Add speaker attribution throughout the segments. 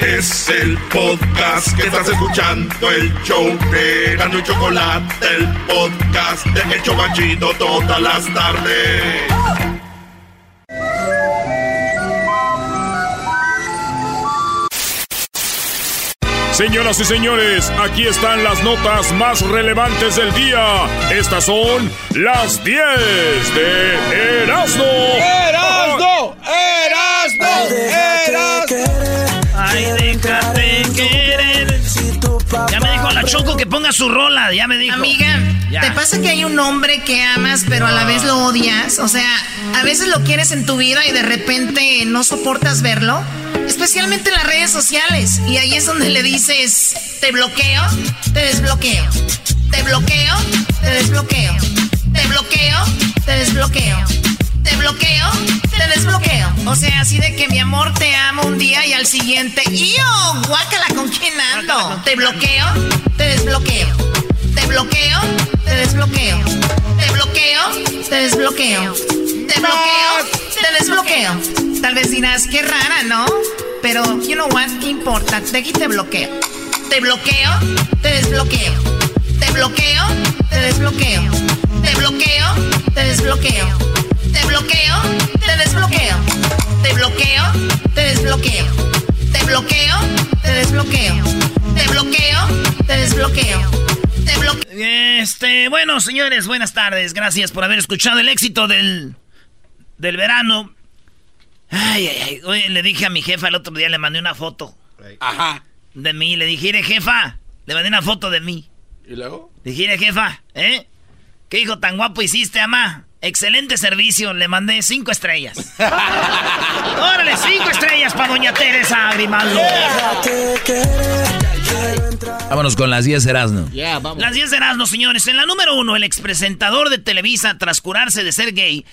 Speaker 1: Es el podcast que estás escuchando, el show de Gano y Chocolate, el podcast de El Chocachito todas las tardes.
Speaker 2: Señoras y señores, aquí están las notas más relevantes del día. Estas son las 10 de Erasmo.
Speaker 3: ¡Erasmo!
Speaker 4: Ay, déjate querer. Ya me dijo la Choco que ponga su rola, ya me dijo.
Speaker 5: Amiga, ¿te pasa que hay un hombre que amas pero a la vez lo odias? O sea, a veces lo quieres en tu vida y de repente no soportas verlo. Especialmente en las redes sociales. Y ahí es donde le dices, te bloqueo, te desbloqueo. Te bloqueo, te desbloqueo. Te bloqueo, te desbloqueo. Te bloqueo, te desbloqueo. O sea, así de que mi amor te amo un día y al siguiente. ¡Yo! Guácala, ¿con quién ando? Te bloqueo, te desbloqueo. Te bloqueo, te desbloqueo. Te bloqueo, te desbloqueo. Te bloqueo, te desbloqueo. Tal vez dirás, qué rara, ¿no? Pero, you know what, ¿qué importa? De aquí te bloqueo. Te bloqueo, te desbloqueo. Te bloqueo, te desbloqueo. Te bloqueo, te desbloqueo. Te bloqueo, te desbloqueo. Te bloqueo, te desbloqueo. Te bloqueo, te desbloqueo. Te bloqueo, te desbloqueo. Te bloqueo.
Speaker 4: Este, bueno, señores, buenas tardes. Gracias por haber escuchado el éxito del, del verano. Ay, ay, ay. Oye, le dije a mi jefa el otro día, le mandé una foto.
Speaker 3: Ajá.
Speaker 4: De mí. Le dije, "Mire, jefa, le mandé una foto de mí.
Speaker 3: ¿Y luego?
Speaker 4: Le dije, "Mire, jefa, ¿eh? ¿Qué hijo tan guapo hiciste, ama? Excelente servicio, le mandé cinco estrellas. Órale, cinco estrellas para doña Teresa Grimaldo.
Speaker 6: Vámonos con las 10 Erasno.
Speaker 3: Ya, vamos.
Speaker 4: Las 10 de Erasmo, señores. En la número uno, el expresentador de Televisa, tras curarse de ser gay,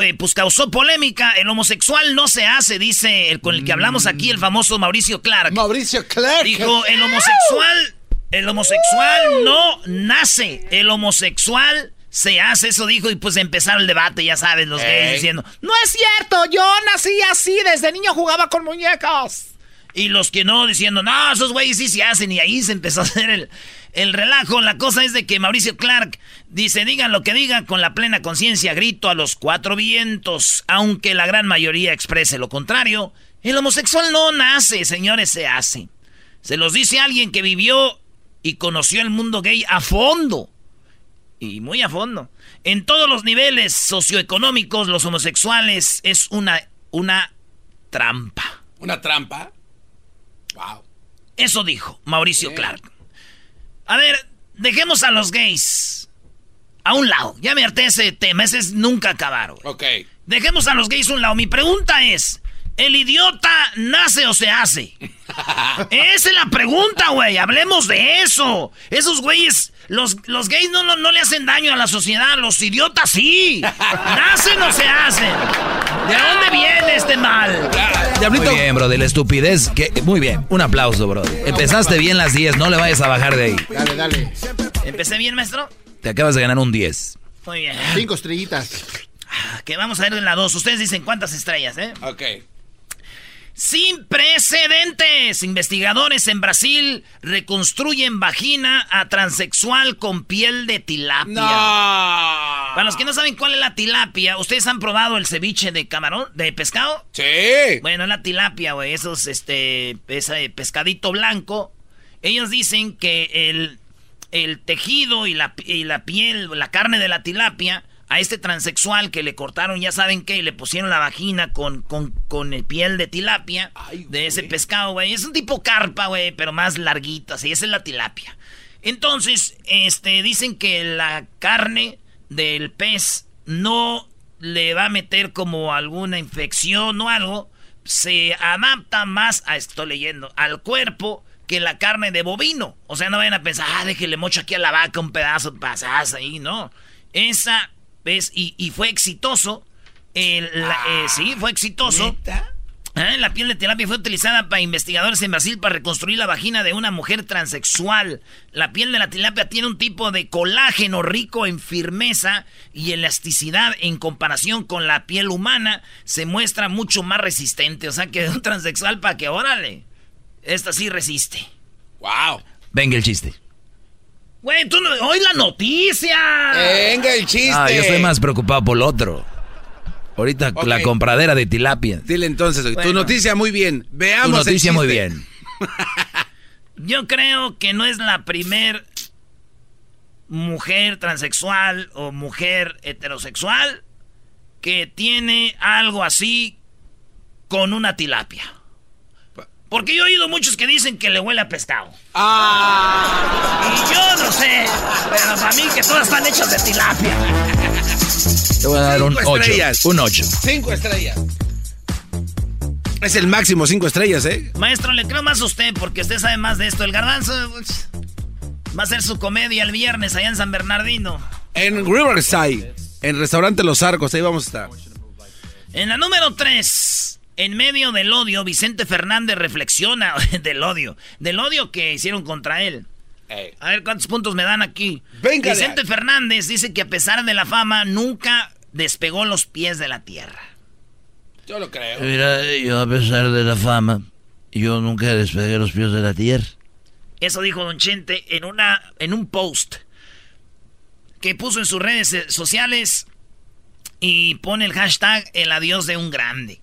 Speaker 4: eh, pues causó polémica. El homosexual no se hace, dice el con el que hablamos aquí, el famoso Mauricio Clark.
Speaker 3: Mauricio Clark.
Speaker 4: Dijo, el homosexual, el homosexual no nace, el homosexual se hace, eso dijo, y pues empezaron el debate, ya sabes, los gays
Speaker 3: Ey.
Speaker 4: diciendo, no es cierto, yo nací así, desde niño jugaba con muñecos. Y los que no, diciendo, no, esos güeyes sí se hacen, y ahí se empezó a hacer el, el relajo. La cosa es de que Mauricio Clark dice, digan lo que digan con la plena conciencia, grito a los cuatro vientos, aunque la gran mayoría exprese lo contrario. El homosexual no nace, señores, se hace. Se los dice alguien que vivió y conoció el mundo gay a fondo. Y muy a fondo. En todos los niveles socioeconómicos, los homosexuales es una, una trampa.
Speaker 3: ¿Una trampa? Wow.
Speaker 4: Eso dijo Mauricio Clark. A ver, dejemos a los gays a un lado. Ya me harté ese tema, ese es nunca acabar. güey.
Speaker 3: Ok.
Speaker 4: Dejemos a los gays a un lado. Mi pregunta es, ¿el idiota nace o se hace? Esa es la pregunta, güey. Hablemos de eso. Esos güeyes, los, los gays no, no, no le hacen daño a la sociedad. Los idiotas sí. ¿Nacen o se hacen? ¿De dónde viene este mal?
Speaker 6: Muy bien, bro, de la estupidez. Que, muy bien, un aplauso, bro. Empezaste bien las 10, no le vayas a bajar de ahí.
Speaker 3: Dale, dale.
Speaker 4: ¿Empecé bien, maestro?
Speaker 6: Te acabas de ganar un 10.
Speaker 4: Muy bien.
Speaker 3: Cinco estrellitas.
Speaker 4: Que vamos a ver en la 2. Ustedes dicen cuántas estrellas, ¿eh?
Speaker 3: Ok.
Speaker 4: Sin precedentes. Investigadores en Brasil reconstruyen vagina a transexual con piel de tilapia.
Speaker 3: No.
Speaker 4: Para los que no saben cuál es la tilapia, ¿ustedes han probado el ceviche de camarón, de pescado?
Speaker 3: Sí.
Speaker 4: Bueno, la tilapia, güey, esos, este, ese pescadito blanco. Ellos dicen que el, el tejido y la, y la piel, la carne de la tilapia, a este transexual que le cortaron, ya saben qué, y le pusieron la vagina con, con, con el piel de tilapia,
Speaker 3: Ay,
Speaker 4: de ese pescado, güey. Es un tipo carpa, güey, pero más larguito, así, esa es la tilapia. Entonces, este, dicen que la carne del pez no le va a meter como alguna infección o algo, se adapta más, a, estoy leyendo, al cuerpo que la carne de bovino. O sea, no vayan a pensar, ah, déjele mocho aquí a la vaca un pedazo de pasas ahí, no. Esa, ¿ves? Y, y fue exitoso. El- la- eh, sí, fue exitoso. Ah, La piel de tilapia fue utilizada para investigadores en Brasil para reconstruir la vagina de una mujer transexual. La piel de la tilapia tiene un tipo de colágeno rico en firmeza y elasticidad en comparación con la piel humana. Se muestra mucho más resistente. O sea que un transexual para que, órale. Esta sí resiste.
Speaker 3: Wow.
Speaker 6: Venga el chiste.
Speaker 4: Güey, tú no... ¡Hoy la noticia!
Speaker 3: Venga el chiste.
Speaker 6: Ah, yo estoy más preocupado por lo otro. Ahorita la compradera de tilapia.
Speaker 3: Dile entonces,
Speaker 4: Bueno.
Speaker 3: tu noticia muy bien.
Speaker 6: Tu
Speaker 3: Veamos el
Speaker 6: noticia muy bien.
Speaker 4: Yo creo que no es la primer mujer transexual o mujer heterosexual que tiene algo así con una tilapia. Porque yo he oído muchos que dicen que le huele a pescado.
Speaker 3: Ah.
Speaker 4: Y yo no sé, pero para mí que todas están hechas de tilapia.
Speaker 6: Te voy a dar un
Speaker 3: Cinco
Speaker 6: 8.
Speaker 3: estrellas.
Speaker 6: Un 8.
Speaker 3: Cinco estrellas. Es el máximo, cinco estrellas, ¿eh?
Speaker 4: Maestro, le creo más a usted porque usted sabe más de esto. El garbanzo pues, va a hacer su comedia el viernes allá en San Bernardino.
Speaker 3: En Riverside, en Restaurante Los Arcos, ahí vamos a estar.
Speaker 4: En la número 3, en medio del odio, Vicente Fernández reflexiona del odio, del odio que hicieron contra él. A ver cuántos puntos me dan aquí.
Speaker 3: Venga
Speaker 4: Vicente
Speaker 3: ahí.
Speaker 4: Fernández dice que a pesar de la fama nunca despegó los pies de la tierra.
Speaker 3: Yo lo creo.
Speaker 6: Mira, yo a pesar de la fama, yo nunca despegué los pies de la tierra.
Speaker 4: Eso dijo Don Chente en una en un post que puso en sus redes sociales y pone el hashtag el adiós de un grande.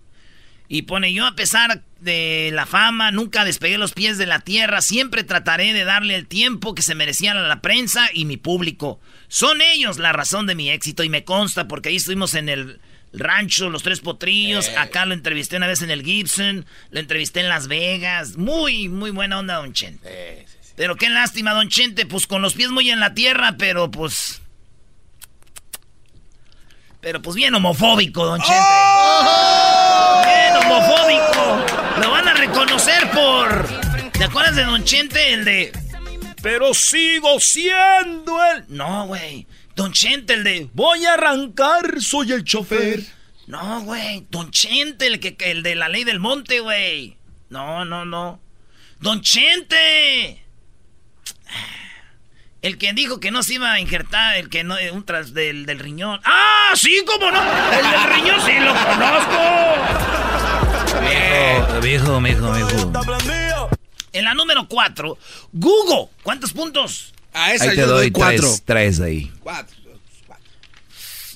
Speaker 4: Y pone yo a pesar de la fama, nunca despegué los pies de la tierra, siempre trataré de darle el tiempo que se merecían a la prensa y mi público. Son ellos la razón de mi éxito y me consta porque ahí estuvimos en el rancho, los tres potrillos, acá lo entrevisté una vez en el Gibson, lo entrevisté en Las Vegas, muy, muy buena onda Don Chente. Pero qué lástima, Don Chente, pues con los pies muy en la tierra, pero pues... Pero pues bien homofóbico, Don Chente. Bien homofóbico. Lo van a reconocer por... ¿Te acuerdas de Don Chente, el de... Pero sigo siendo el... No, güey. Don Chente, el de... Voy a arrancar, soy el chofer. No, güey. Don Chente, el, que, el de la ley del monte, güey. No, no, no. Don Chente. El que dijo que no se iba a injertar, el que no, eh, un tras del, del riñón. ¡Ah! Sí, cómo no. El del riñón sí lo conozco.
Speaker 6: Viejo, viejo, viejo.
Speaker 4: En la número 4, Google. ¿Cuántos puntos?
Speaker 3: A esa
Speaker 6: Ahí te
Speaker 3: yo
Speaker 6: doy
Speaker 3: cuatro.
Speaker 6: tres, tres ahí.
Speaker 3: Cuatro.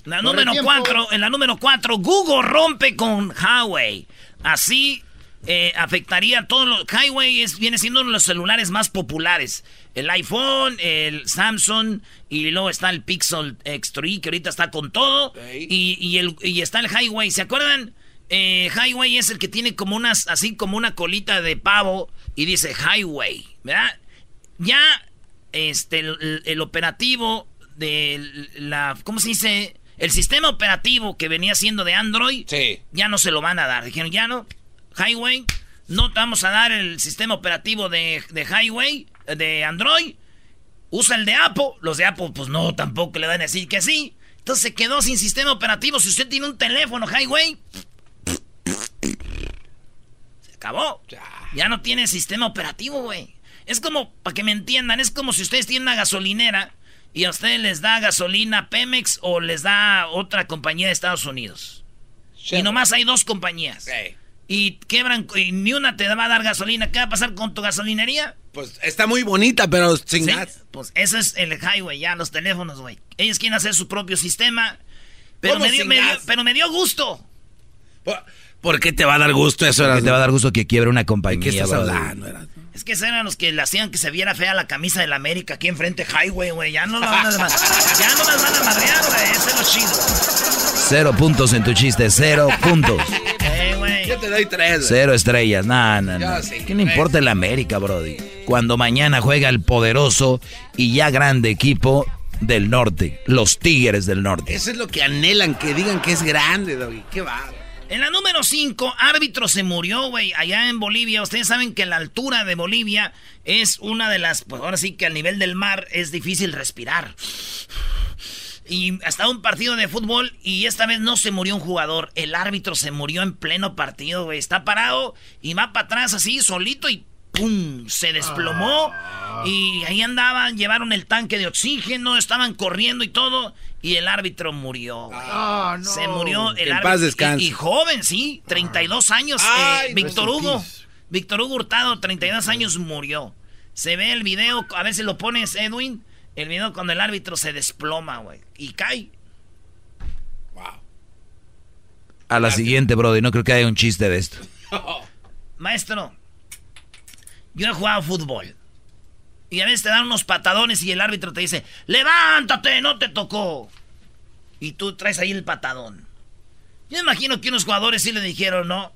Speaker 4: La
Speaker 3: Por
Speaker 4: número. 4, en la número 4, Google rompe con Huawei. Así eh, afectaría a todos los... Huawei es, viene siendo uno de los celulares más populares. El iPhone, el Samsung y luego está el Pixel X3 que ahorita está con todo. Y, y el, y está el Highway. ¿Se acuerdan? Eh, Highway es el que tiene como unas, así como una colita de pavo y dice Highway, ¿verdad? Ya este, el, el operativo de la, ¿cómo se dice? El sistema operativo que venía siendo de Android,
Speaker 3: Sí.
Speaker 4: ya no se lo van a dar. Dijeron, ya no, Highway, no te vamos a dar el sistema operativo de, de Highway, de Android. Usa el de Apple. Los de Apple, pues no, tampoco le van a decir que sí. Entonces se quedó sin sistema operativo. Si usted tiene un teléfono Highway, se acabó. Ya no tiene sistema operativo, güey. Es como, para que me entiendan, es como si ustedes tienen una gasolinera y a ustedes les da gasolina Pemex o les da otra compañía de Estados Unidos. Y nomás hay dos compañías. Y quebran, y ni una te va a dar gasolina. ¿Qué va a pasar con tu gasolinería?
Speaker 3: Pues está muy bonita, pero sin
Speaker 4: Sí,
Speaker 3: gas.
Speaker 4: Pues eso es el highway, ya, los teléfonos, güey. Ellos quieren hacer su propio sistema. Pero
Speaker 3: ¿Cómo
Speaker 4: me, dio, me pero me dio gusto.
Speaker 3: ¿Por, por qué te va a dar gusto eso?
Speaker 6: Que
Speaker 3: Erasmo?
Speaker 6: te va a dar gusto que quiebre una
Speaker 3: ¿De
Speaker 6: compañía.
Speaker 3: qué estás hablando?
Speaker 4: Es que esos eran los que le hacían que se viera fea la camisa de la América aquí enfrente, highway, güey. Ya no la van a, ya no las van a madrear, güey. Ese es lo chido.
Speaker 6: Cero puntos en tu chiste, cero puntos.
Speaker 3: Te doy tres, güey.
Speaker 6: Cero estrellas, nada, nada.
Speaker 3: Yo
Speaker 6: nada.
Speaker 3: sí,
Speaker 6: ¿Qué le importa el América, Brody? Cuando mañana juega el poderoso y ya grande equipo del norte, los Tigres del Norte.
Speaker 3: Eso es lo que anhelan, que digan que es grande, Doggy. Qué va.
Speaker 4: En la número 5, árbitro se murió, güey, allá en Bolivia. Ustedes saben que la altura de Bolivia es una de las, pues ahora sí que al nivel del mar es difícil respirar. Y hasta un partido de fútbol y esta vez no se murió un jugador, el árbitro se murió en pleno partido, güey. Está parado y va para atrás así, solito y ¡pum! Se desplomó y ahí andaban, llevaron el tanque de oxígeno, estaban corriendo y todo y el árbitro murió, güey. Se murió el
Speaker 3: Que en
Speaker 4: árbitro.
Speaker 3: paz descanse.
Speaker 4: Y, y joven, sí, 32 años,
Speaker 3: Ay,
Speaker 4: eh, Víctor Hugo. Víctor Hugo Hurtado, 32 años, murió. Se ve el video, a ver si lo pones, Edwin. El video cuando el árbitro se desploma, güey. Y cae.
Speaker 6: Wow. A la siguiente, Brody. No creo que haya un chiste de esto.
Speaker 4: Maestro, yo he jugado fútbol. Y a veces te dan unos patadones y el árbitro te dice, levántate, no te tocó. Y tú traes ahí el patadón. Yo imagino que unos jugadores sí le dijeron, no.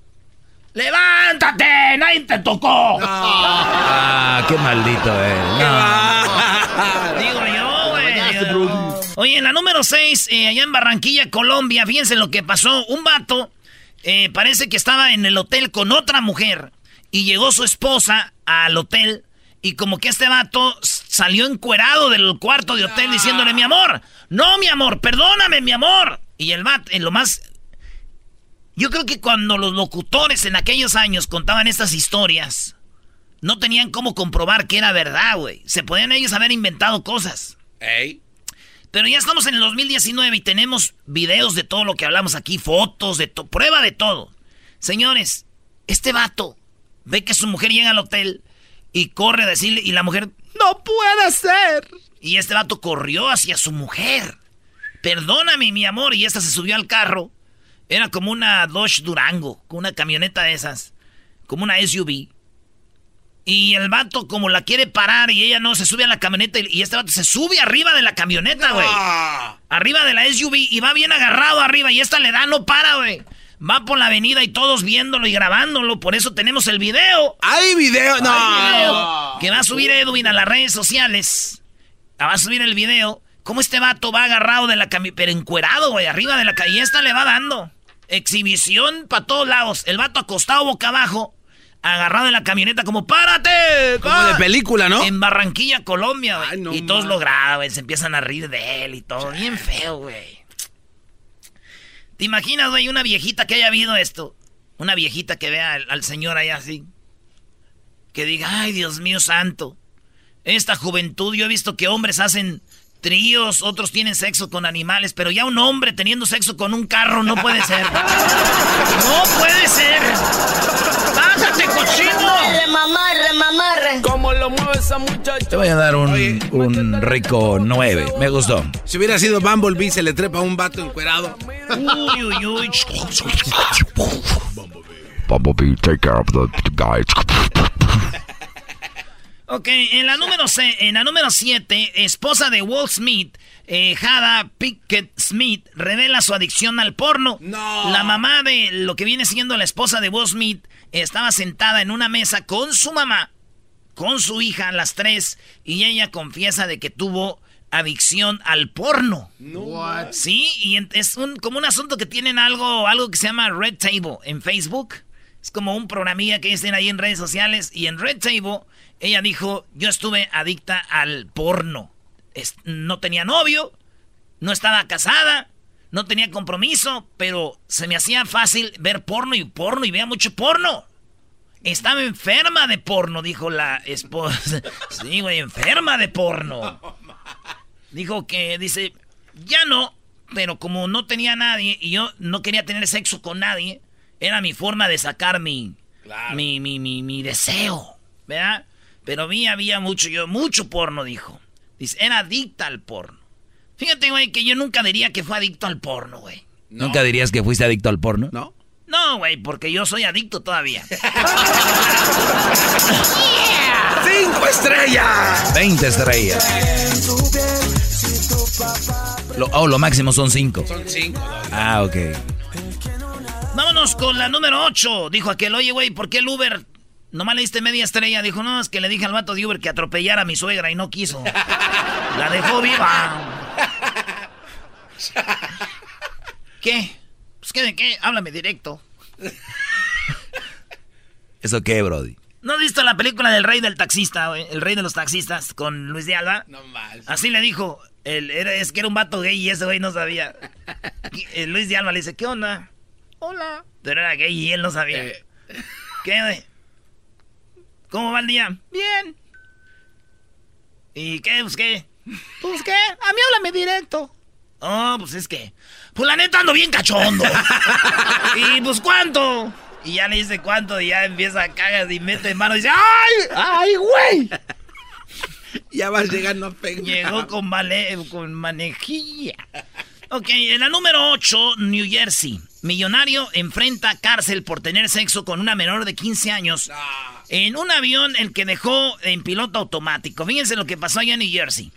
Speaker 4: ¡Levántate! ¡Nadie te tocó!
Speaker 6: Ah, qué maldito,
Speaker 4: eh. Güey. Oye, en la número 6, eh, allá en Barranquilla, Colombia, fíjense lo que pasó. Un vato eh, parece que estaba en el hotel con otra mujer y llegó su esposa al hotel y como que este vato salió encuerado del cuarto de hotel diciéndole, mi amor, no, mi amor, perdóname, mi amor. Y el vato, en lo más... Yo creo que cuando los locutores en aquellos años contaban estas historias, no tenían cómo comprobar que era verdad, güey. Se podían ellos haber inventado cosas. Pero ya estamos en el 2019 y tenemos videos de todo lo que hablamos aquí, fotos, de prueba de todo. Señores, este vato ve que su mujer llega al hotel y corre a decirle, y la mujer, no puede ser. Y este vato corrió hacia su mujer. Perdóname, mi amor. Y esta se subió al carro. Era como una Dodge Durango, con una camioneta de esas, como una SUV. Y el vato como la quiere parar y ella no se sube a la camioneta y este vato se sube arriba de la camioneta, güey. Arriba de la SUV y va bien agarrado arriba y esta le da, no para, güey. Va por la avenida y todos viéndolo y grabándolo. Por eso tenemos el video.
Speaker 3: ¿Hay video? No.
Speaker 4: que va a subir Edwin a las redes sociales. Va a subir el video. Cómo este vato va agarrado de la camioneta, pero encuerado, güey, arriba de la calle. Y esta le va dando. Exhibición para todos lados. El vato acostado boca abajo, agarrado en la camioneta como ¡párate!
Speaker 3: Como de película, ¿no?
Speaker 4: En Barranquilla, Colombia, güey. y todos lo graban, se empiezan a reír de él y todo. Bien feo, güey. ¿Te imaginas, güey, una viejita que haya habido esto? Una viejita que vea al, señor allá así. Que diga, ay, Dios mío santo. Esta juventud, yo he visto que hombres hacen tríos, otros tienen sexo con animales, pero ya un hombre teniendo sexo con un carro no puede ser. No puede ser. ¡Bájate, cochino!
Speaker 7: Remamarre, mamarre.
Speaker 3: ¿Cómo lo mueve esa muchacha?
Speaker 6: Te voy a dar un, un rico 9. Me gustó.
Speaker 3: Si hubiera sido Bumblebee, se le trepa a un vato encuerado.
Speaker 4: Uy, uy, uy.
Speaker 6: Bumblebee, take care of the guy.
Speaker 4: Ok, en la número C, en la número 7, esposa de Walt Smith, eh, Hada Pickett Smith, revela su adicción al porno.
Speaker 3: No.
Speaker 4: La mamá de lo que viene siendo la esposa de Walt Smith estaba sentada en una mesa con su mamá, con su hija, las tres, y ella confiesa de que tuvo adicción al porno.
Speaker 3: No.
Speaker 4: Sí, y es un, como un asunto que tienen algo, algo que se llama Red Table en Facebook. Es como un programilla que dicen ahí en redes sociales. Y en Red Table ella dijo, yo estuve adicta al porno. no tenía novio, no estaba casada, no tenía compromiso, pero se me hacía fácil ver porno y porno y veía mucho porno. Estaba enferma de porno, dijo la esposa. Sí, güey, enferma de porno. Dijo que, dice, ya no, pero como no tenía nadie y yo no quería tener sexo con nadie, era mi forma de sacar mi, mi, mi, mi, mi deseo, ¿verdad? Pero vi había mucho, yo, mucho porno, dijo. Dice, era adicta al porno. Fíjate, güey, que yo nunca diría que fue adicto al porno, güey.
Speaker 6: ¿Nunca dirías que fuiste adicto al porno?
Speaker 3: No.
Speaker 4: No, güey, porque yo soy adicto todavía.
Speaker 3: ¡Cinco estrellas!
Speaker 6: Veinte estrellas. Lo, oh, lo máximo son cinco.
Speaker 3: Son cinco.
Speaker 6: Ah, ok.
Speaker 4: Vámonos con la número ocho. Dijo aquel, oye, güey, ¿por qué el Uber Nomás le diste media estrella. Dijo, no, es que le dije al vato de Uber que atropellara a mi suegra y no quiso. La dejó viva. ¿Qué? Pues qué de qué, háblame directo.
Speaker 6: ¿Eso qué, Brody?
Speaker 4: ¿No has visto la película del rey del taxista, El rey de los taxistas con Luis de Alba?
Speaker 3: No más.
Speaker 4: Así le dijo. era, es que era un vato gay y ese güey no sabía. Luis de Alba le dice, ¿qué onda? Hola. Pero era gay y él no sabía. Eh. ¿Qué, güey? ¿Cómo va el día? Bien. ¿Y qué? Pues qué. Pues qué. A mí háblame directo. Oh, pues es que. Pues la neta ando bien cachondo. ¿Y pues cuánto? Y ya le dice cuánto y ya empieza a cagar y mete mano y dice, ¡ay! ¡Ay, güey!
Speaker 3: ya vas llegando a pegar.
Speaker 4: Llegó con, vale, con manejilla. Ok, en la número 8, New Jersey. Millonario enfrenta cárcel por tener sexo con una menor de 15 años en un avión el que dejó en piloto automático. Fíjense lo que pasó allá en New Jersey.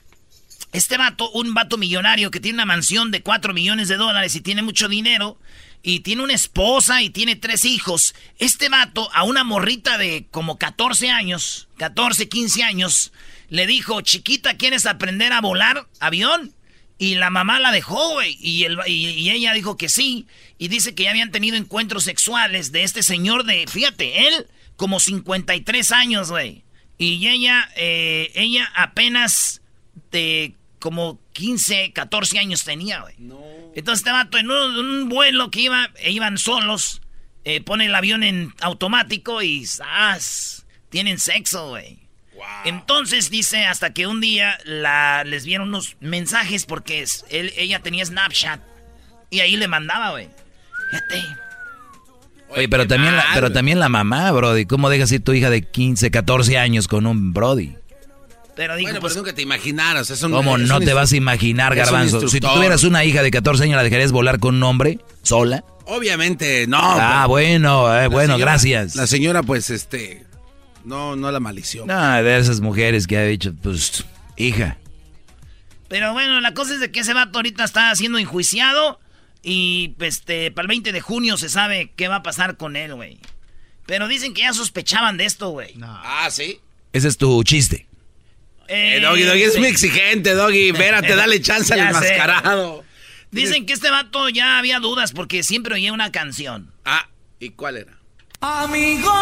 Speaker 4: Este vato, un vato millonario que tiene una mansión de 4 millones de dólares y tiene mucho dinero, y tiene una esposa y tiene tres hijos. Este vato a una morrita de como 14 años, 14, 15 años, le dijo, chiquita, ¿quieres aprender a volar avión? Y la mamá la dejó, güey. Y, y, ella dijo que sí. Y dice que ya habían tenido encuentros sexuales de este señor de, fíjate, él como 53 años, güey. Y ella, eh, ella apenas de como 15, 14 años tenía, güey. Entonces este vato en un, vuelo que iba, e iban solos, eh, pone el avión en automático y ¡zas! Tienen sexo, güey. Entonces dice hasta que un día la, les vieron unos mensajes porque él, ella tenía Snapchat y ahí le mandaba, güey. Fíjate.
Speaker 6: Oye, pero también, la, pero también la mamá, Brody. ¿Cómo dejas ir tu hija de 15, 14 años con un Brody?
Speaker 3: Pero digo, bueno, pues, nunca te imaginaras. Es
Speaker 6: ¿Cómo no te vas a imaginar, Garbanzo? Si tú tuvieras una hija de 14 años, ¿la dejarías volar con un hombre sola?
Speaker 3: Obviamente, no.
Speaker 6: Ah, pues, bueno, eh, bueno, gracias.
Speaker 3: La señora, pues, este, no, no la maldición.
Speaker 6: No, de esas mujeres que ha dicho, pues, hija.
Speaker 4: Pero bueno, la cosa es de que ese vato ahorita está siendo enjuiciado y, este, para el 20 de junio se sabe qué va a pasar con él, güey. Pero dicen que ya sospechaban de esto, güey.
Speaker 3: Ah, ¿sí?
Speaker 6: Ese es tu chiste.
Speaker 3: Eh, doggy, Doggy es muy exigente, Doggy. Espérate, dale chance al enmascarado.
Speaker 4: Dicen que este vato ya había dudas porque siempre oía una canción.
Speaker 3: Ah, ¿y cuál era?
Speaker 8: Amigos,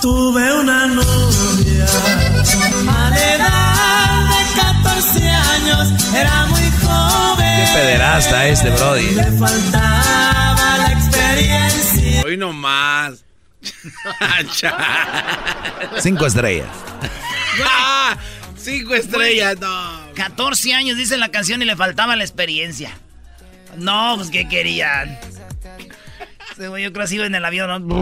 Speaker 8: tuve una novia a la edad de 14 años, era muy joven.
Speaker 6: Qué pederasta este, Brody.
Speaker 8: Le faltaba la experiencia.
Speaker 3: Hoy nomás.
Speaker 6: Cinco estrellas.
Speaker 3: Cinco estrellas, no.
Speaker 4: 14 años dice la canción y le faltaba la experiencia. No, pues ¿qué querían? Yo creo que así en el avión, ¿no?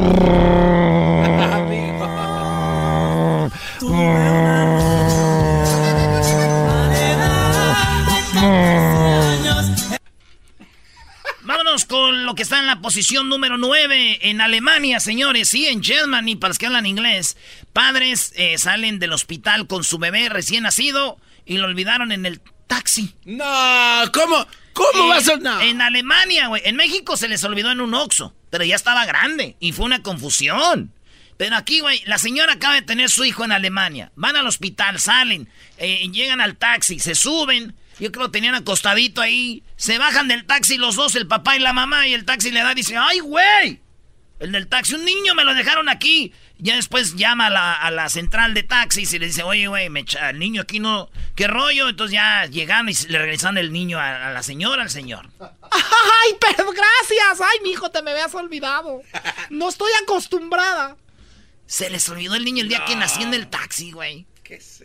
Speaker 4: Lo que está en la posición número 9 en Alemania, señores. Sí, en Germany, para los que hablan inglés. Padres eh, salen del hospital con su bebé recién nacido y lo olvidaron en el taxi.
Speaker 3: No, ¿cómo? ¿Cómo va a ser?
Speaker 4: En Alemania, güey. En México se les olvidó en un Oxxo, pero ya estaba grande y fue una confusión. Pero aquí, güey, la señora acaba de tener su hijo en Alemania. Van al hospital, salen, eh, llegan al taxi, se suben. Yo creo que tenían acostadito ahí. Se bajan del taxi los dos, el papá y la mamá, y el taxi le da y dice, ¡ay, güey! El del taxi, un niño me lo dejaron aquí. Ya después llama a la, central de taxis y le dice, oye, güey, el niño aquí no, ¿qué rollo? Entonces ya llegan y le regresan el niño a, la señora, al señor.
Speaker 9: Ay, pero gracias. Ay, mi hijo, te me habías olvidado. No estoy acostumbrada.
Speaker 4: Se les olvidó el niño el día que nací en el taxi, güey.
Speaker 3: ¿Qué eso?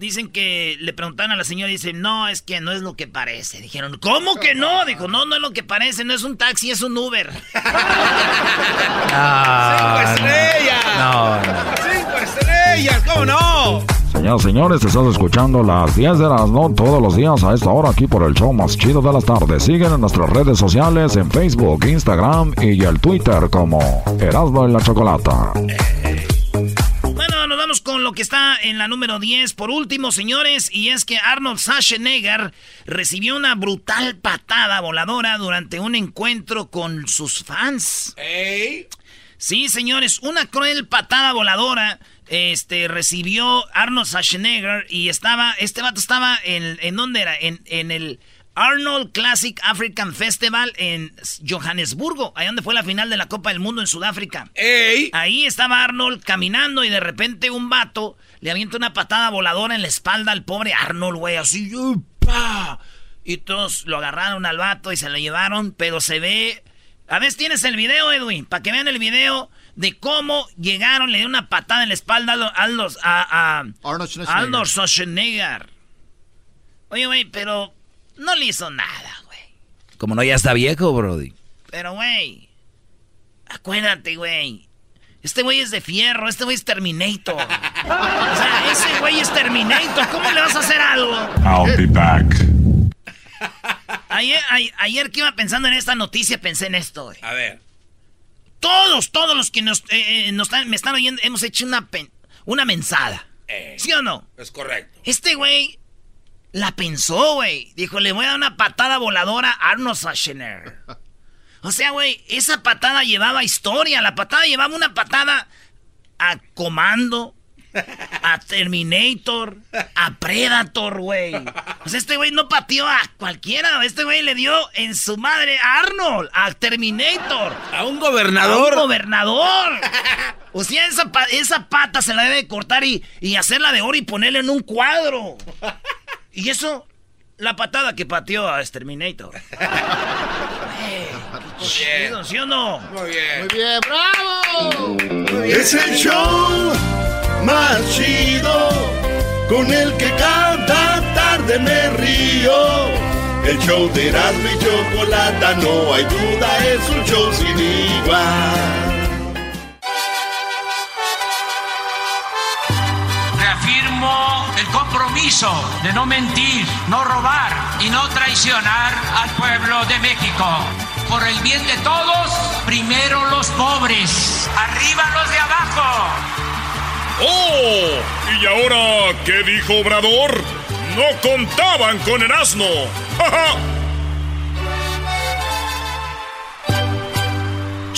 Speaker 4: Dicen que le preguntaron a la señora y dicen, no, es que no es lo que parece. Dijeron, ¿cómo que no? Dijo, no, no es lo que parece, no es un taxi, es un Uber.
Speaker 3: ¡Cinco estrellas! No, ¡Cinco estrellas! ¿Cómo no?
Speaker 10: Señoras señores, estás escuchando las 10 de las no todos los días a esta hora aquí por el show más chido de las tardes. Siguen en nuestras redes sociales en Facebook, Instagram y el Twitter como Erasmo en la Chocolata
Speaker 4: lo que está en la número 10. Por último, señores, y es que Arnold Schwarzenegger recibió una brutal patada voladora durante un encuentro con sus fans. Sí, señores, una cruel patada voladora este, recibió Arnold Schwarzenegger y estaba, este vato estaba en, ¿en dónde era? En, en el Arnold Classic African Festival en Johannesburgo, ahí donde fue la final de la Copa del Mundo en Sudáfrica. Ahí estaba Arnold caminando y de repente un vato le avienta una patada voladora en la espalda al pobre Arnold, güey, así. Y todos lo agarraron al vato y se lo llevaron, pero se ve... A ver, tienes el video, Edwin, para que vean el video de cómo llegaron, le dieron una patada en la espalda a, los, a, Arnold Schwarzenegger. Oye, güey, pero no le hizo nada, güey.
Speaker 6: Como no, ya está viejo, Brody.
Speaker 4: Pero, güey, acuérdate, güey. Este güey es de fierro, este güey es Terminator. O sea, ese güey es Terminator. ¿Cómo le vas a hacer algo?
Speaker 10: I'll be back.
Speaker 4: Ayer, ayer, que iba pensando en esta noticia, pensé en esto, güey.
Speaker 3: A ver.
Speaker 4: Todos, todos los que nos, eh, eh, me están oyendo, hemos hecho una, una mensada.
Speaker 3: Eh,
Speaker 4: ¿Sí o no?
Speaker 3: Es correcto.
Speaker 4: Este güey la pensó, güey. Dijo, le voy a dar una patada voladora a Arnold Schwarzenegger. O sea, güey, esa patada llevaba historia. La patada llevaba una patada a Comando, a Terminator, a Predator, güey. O sea, este güey no pateó a cualquiera. Este güey le dio en su madre a Arnold, a Terminator.
Speaker 3: A un gobernador.
Speaker 4: A un gobernador. O sea, esa, esa pata se la debe cortar y, y hacerla de oro y ponerla en un cuadro. Y eso, la patada que pateó a Exterminator. Muy ¿sí o no?
Speaker 3: Muy bien.
Speaker 9: Muy bien, bravo.
Speaker 1: Es el show más chido con el que cada tarde me río. El show de Erasmo y Chocolata, no hay duda, es un show sin igual.
Speaker 11: Reafirmo el compromiso de no mentir, no robar y no traicionar al pueblo de México. Por el bien de todos, primero los pobres, arriba los de abajo.
Speaker 2: ¡Oh! ¿Y ahora qué dijo Obrador? No contaban con el asno. ¡Ja,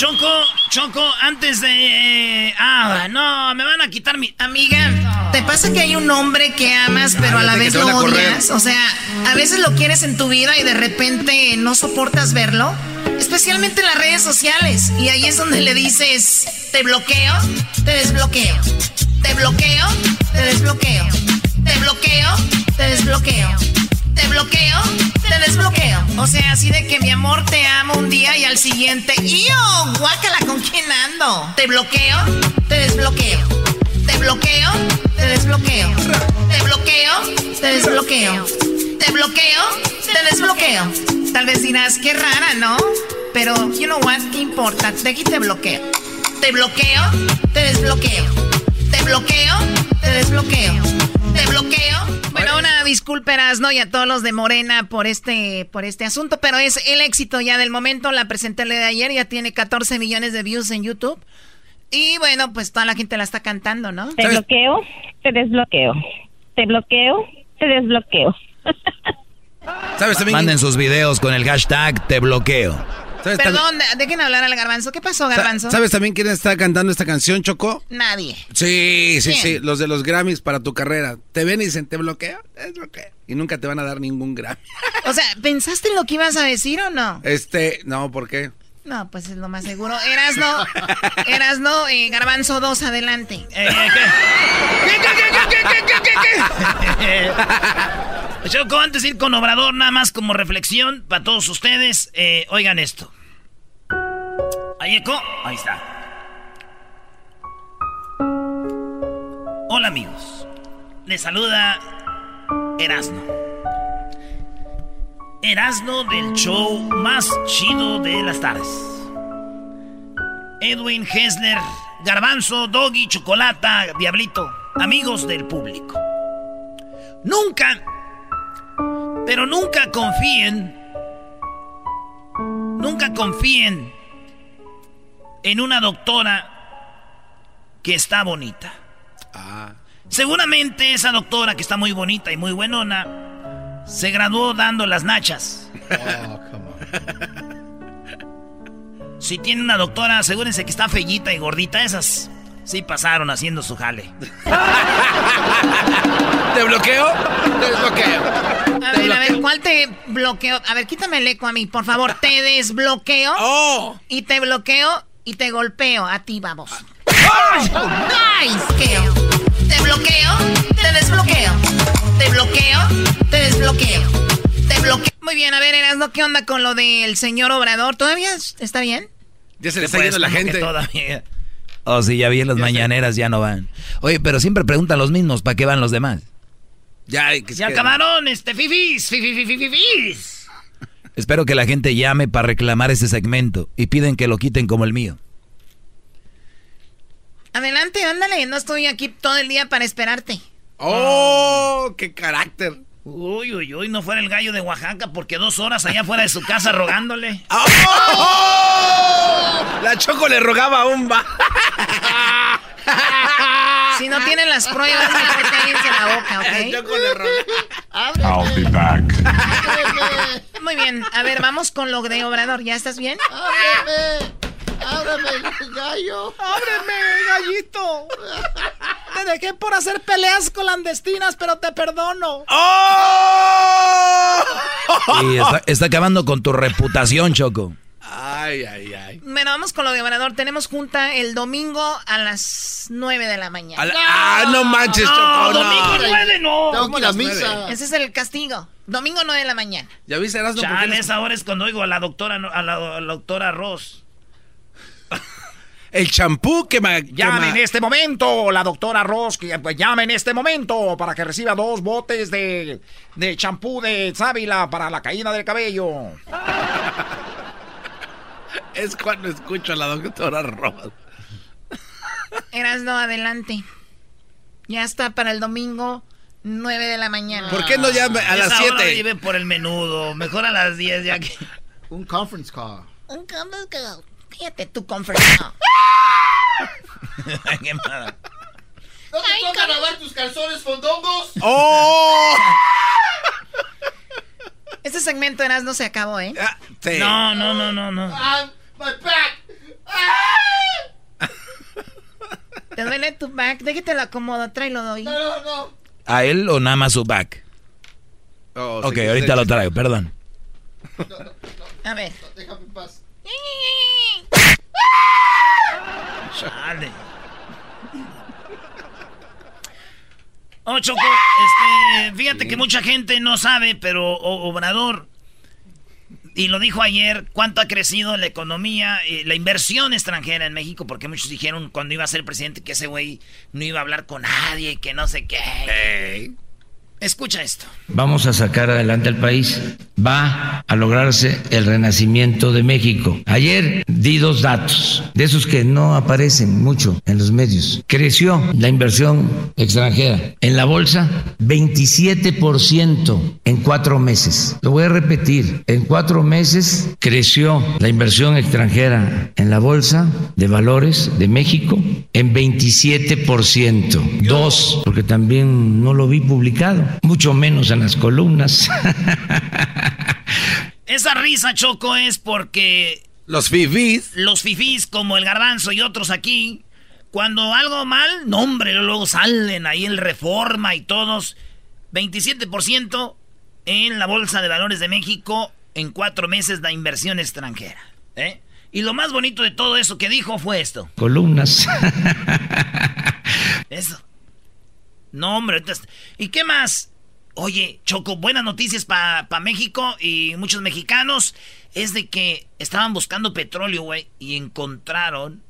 Speaker 4: Choco, Choco, antes de... Ah, no, me van a quitar mi...
Speaker 5: Amiga, ¿te pasa que hay un hombre que amas pero a la vez lo odias? O sea, a veces lo quieres en tu vida y de repente no soportas verlo. Especialmente en las redes sociales. Y ahí es donde le dices, te bloqueo, te desbloqueo. Te bloqueo, te desbloqueo. Te bloqueo, te desbloqueo. Te bloqueo, te desbloqueo. O sea, así de que mi amor te amo un día y al siguiente, ¡yo! Guácala, ¿con quién ando? Te bloqueo, te desbloqueo. Te bloqueo, te desbloqueo. Te bloqueo, te desbloqueo. Te bloqueo, te desbloqueo. Tal vez dirás, qué rara, ¿no? Pero, you know what, ¿qué importa? De aquí te bloqueo. Te bloqueo, te desbloqueo. Te bloqueo, te desbloqueo. Te bloqueo. Bueno, una disculpa, ¿no? y a todos los de Morena por este, por este asunto, pero es el éxito ya del momento. La presenté de ayer, ya tiene 14 millones de views en YouTube. Y bueno, pues toda la gente la está cantando, ¿no?
Speaker 12: Te bloqueo, te desbloqueo. Te bloqueo, te desbloqueo.
Speaker 6: ¿Sabes también? Manden sus videos con el hashtag te bloqueo.
Speaker 5: Perdón, dejen hablar al garbanzo. ¿Qué pasó, garbanzo?
Speaker 3: ¿Sabes también quién está cantando esta canción, Choco?
Speaker 5: Nadie.
Speaker 3: Sí, sí, sí. Los de los Grammys para tu carrera. Te ven y dicen, te bloqueo, te bloqueo. Y nunca te van a dar ningún Grammy.
Speaker 5: O sea, ¿pensaste en lo que ibas a decir o no?
Speaker 3: Este, no, ¿por qué?
Speaker 5: No, pues es lo más seguro. Eras no, eras no, eh, Garbanzo 2, adelante. Eh,
Speaker 4: ¿Qué, qué, qué, qué, Choco, antes de ir con Obrador, nada más como reflexión para todos ustedes, eh, oigan esto. Ahí eco, ahí está. Hola amigos, les saluda Erasno. Erasno del show más chido de las tardes. Edwin Hessler, Garbanzo, Doggy, Chocolata, Diablito, amigos del público. Nunca pero nunca confíen, nunca confíen en una doctora que está bonita. Ah. Seguramente esa doctora que está muy bonita y muy buenona se graduó dando las nachas. Oh, si tiene una doctora, asegúrense que está fellita y gordita. Esas sí pasaron haciendo su jale.
Speaker 3: ¿Te bloqueo? Te desbloqueo.
Speaker 5: A ver, a ver, ¿cuál te bloqueo? A ver, quítame el eco a mí, por favor. Te desbloqueo.
Speaker 3: Oh.
Speaker 5: Y te bloqueo y te golpeo. A ti, vamos. ¡Nice! Te bloqueo, te desbloqueo. Te bloqueo, te desbloqueo. Te bloqueo. Muy bien, a ver, Erasno, ¿qué onda con lo del señor Obrador? ¿Todavía está bien?
Speaker 3: Ya se le está yendo la gente.
Speaker 6: Todavía. Oh, sí, ya vi las mañaneras, ya no van. Oye, pero siempre preguntan los mismos, ¿para qué van los demás?
Speaker 4: Ya, que ya acabaron, este, fifis, fifis, fifis.
Speaker 6: Espero que la gente llame para reclamar ese segmento y piden que lo quiten como el mío.
Speaker 5: Adelante, ándale, no estoy aquí todo el día para esperarte.
Speaker 3: ¡Oh! ¡Qué carácter!
Speaker 4: Uy, uy, uy, no fuera el gallo de Oaxaca porque dos horas allá fuera de su casa rogándole.
Speaker 3: ¡Oh! La Choco le rogaba a un va.
Speaker 5: Si no tienen las pruebas, mejor cállense la boca, ¿ok?
Speaker 3: La Choco le rogaba.
Speaker 10: I'll be back.
Speaker 5: Muy bien, a ver, vamos con lo de Obrador. ¿Ya estás bien?
Speaker 9: ¡Ábreme! ¡Ábreme, gallo! ¡Ábreme, gallito! Te dejé por hacer peleas clandestinas, pero te perdono.
Speaker 3: ¡Oh!
Speaker 6: Y está, está acabando con tu reputación, Choco.
Speaker 3: Ay, ay, ay.
Speaker 5: Bueno, vamos con lo de Obrador. Tenemos junta el domingo a las 9 de la mañana.
Speaker 3: La- ¡Ah, no manches, Choco! no.
Speaker 4: domingo nueve, no.
Speaker 9: Tengo que ir a misa.
Speaker 5: Ese es el castigo. Domingo 9 de la mañana.
Speaker 3: ¿Ya viste, qué
Speaker 4: Chale,
Speaker 3: nos-
Speaker 4: esa hora es cuando oigo a la doctora, a la, a la doctora Ross.
Speaker 3: El champú que me...
Speaker 9: Llame en este momento, la doctora Ross, que pues, llame en este momento para que reciba dos botes de, de champú de sábila para la caída del cabello.
Speaker 3: Es cuando escucho a la doctora Ross.
Speaker 5: Erasno, adelante. Ya está para el domingo 9 de la mañana.
Speaker 3: ¿Por qué no llame a las
Speaker 4: Esa hora
Speaker 3: 7?
Speaker 4: vive por el menudo. Mejor a las 10 ya que.
Speaker 9: Un conference call.
Speaker 5: Un conference call. Fíjate tu conference call.
Speaker 4: Qué mala.
Speaker 1: ¿No te toca lavar tus calzones fondongos?
Speaker 3: ¡Oh!
Speaker 5: Este segmento Erasno se acabó, ¿eh?
Speaker 3: Ah, sí.
Speaker 4: No, no, no, no, no.
Speaker 1: Ah, my back.
Speaker 5: ¿Te duele tu back? Déjate lo acomodo, tráelo doy.
Speaker 1: No, no, no.
Speaker 6: ¿A él o nada más su back?
Speaker 3: Oh,
Speaker 6: Ok, ahorita lo traigo, perdón.
Speaker 5: A ver.
Speaker 1: Déjame en paz.
Speaker 4: Chale. Oh, Choco, este, fíjate que mucha gente no sabe, pero O- Obrador, y lo dijo ayer, cuánto ha crecido la economía, eh, la inversión extranjera en México, porque muchos dijeron cuando iba a ser presidente que ese güey no iba a hablar con nadie, que no sé qué. Escucha esto.
Speaker 13: Vamos a sacar adelante al país. Va a lograrse el renacimiento de México. Ayer di dos datos, de esos que no aparecen mucho en los medios. Creció la inversión extranjera en la bolsa 27% en cuatro meses. Lo voy a repetir. En cuatro meses creció la inversión extranjera en la bolsa de valores de México en 27%. Dos, porque también no lo vi publicado, mucho menos en las columnas.
Speaker 4: Esa risa, Choco, es porque
Speaker 3: Los fifís.
Speaker 4: los fifís como el garbanzo y otros aquí, cuando algo mal, no hombre, luego salen ahí el reforma y todos. 27% en la Bolsa de Valores de México en cuatro meses de inversión extranjera. ¿eh? Y lo más bonito de todo eso que dijo fue esto.
Speaker 13: columnas.
Speaker 4: Eso. No, hombre. ahorita es- ¿Y qué más? Oye, Choco, buenas noticias para México y muchos mexicanos. Es de que estaban buscando petróleo, güey, y encontraron.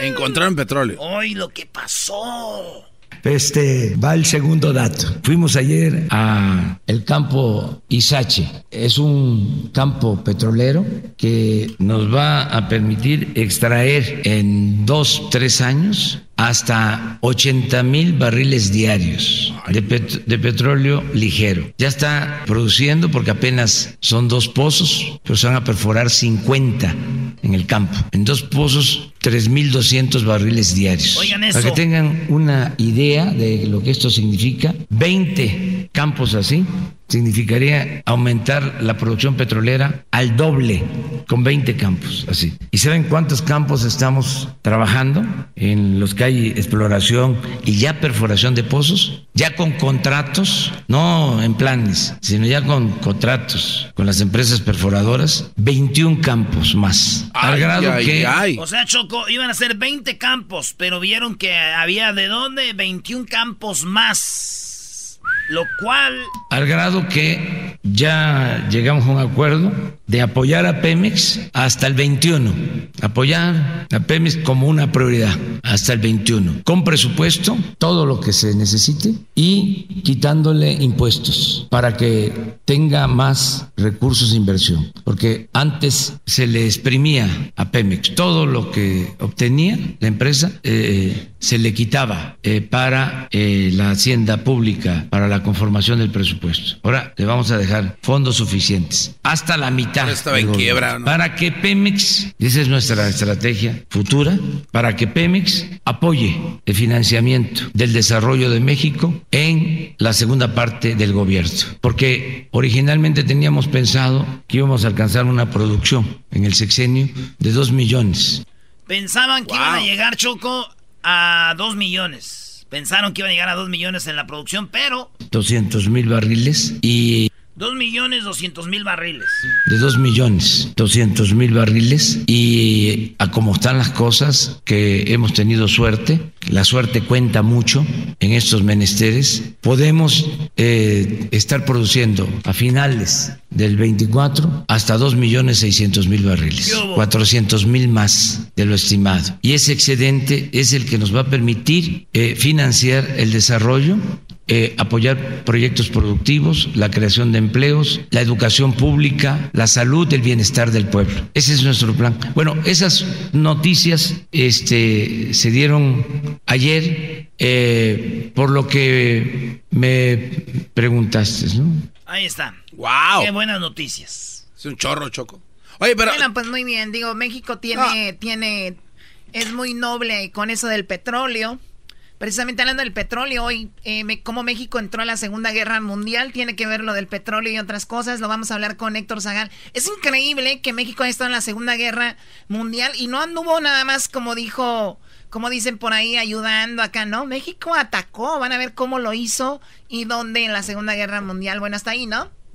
Speaker 3: Encontraron petróleo.
Speaker 4: Hoy lo que pasó.
Speaker 13: Este va el segundo dato. Fuimos ayer a el campo Izache. Es un campo petrolero que nos va a permitir extraer en dos, tres años hasta 80 mil barriles diarios de, pet- de petróleo ligero. Ya está produciendo porque apenas son dos pozos, pero se van a perforar 50 en el campo. En dos pozos, 3.200 barriles diarios.
Speaker 4: Oigan
Speaker 13: Para que tengan una idea de lo que esto significa, 20 campos así significaría aumentar la producción petrolera al doble con 20 campos así. ¿Y saben cuántos campos estamos trabajando en los que hay exploración y ya perforación de pozos? Ya con contratos, no en planes, sino ya con contratos con las empresas perforadoras, 21 campos más. al
Speaker 3: Ay,
Speaker 13: grado
Speaker 3: ay,
Speaker 13: que
Speaker 3: ay.
Speaker 4: O sea, Choco, iban a ser 20 campos, pero vieron que había de dónde 21 campos más. Lo cual
Speaker 13: al grado que ya llegamos a un acuerdo de apoyar a Pemex hasta el 21. Apoyar a Pemex como una prioridad hasta el 21. Con presupuesto, todo lo que se necesite y quitándole impuestos para que tenga más recursos de inversión. Porque antes se le exprimía a Pemex todo lo que obtenía la empresa, eh, se le quitaba eh, para eh, la hacienda pública, para la conformación del presupuesto. Ahora le vamos a dejar fondos suficientes, hasta la mitad.
Speaker 3: Estaba en quiebra. ¿no?
Speaker 13: Para que Pemex, esa es nuestra estrategia futura, para que Pemex apoye el financiamiento del desarrollo de México en la segunda parte del gobierno. Porque originalmente teníamos pensado que íbamos a alcanzar una producción en el sexenio de dos millones.
Speaker 4: Pensaban que iban a llegar, Choco, a dos millones. Pensaron que iban a llegar a dos millones en la producción, pero...
Speaker 13: 200 mil barriles y
Speaker 4: Dos millones doscientos mil barriles.
Speaker 13: de 2 millones 200 mil barriles. Y a como están las cosas que hemos tenido suerte, la suerte cuenta mucho en estos menesteres, podemos eh, estar produciendo a finales del 24 hasta 2 millones 600 mil barriles, 400 mil más de lo estimado. Y ese excedente es el que nos va a permitir eh, financiar el desarrollo eh, apoyar proyectos productivos, la creación de empleos, la educación pública, la salud, el bienestar del pueblo. Ese es nuestro plan. Bueno, esas noticias este, se dieron ayer, eh, por lo que me preguntaste, ¿no?
Speaker 4: Ahí está.
Speaker 3: ¡Wow!
Speaker 4: Qué buenas noticias.
Speaker 3: Es un chorro, Choco. Oye, pero...
Speaker 5: Bueno, pues muy bien. Digo, México tiene, tiene, es muy noble con eso del petróleo. Precisamente hablando del petróleo, hoy, eh, me- cómo México entró a la Segunda Guerra Mundial, tiene que ver lo del petróleo y otras cosas, lo vamos a hablar con Héctor Zagal. Es increíble que México haya estado en la Segunda Guerra Mundial y no anduvo nada más, como dijo, como dicen por ahí, ayudando acá, ¿no? México atacó, van a ver cómo lo hizo y dónde en la Segunda Guerra Mundial. Bueno, hasta ahí, ¿no?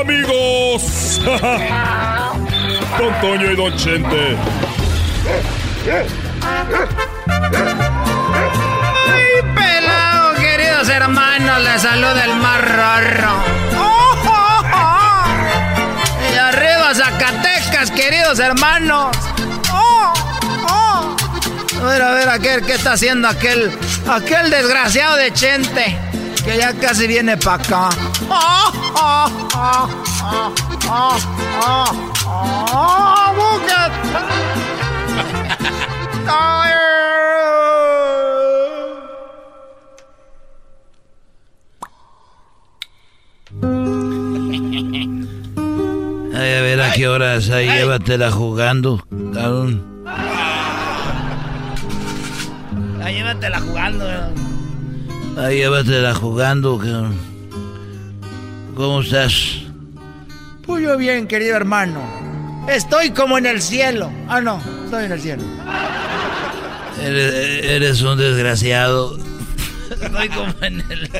Speaker 2: amigos. Don Toño y Don Chente.
Speaker 9: ¡Ay, pelado, queridos hermanos! Les saluda el más raro. ¡Oh, oh, oh! Y arriba Zacatecas, queridos hermanos. A ver, a ver, aquel, ¿qué está haciendo aquel, aquel desgraciado de Chente? Que ya casi viene para acá. ¡Oh, oh, oh, oh, oh, oh, oh! ¡Ay!
Speaker 14: Ay, a ver a qué horas, ahí llévatela jugando, cabrón.
Speaker 4: Ya llévatela jugando.
Speaker 14: Ahí llévatela jugando, cabrón. ¿Cómo estás?
Speaker 9: Pues yo bien, querido hermano. Estoy como en el cielo. Ah, no, estoy en el cielo.
Speaker 14: Eres, eres un desgraciado.
Speaker 4: Estoy como en el...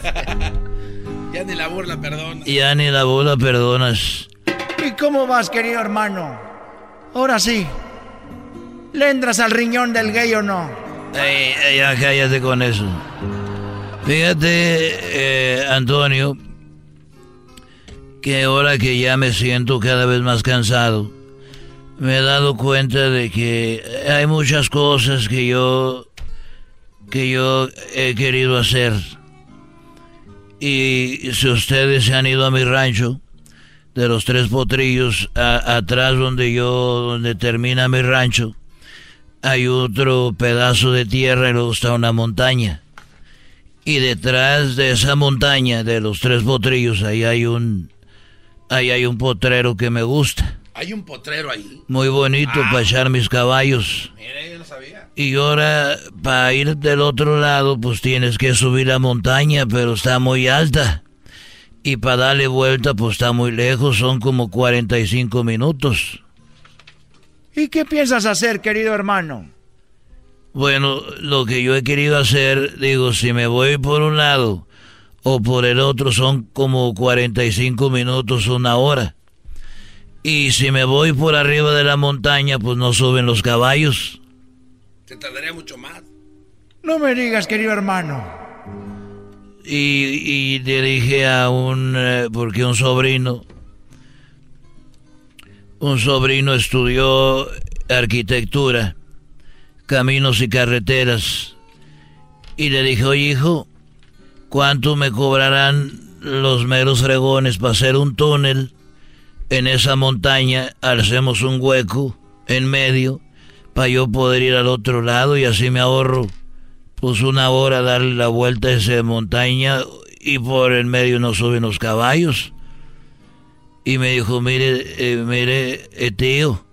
Speaker 3: Ya ni la burla, perdón.
Speaker 14: Ya ni la bola perdonas.
Speaker 9: ¿Y cómo vas, querido hermano? Ahora sí. ¿Le entras al riñón del gay o no?
Speaker 14: Ey, ey, ya cállate con eso. Fíjate, eh, Antonio, que ahora que ya me siento cada vez más cansado, me he dado cuenta de que hay muchas cosas que yo que yo he querido hacer. Y si ustedes se han ido a mi rancho de los tres potrillos atrás donde yo donde termina mi rancho, hay otro pedazo de tierra y luego está una montaña. Y detrás de esa montaña de los tres potrillos ahí hay un ahí hay un potrero que me gusta.
Speaker 3: Hay un potrero ahí.
Speaker 14: Muy bonito para echar mis caballos.
Speaker 3: Mire, yo no sabía.
Speaker 14: Y ahora, para ir del otro lado, pues tienes que subir la montaña, pero está muy alta. Y para darle vuelta, pues está muy lejos, son como 45 minutos.
Speaker 9: ¿Y qué piensas hacer, querido hermano?
Speaker 14: Bueno, lo que yo he querido hacer, digo, si me voy por un lado o por el otro son como 45 minutos, una hora. Y si me voy por arriba de la montaña, pues no suben los caballos.
Speaker 3: Se tardaría mucho más.
Speaker 9: No me digas, querido hermano.
Speaker 14: Y, y le dije a un, eh, porque un sobrino, un sobrino estudió arquitectura, caminos y carreteras. Y le dije, oye hijo, ¿cuánto me cobrarán los meros fregones para hacer un túnel en esa montaña? Hacemos un hueco en medio para yo poder ir al otro lado y así me ahorro pues una hora darle la vuelta a esa montaña y por el medio no suben los caballos. Y me dijo, mire, eh, mire, eh, tío,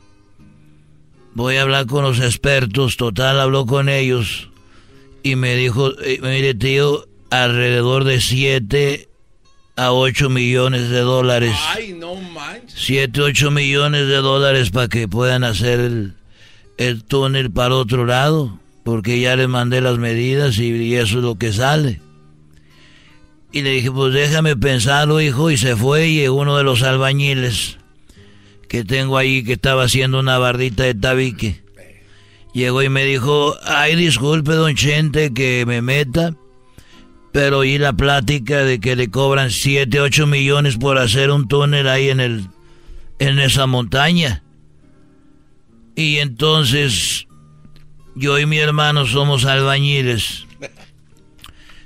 Speaker 14: voy a hablar con los expertos, total, habló con ellos. Y me dijo, eh, mire, tío, alrededor de 7 a 8 millones de dólares.
Speaker 3: Ay, no manches.
Speaker 14: 7, 8 millones de dólares para que puedan hacer el, el túnel para otro lado porque ya le mandé las medidas y, eso es lo que sale. Y le dije, pues déjame pensarlo, hijo, y se fue y uno de los albañiles que tengo ahí que estaba haciendo una bardita de tabique. Llegó y me dijo, ay, disculpe, don Chente, que me meta, pero oí la plática de que le cobran 7, 8 millones por hacer un túnel ahí en, el, en esa montaña. Y entonces yo y mi hermano somos albañiles.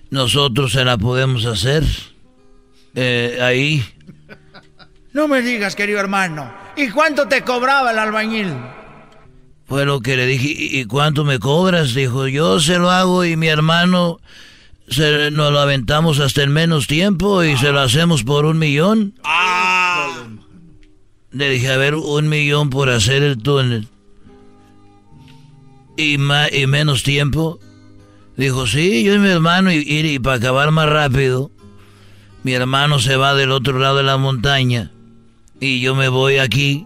Speaker 14: Nosotros se la podemos hacer. Eh, ahí.
Speaker 9: No me digas, querido hermano. ¿Y cuánto te cobraba el albañil?
Speaker 14: Fue lo que le dije. ¿Y cuánto me cobras? Dijo, yo se lo hago y mi hermano se, nos lo aventamos hasta en menos tiempo y se lo hacemos por un millón.
Speaker 3: Ah.
Speaker 14: Le dije, a ver, un millón por hacer el túnel y, y menos tiempo. Dijo, sí, yo y mi hermano, y, y, para acabar más rápido, mi hermano se va del otro lado de la montaña y yo me voy aquí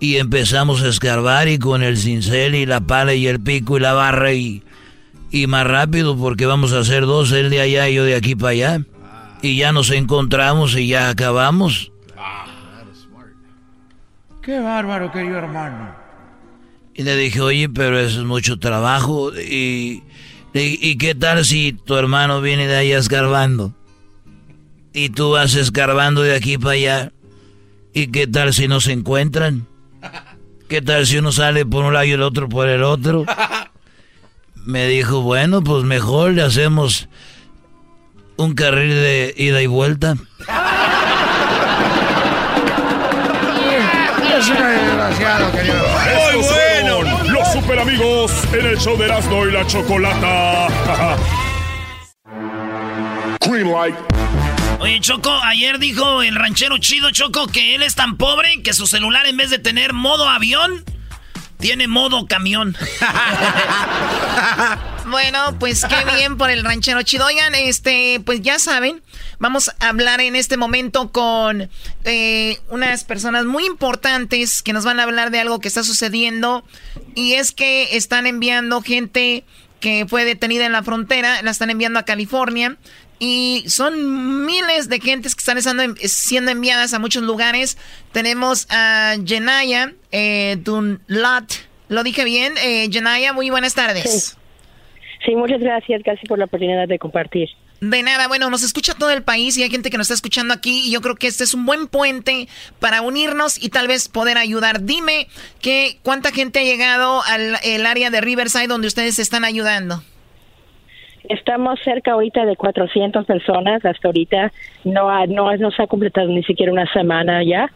Speaker 14: y empezamos a escarbar y con el cincel y la pala y el pico y la barra y, y más rápido porque vamos a hacer dos, él de allá y yo de aquí para allá. Y ya nos encontramos y ya acabamos.
Speaker 9: Qué bárbaro, querido hermano.
Speaker 14: Y le dije, oye, pero eso es mucho trabajo. Y, y, qué tal si tu hermano viene de allá escarbando? Y tú vas escarbando de aquí para allá. ¿Y qué tal si no se encuentran? ¿Qué tal si uno sale por un lado y el otro por el otro? Me dijo, bueno, pues mejor le hacemos un carril de ida y vuelta.
Speaker 9: Es un desgraciado, querido.
Speaker 2: Muy bueno. Los super amigos en el show de Erasmo y la Chocolata.
Speaker 15: Green light.
Speaker 4: Oye, Choco, ayer dijo el ranchero chido, Choco, que él es tan pobre que su celular en vez de tener modo avión, tiene modo camión.
Speaker 5: bueno, pues qué bien por el ranchero chido. Oigan, este, pues ya saben, vamos a hablar en este momento con eh, unas personas muy importantes que nos van a hablar de algo que está sucediendo. Y es que están enviando gente que fue detenida en la frontera, la están enviando a California. Y son miles de gentes que están siendo enviadas a muchos lugares. Tenemos a Jenaya eh, Dunlat. ¿Lo dije bien? Eh, Jenaya, muy buenas tardes.
Speaker 12: Sí. muchas gracias, casi por la oportunidad de compartir.
Speaker 5: De nada, bueno, nos escucha todo el país y hay gente que nos está escuchando aquí y yo creo que este es un buen puente para unirnos y tal vez poder ayudar. Dime que cuánta gente ha llegado al el área de Riverside donde ustedes están ayudando.
Speaker 12: Estamos cerca ahorita de 400 personas, hasta ahorita no, ha, no, no se ha completado ni siquiera una semana ya.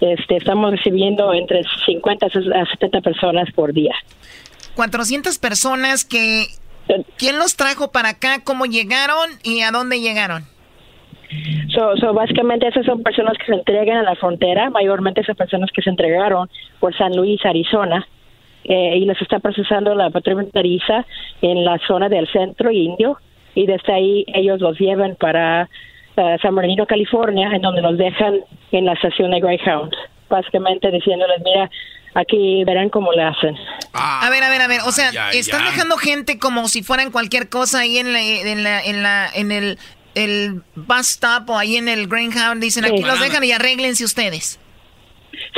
Speaker 12: Este, estamos recibiendo entre 50 a 70 personas por día.
Speaker 5: 400 personas que... ¿Quién los trajo para acá? ¿Cómo llegaron y a dónde llegaron?
Speaker 12: So, so básicamente esas son personas que se entregan a la frontera, mayormente esas personas que se entregaron por San Luis, Arizona, eh, y los está procesando la patrulla fronteriza en la zona del centro indio y desde ahí ellos los llevan para uh, San Bernardino, California, en donde los dejan en la estación de Greyhound, básicamente diciéndoles, mira, aquí verán cómo le hacen.
Speaker 5: a ver, a ver, a ver, o sea,
Speaker 1: ya,
Speaker 5: están
Speaker 1: ya.
Speaker 5: dejando gente como si fueran cualquier cosa ahí en la, en la, en la, en el, el bus stop o ahí en el Greyhound, dicen
Speaker 12: Sí.
Speaker 5: aquí los dejan y arréglense ustedes.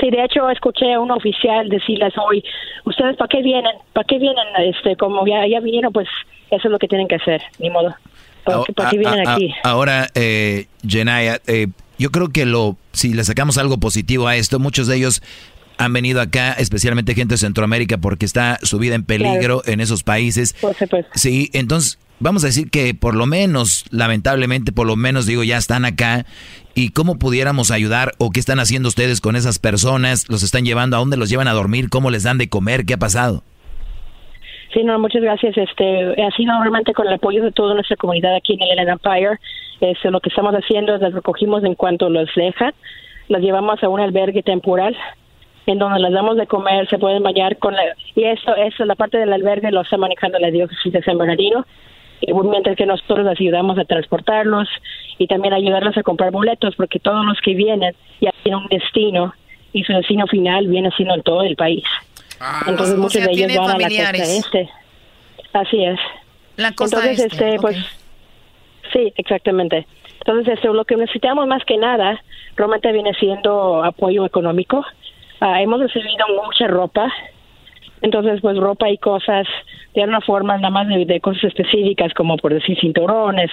Speaker 12: Sí, de hecho escuché a un oficial decirles hoy, ustedes para qué vienen, para qué vienen, este, como ya, ya vinieron, pues eso es lo que tienen que hacer, ni modo. ¿Para, qué- para qué
Speaker 16: A-
Speaker 12: vienen aquí?
Speaker 16: ahora, eh, Jenaya, eh, yo creo que lo, si le sacamos algo positivo a esto, muchos de ellos han venido acá, especialmente gente de Centroamérica, porque está su vida en peligro en esos países. Sí, entonces vamos a decir que por lo menos, lamentablemente, por lo menos digo, ya están acá. ¿Y cómo pudiéramos ayudar o qué están haciendo ustedes con esas personas? ¿Los están llevando? ¿A dónde los llevan a dormir? ¿Cómo les dan de comer? ¿Qué ha pasado?
Speaker 12: Sí, no, muchas gracias. Este, ha sido realmente con el apoyo de toda nuestra comunidad aquí en el Empire. Este, lo que estamos haciendo es las recogimos en cuanto los dejan, las llevamos a un albergue temporal en donde les damos de comer, se pueden bañar con la, y eso, eso, la parte del albergue lo está manejando la diócesis de San Bernardino, mientras que nosotros les ayudamos a transportarlos y también ayudarlos a comprar boletos, porque todos los que vienen ya tienen un destino y su destino final viene siendo en todo el país. Entonces
Speaker 5: o
Speaker 12: muchos
Speaker 5: sea,
Speaker 12: de ellos van a la costa este. Así es.
Speaker 5: La costa
Speaker 12: Entonces,
Speaker 5: este,
Speaker 12: este, pues, sí, exactamente. Entonces, este, lo que necesitamos más que nada, realmente viene siendo apoyo económico. Ah, hemos recibido mucha ropa, entonces, pues, ropa y cosas de una forma nada más de, cosas específicas, como por decir cinturones,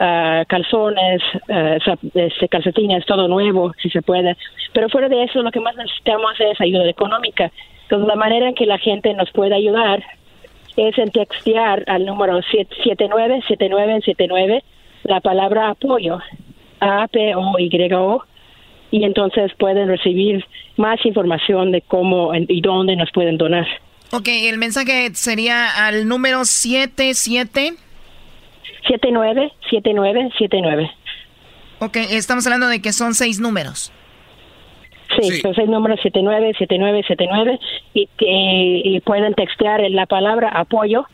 Speaker 12: ah, calzones, zap- este, calcetines, todo nuevo, si se puede. Pero fuera de eso, lo que más necesitamos es ayuda económica. Entonces, la manera en que la gente nos puede ayudar es en textear al número 797979 la palabra apoyo, A-P-O-Y-O, y entonces pueden recibir más información de cómo y dónde nos pueden donar.
Speaker 5: Ok, el mensaje sería al número 77.
Speaker 12: 797979.
Speaker 5: Ok, estamos hablando de que son seis números.
Speaker 12: Sí, pues el número 797979 y, que- y pueden textear en la palabra apoyo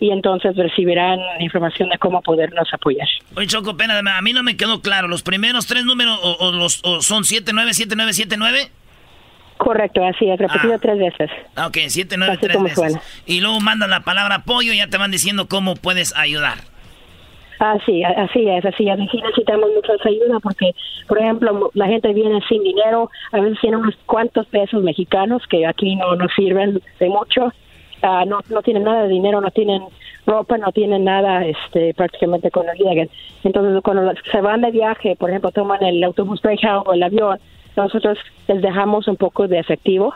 Speaker 12: y entonces recibirán información de cómo podernos apoyar.
Speaker 4: Oye, Choco, pena, a mí no me quedó claro. ¿Los primeros tres números o, o los, o son 797979?
Speaker 12: Correcto, así es, repetido tres veces.
Speaker 4: Ah, ok, 79
Speaker 12: Así
Speaker 4: tres
Speaker 12: como
Speaker 4: veces.
Speaker 12: suena.
Speaker 4: Y luego mandan la palabra apoyo y ya te van diciendo cómo puedes ayudar.
Speaker 12: Así, así es, así es. Aquí necesitamos mucha ayuda porque, por ejemplo, la gente viene sin dinero, a veces tienen unos cuantos pesos mexicanos que aquí no nos sirven de mucho. Ah, no, no tienen nada de dinero, no tienen ropa, no tienen nada este, prácticamente cuando llegan. Entonces, cuando se van de viaje, por ejemplo, toman el autobús Greyhound o el avión, nosotros les dejamos un poco de efectivo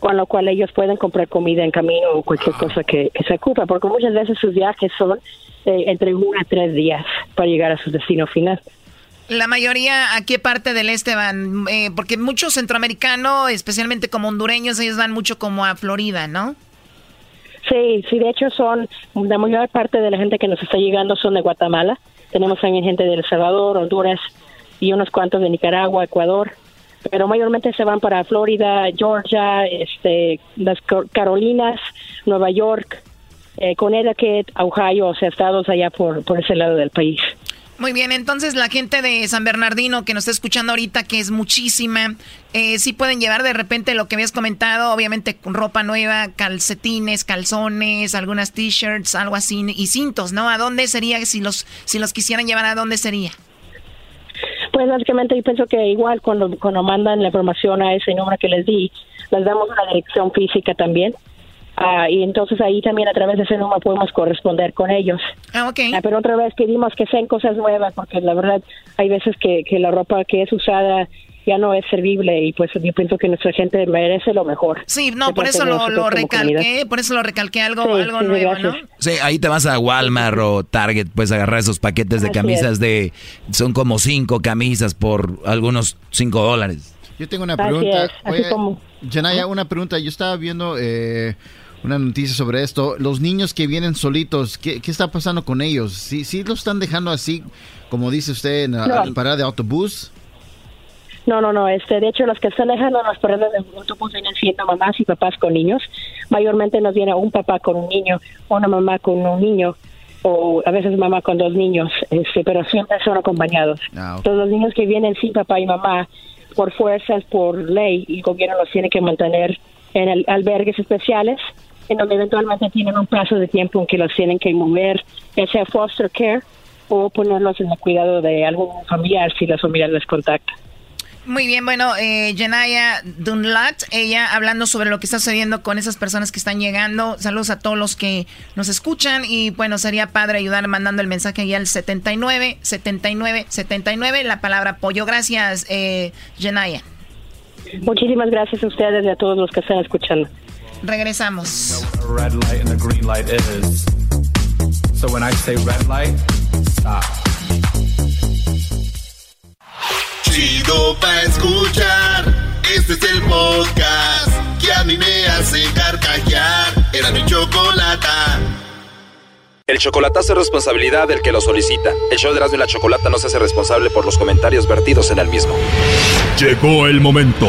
Speaker 12: con lo cual ellos pueden comprar comida en camino o cualquier cosa que, que se ocupa, porque muchas veces sus viajes son eh, entre uno a tres días para llegar a su destino final.
Speaker 5: La mayoría, ¿a qué parte del este van? Eh, porque muchos centroamericanos, especialmente como hondureños, ellos van mucho como a Florida, ¿no?
Speaker 12: Sí, sí, de hecho son, la mayor parte de la gente que nos está llegando son de Guatemala, tenemos también gente de El Salvador, Honduras y unos cuantos de Nicaragua, Ecuador, pero mayormente se van para Florida, Georgia, este, las Car- Carolinas, Nueva York, eh, Connecticut, Ohio, o sea, estados allá por, por ese lado del país.
Speaker 5: Muy bien, entonces la gente de San Bernardino que nos está escuchando ahorita, que es muchísima, eh, sí pueden llevar de repente lo que habías comentado, obviamente con ropa nueva, calcetines, calzones, algunas t-shirts, algo así, y cintos, ¿no? ¿A dónde sería si los, si los quisieran llevar, a dónde sería?
Speaker 12: Pues básicamente yo pienso que igual cuando, cuando mandan la información a ese número que les di, les damos una dirección física también. Ah, y entonces ahí también a través de ese número podemos corresponder con ellos.
Speaker 5: Ah, ok.
Speaker 12: pero otra vez pedimos que sean cosas nuevas porque la verdad hay veces que, que la ropa que es usada ya no es servible y pues yo pienso que nuestra gente merece lo mejor.
Speaker 5: Sí, no, por eso lo, lo recalqué,
Speaker 12: comunidad.
Speaker 5: por eso lo recalqué algo,
Speaker 12: Sí,
Speaker 5: algo
Speaker 12: sí,
Speaker 5: nuevo, ¿no?
Speaker 12: gracias.
Speaker 16: Sí, ahí te vas a Walmart o Target, puedes agarrar esos paquetes de
Speaker 17: Así
Speaker 16: camisas
Speaker 17: es.
Speaker 16: de... Son como cinco camisas por algunos cinco dólares.
Speaker 17: Yo tengo una
Speaker 12: Así
Speaker 17: pregunta.
Speaker 12: es, así
Speaker 17: Oye,
Speaker 12: como-
Speaker 17: Janaya, una pregunta. Yo estaba viendo eh, una noticia sobre esto. Los niños que vienen solitos, ¿qué, qué está pasando con ellos? ¿Sí, sí los están dejando así, como dice usted, en la
Speaker 12: No.
Speaker 17: parada de autobús?
Speaker 12: No, no, no. Este, de hecho, los que están dejando las paradas de autobús vienen siendo mamás y papás con niños. Mayormente nos viene un papá con un niño, una mamá con un niño, o a veces mamá con dos niños, este, pero siempre son acompañados.
Speaker 17: Ah,
Speaker 12: Todos los niños que vienen sin papá y mamá, por fuerzas, por ley, el gobierno los tiene que mantener en el- albergues especiales, en donde eventualmente tienen un plazo de tiempo en que los tienen que mover, ya sea foster care o ponerlos en el cuidado de algún familiar si la familia les contacta.
Speaker 5: Muy bien, bueno, eh, Jenaya Dunlat, ella hablando sobre lo que está sucediendo con esas personas que están llegando. Saludos a todos los que nos escuchan y bueno, sería padre ayudar mandando el mensaje ahí al 79 79 79, la palabra apoyo. Gracias, eh, Jenaya.
Speaker 12: Muchísimas gracias a ustedes y a todos los que están escuchando.
Speaker 5: Regresamos.
Speaker 1: Chido pa' escuchar. Este es el podcast que a mí me hace carcajear. Era mi chocolata.
Speaker 18: El chocolatazo es responsabilidad del que lo solicita. El show de Erasmo y la Chocolata no se hace responsable por los comentarios vertidos en el mismo.
Speaker 2: Llegó el momento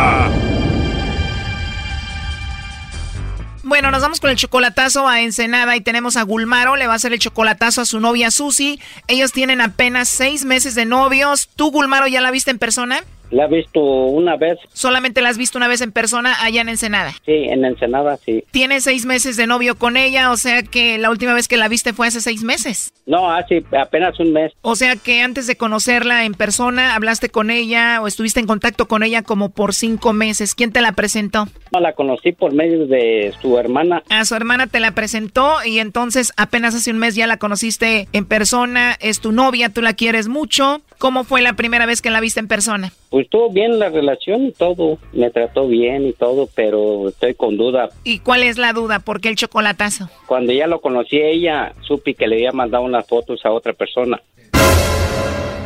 Speaker 5: Bueno, nos vamos con el chocolatazo a Ensenada y tenemos a Gulmaro, le va a hacer el chocolatazo a su novia Susi. Ellos tienen apenas seis meses de novios. ¿Tú, Gulmaro, ya la viste en persona?
Speaker 19: La he visto una vez,
Speaker 5: Solamente la has visto una vez en persona allá en Ensenada.
Speaker 19: sí, en Ensenada, sí.
Speaker 5: Tienes seis meses de novio con ella, o sea que la última vez que la viste fue hace seis meses.
Speaker 19: No, hace apenas un mes.
Speaker 5: O sea que antes de conocerla en persona, hablaste con ella o estuviste en contacto con ella como por cinco meses. ¿Quién te la presentó?
Speaker 19: No, la conocí por medio de su hermana.
Speaker 5: A su hermana te la presentó y entonces apenas hace un mes ya la conociste en persona. Es tu novia, tú la quieres mucho. ¿Cómo fue la primera vez que la viste en persona?
Speaker 19: Pues estuvo bien la relación y todo, me trató bien y todo, pero estoy con duda.
Speaker 5: ¿Y cuál es la duda? ¿Por qué el chocolatazo?
Speaker 19: Cuando ya lo conocí a ella, supe que le había mandado unas fotos a otra persona.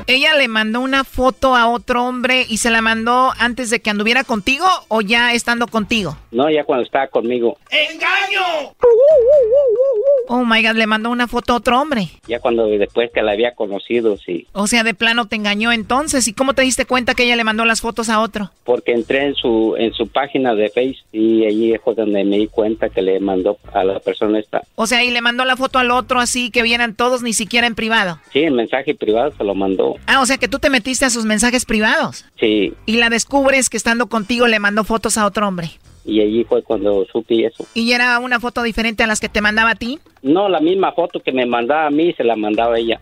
Speaker 5: ¿Ella le mandó una foto a otro hombre y se la mandó antes de que anduviera contigo o ya estando contigo?
Speaker 19: No, ya cuando estaba conmigo,
Speaker 5: ¡Engaño! Oh my god, le mandó una foto a otro hombre.
Speaker 19: ya cuando después que la había conocido, sí.
Speaker 5: O sea, de plano te engañó entonces. ¿Y cómo te diste cuenta que ella le mandó las fotos a otro?
Speaker 19: Porque entré en su en su página de Face y allí fue donde me di cuenta que le mandó a la persona esta.
Speaker 5: O sea, y le mandó la foto al otro así que vieran todos ni siquiera en privado.
Speaker 19: Sí, en mensaje privado se lo mandó.
Speaker 5: Ah, o sea que tú te metiste a sus mensajes privados.
Speaker 19: Sí,
Speaker 5: Y la descubres que estando contigo le mandó fotos a otro hombre.
Speaker 19: y allí fue cuando supe eso.
Speaker 5: ¿Y era una foto diferente a las que te mandaba a ti?
Speaker 19: No, la misma foto que me mandaba a mí se la mandaba a ella.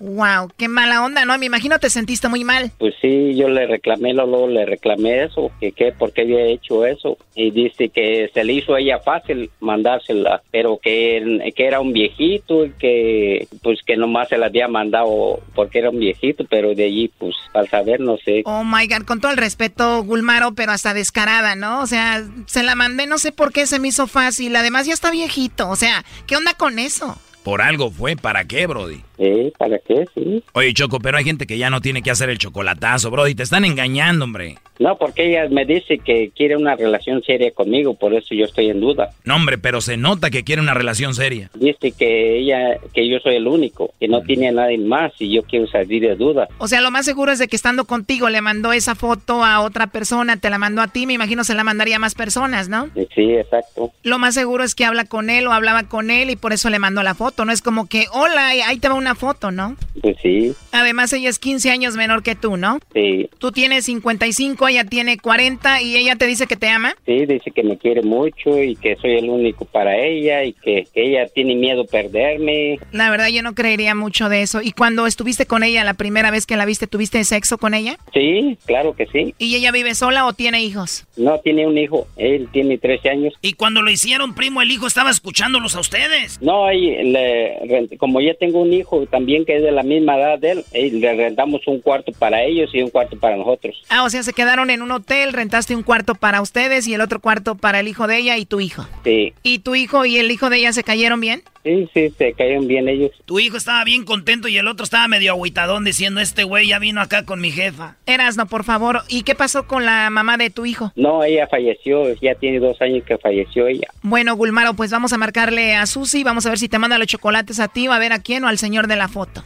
Speaker 5: Wow, qué mala onda, ¿no? Me imagino te sentiste muy mal.
Speaker 19: Pues sí, yo le reclamé, luego le reclamé eso, que qué, por qué había hecho eso. Y dice que se le hizo a ella fácil mandársela, pero que, que era un viejito y que pues que nomás se la había mandado porque era un viejito, pero de allí pues al saber no sé.
Speaker 5: Oh my god, con todo el respeto, Gulmaro, pero hasta descarada, ¿no? O sea, se la mandé, no sé por qué se me hizo fácil. Además, ya está viejito. O sea, ¿qué onda con eso?
Speaker 16: Por algo fue, ¿para qué, Brody?
Speaker 19: Sí, ¿para qué? Sí.
Speaker 16: Oye, Choco, pero hay gente que ya no tiene que hacer el chocolatazo, Brody. Te están engañando, hombre.
Speaker 19: No, porque ella me dice que quiere una relación seria conmigo, por eso yo estoy en duda.
Speaker 16: No, hombre, pero se nota que quiere una relación seria.
Speaker 19: Dice que ella, que yo soy el único, que no tiene a nadie más y yo quiero salir de duda.
Speaker 5: O sea, lo más seguro es de que estando contigo le mandó esa foto a otra persona, te la mandó a ti, me imagino se la mandaría a más personas, ¿no?
Speaker 19: Sí, exacto.
Speaker 5: Lo más seguro es que habla con él o hablaba con él y por eso le mandó la foto. No es como que, hola, ahí te va una foto, ¿no?
Speaker 19: Pues sí,
Speaker 5: Además, ella es 15 años menor que tú, ¿no?
Speaker 19: sí.
Speaker 5: Tú tienes 55, ella tiene 40 y ella te dice que te ama.
Speaker 19: Sí, dice que me quiere mucho y que soy el único para ella y que, que ella tiene miedo perderme.
Speaker 5: La verdad, yo no creería mucho de eso. ¿Y cuando estuviste con ella la primera vez que la viste, tuviste sexo con ella?
Speaker 19: Sí, claro que sí.
Speaker 5: ¿Y ella vive sola o tiene hijos?
Speaker 19: No tiene un hijo, él tiene 13 años.
Speaker 4: Y cuando lo hicieron, primo, el hijo estaba escuchándolos a ustedes.
Speaker 19: No, ahí le como ya tengo un hijo también que es de la misma edad de él, eh, le rentamos un cuarto para ellos y un cuarto para nosotros.
Speaker 5: Ah, o sea, se quedaron en un hotel, rentaste un cuarto para ustedes y el otro cuarto para el hijo de ella y tu hijo.
Speaker 19: Sí,
Speaker 5: ¿Y tu hijo y el hijo de ella se cayeron bien?
Speaker 19: Sí, sí, se cayeron bien ellos.
Speaker 4: Tu hijo estaba bien contento y el otro estaba medio agüitadón diciendo, este güey ya vino acá con mi jefa.
Speaker 5: Erasno, por favor. ¿Y qué pasó con la mamá de tu hijo?
Speaker 19: No, ella falleció, ya tiene dos años que falleció ella.
Speaker 5: Bueno, Gulmaro, pues vamos a marcarle a Susi, vamos a ver si te manda los chocolates a ti, va a ver a quién o al señor de la foto.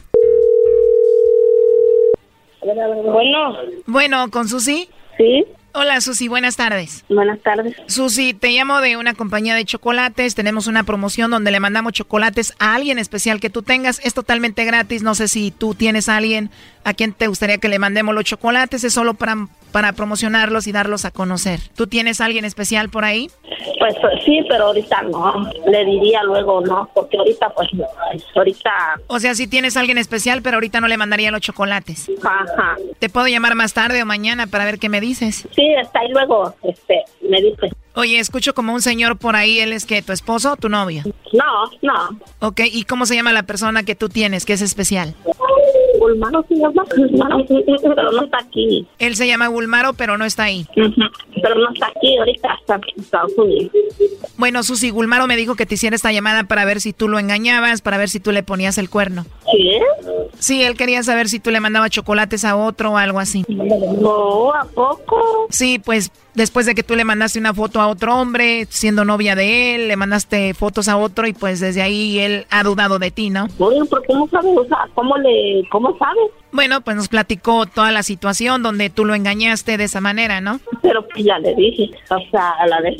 Speaker 20: Bueno.
Speaker 5: Bueno, ¿con Susi?
Speaker 20: Sí.
Speaker 5: Hola Susi, buenas tardes.
Speaker 20: Buenas tardes.
Speaker 5: Susi, te llamo de una compañía de chocolates. Tenemos una promoción donde le mandamos chocolates a alguien especial que tú tengas. Es totalmente gratis. No sé si tú tienes a alguien a quien te gustaría que le mandemos los chocolates. Es solo para, para promocionarlos y darlos a conocer. ¿Tú tienes a alguien especial por ahí?
Speaker 20: Pues, pues sí, pero ahorita no. Le diría luego no, porque ahorita pues no. Ahorita...
Speaker 5: O sea, si tienes a alguien especial, pero ahorita no le mandaría los chocolates.
Speaker 20: Ajá.
Speaker 5: ¿Te puedo llamar más tarde o mañana para ver qué me dices?
Speaker 20: Sí, está ahí luego, este, me dice.
Speaker 5: Oye, escucho como un señor por ahí, ¿él es que tu esposo o tu novio?
Speaker 20: No, no.
Speaker 5: Ok, ¿y cómo se llama la persona que tú tienes, que es especial?
Speaker 20: Gulmaro se llama, Gulmaro, pero no está aquí.
Speaker 5: Él se llama Gulmaro, pero no está ahí.
Speaker 20: Pero no está aquí, ahorita está en Estados Unidos.
Speaker 5: Bueno, Susi, Gulmaro me dijo que te hiciera esta llamada para ver si tú lo engañabas, para ver si tú le ponías el cuerno.
Speaker 20: ¿Sí?
Speaker 5: Sí, él quería saber si tú le mandabas chocolates a otro o algo así.
Speaker 20: No, ¿a poco?
Speaker 5: Sí, pues después de que tú le mandaste una foto a otro hombre, siendo novia de él, le mandaste fotos a otro y pues desde ahí él ha dudado de ti, ¿no?
Speaker 20: Oye, ¿por qué no sabes? O sea, ¿cómo le, cómo sabes?
Speaker 5: Bueno, pues nos platicó toda la situación donde tú lo engañaste de esa manera, ¿no?
Speaker 20: Pero pues ya le dije, o sea, a la de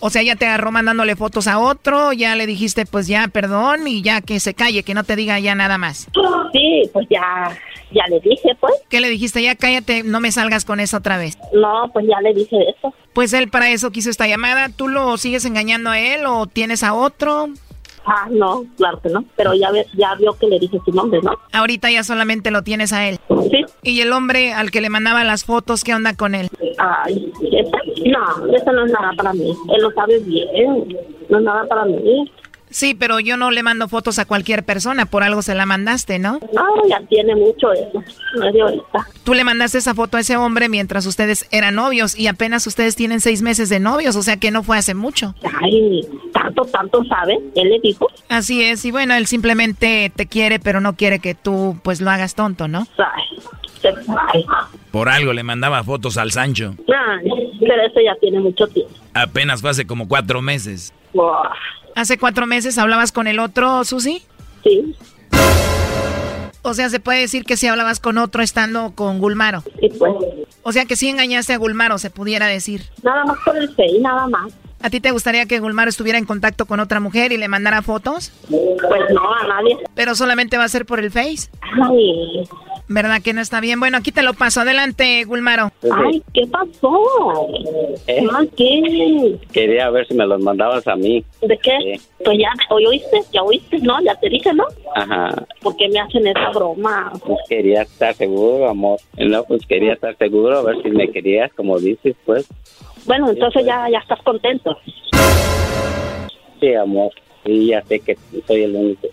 Speaker 5: O sea, ya te agarró mandándole fotos a otro, ya le dijiste pues ya perdón y ya que se calle, que no te diga ya nada más.
Speaker 20: Sí, pues ya, ya le dije pues.
Speaker 5: ¿Qué le dijiste? Ya cállate, no me salgas con eso otra vez.
Speaker 20: No, pues ya le dije eso.
Speaker 5: Pues él para eso quiso esta llamada. ¿Tú lo sigues engañando a él o tienes a otro?
Speaker 20: Ah, no, claro que no. Pero ya, ve, ya vio que le dije su nombre, ¿no?
Speaker 5: Ahorita ya solamente lo tienes a él.
Speaker 20: Sí.
Speaker 5: ¿Y el hombre al que le mandaba las fotos, qué onda con él?
Speaker 20: Ay, esa, no, eso no es nada para mí. Él lo sabe bien. No es nada para mí.
Speaker 5: Sí, pero yo no le mando fotos a cualquier persona, por algo se la mandaste, ¿no?
Speaker 20: No, ya tiene mucho eso, no es de ahorita.
Speaker 5: Tú le mandaste esa foto a ese hombre mientras ustedes eran novios y apenas ustedes tienen seis meses de novios, o sea que no fue hace mucho.
Speaker 20: Ay, tanto, tanto sabe, él le dijo.
Speaker 5: Así es, y bueno, él simplemente te quiere, pero no quiere que tú pues lo hagas tonto, ¿no?
Speaker 20: Ay, ay.
Speaker 16: Por algo le mandaba fotos al Sancho.
Speaker 20: Ay, pero eso ya tiene mucho tiempo.
Speaker 16: Apenas fue hace como cuatro meses.
Speaker 20: Buah.
Speaker 5: ¿Hace cuatro meses hablabas con el otro, Susi?
Speaker 20: Sí.
Speaker 5: O sea, se puede decir que si hablabas con otro estando con Gulmaro.
Speaker 20: Sí, pues.
Speaker 5: O sea, que sí engañaste a Gulmaro, se pudiera decir.
Speaker 20: Nada más por el Face, nada más.
Speaker 5: ¿A ti te gustaría que Gulmaro estuviera en contacto con otra mujer y le mandara fotos?
Speaker 20: Pues no, a nadie.
Speaker 5: Pero solamente va a ser por el Face.
Speaker 20: Ay.
Speaker 5: ¿Verdad que no está bien? Bueno, aquí te lo paso. Adelante, Gulmaro.
Speaker 20: Ay, ¿qué pasó?
Speaker 19: ¿Eh?
Speaker 20: ¿qué?
Speaker 19: Quería ver si me los mandabas a mí.
Speaker 20: ¿De qué?
Speaker 19: Sí.
Speaker 20: Pues ya, ¿hoy oíste? ¿Ya oíste? No, ya te dije, ¿no?
Speaker 19: Ajá.
Speaker 20: ¿Por qué me hacen esa broma?
Speaker 19: Pues quería estar seguro, amor. No, pues quería estar seguro, a ver si me querías, como dices, pues.
Speaker 20: Bueno, entonces ya, ya estás contento.
Speaker 19: Sí, amor. Sí, ya sé que soy el único.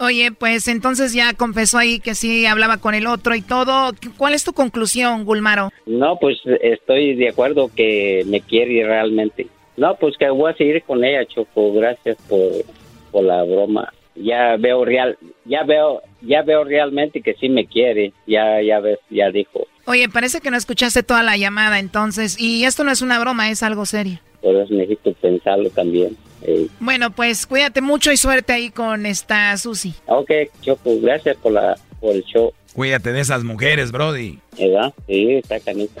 Speaker 5: Oye, pues entonces ya confesó ahí que sí hablaba con el otro y todo. ¿Cuál es tu conclusión, Gulmaro?
Speaker 19: No, pues estoy de acuerdo que me quiere realmente. No, pues que voy a seguir con ella, Choco. Gracias por, por la broma. Ya veo real, ya veo, ya veo realmente que sí me quiere. Ya, ya ves, ya dijo.
Speaker 5: Oye, parece que no escuchaste toda la llamada entonces. Y esto no es una broma, es algo serio.
Speaker 19: Por eso necesito pensarlo también.
Speaker 5: Bueno, pues cuídate mucho y suerte ahí con esta Susi.
Speaker 19: ok, Choco, gracias por la, por el show.
Speaker 16: Cuídate de esas mujeres, Brody.
Speaker 19: ¿Verdad? Sí, está canita.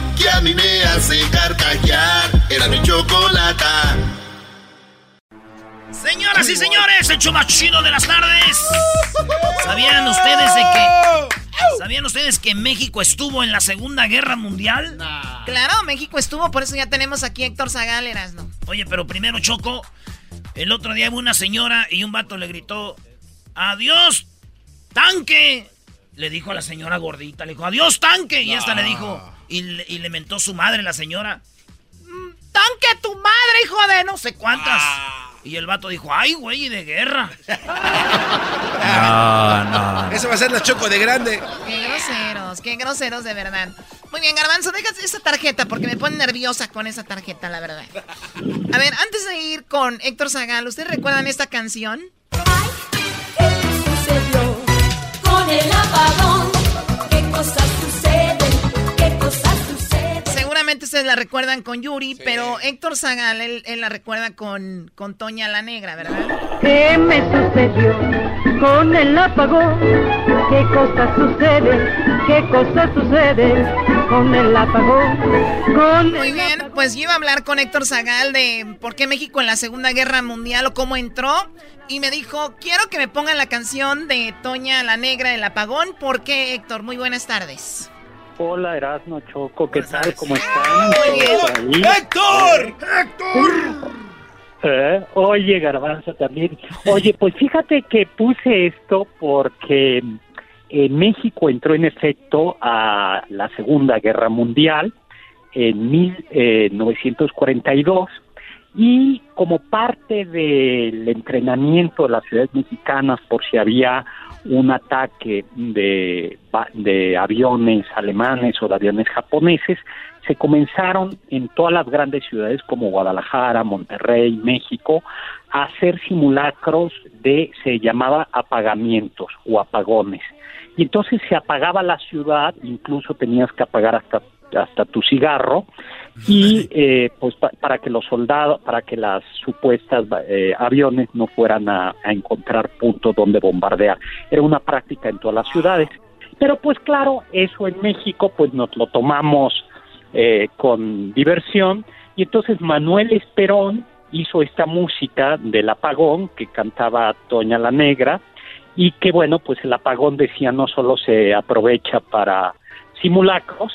Speaker 1: que a mí me hace carcajear. Era mi chocolata.
Speaker 4: Señoras y señores, el show más chido de las tardes. ¿Sabían ustedes de que... ¿Sabían ustedes que México estuvo en la Segunda Guerra Mundial?
Speaker 5: Claro, México estuvo, por eso ya tenemos aquí a Héctor Zagal, ¿no?
Speaker 4: Oye, pero primero, Choco, el otro día hubo una señora y un vato le gritó, ¡Adiós, tanque! Le dijo a la señora gordita, le dijo, ¡Adiós, tanque! Y esta le dijo, y le, y le mentó su madre, la señora, "Mm, ¡Tanque tu madre, hijo de no sé cuántas! Y el vato dijo, ¡Ay, güey, de guerra!
Speaker 16: No, no.
Speaker 3: Eso va a ser la choco de grande.
Speaker 5: Qué grosero. groseros, qué groseros de verdad. Muy bien, Garbanzo, dejas esa tarjeta porque me pone nerviosa con esa tarjeta, la verdad. A ver, antes de ir con Héctor Zagal, ¿ustedes recuerdan esta canción?
Speaker 8: con
Speaker 5: ustedes la recuerdan con Yuri, pero Héctor Zagal, él, él la recuerda con, con Toña la Negra, ¿verdad?
Speaker 21: ¿Qué me sucedió con el apagón? ¿Qué cosas suceden? ¿Qué cosas suceden con el apagón? Con
Speaker 5: Muy bien, pues yo iba a hablar con Héctor Zagal de por qué México en la Segunda Guerra Mundial o cómo entró. Y me dijo, quiero que me pongan la canción de Toña la Negra, El Apagón. ¿Por qué, Héctor? Muy buenas tardes.
Speaker 22: Hola, Erasmo Choco, ¿qué tal? ¿Cómo están?
Speaker 5: Muy.
Speaker 1: ¡Héctor! ¡Héctor!
Speaker 22: Eh, Oye, Garbanzo también. Oye, pues fíjate que puse esto porque eh, México entró en efecto a la Segunda Guerra Mundial en 1942 y como parte del entrenamiento de las ciudades mexicanas por si había un ataque de, de aviones alemanes o de aviones japoneses, se comenzaron en todas las grandes ciudades como Guadalajara, Monterrey, México, a hacer simulacros de, se llamaba apagamientos o apagones. Y entonces se apagaba la ciudad, incluso tenías que apagar hasta, hasta tu cigarro, y eh, pues pa- para que los soldados, para que las supuestas eh, aviones no fueran a, a encontrar puntos donde bombardear. Era una práctica en todas las ciudades. Pero pues claro, eso en México pues nos lo tomamos eh, con diversión y entonces Manuel Esperón hizo esta música del apagón que cantaba Toña la Negra y que bueno pues el apagón decía no solo se aprovecha para simulacros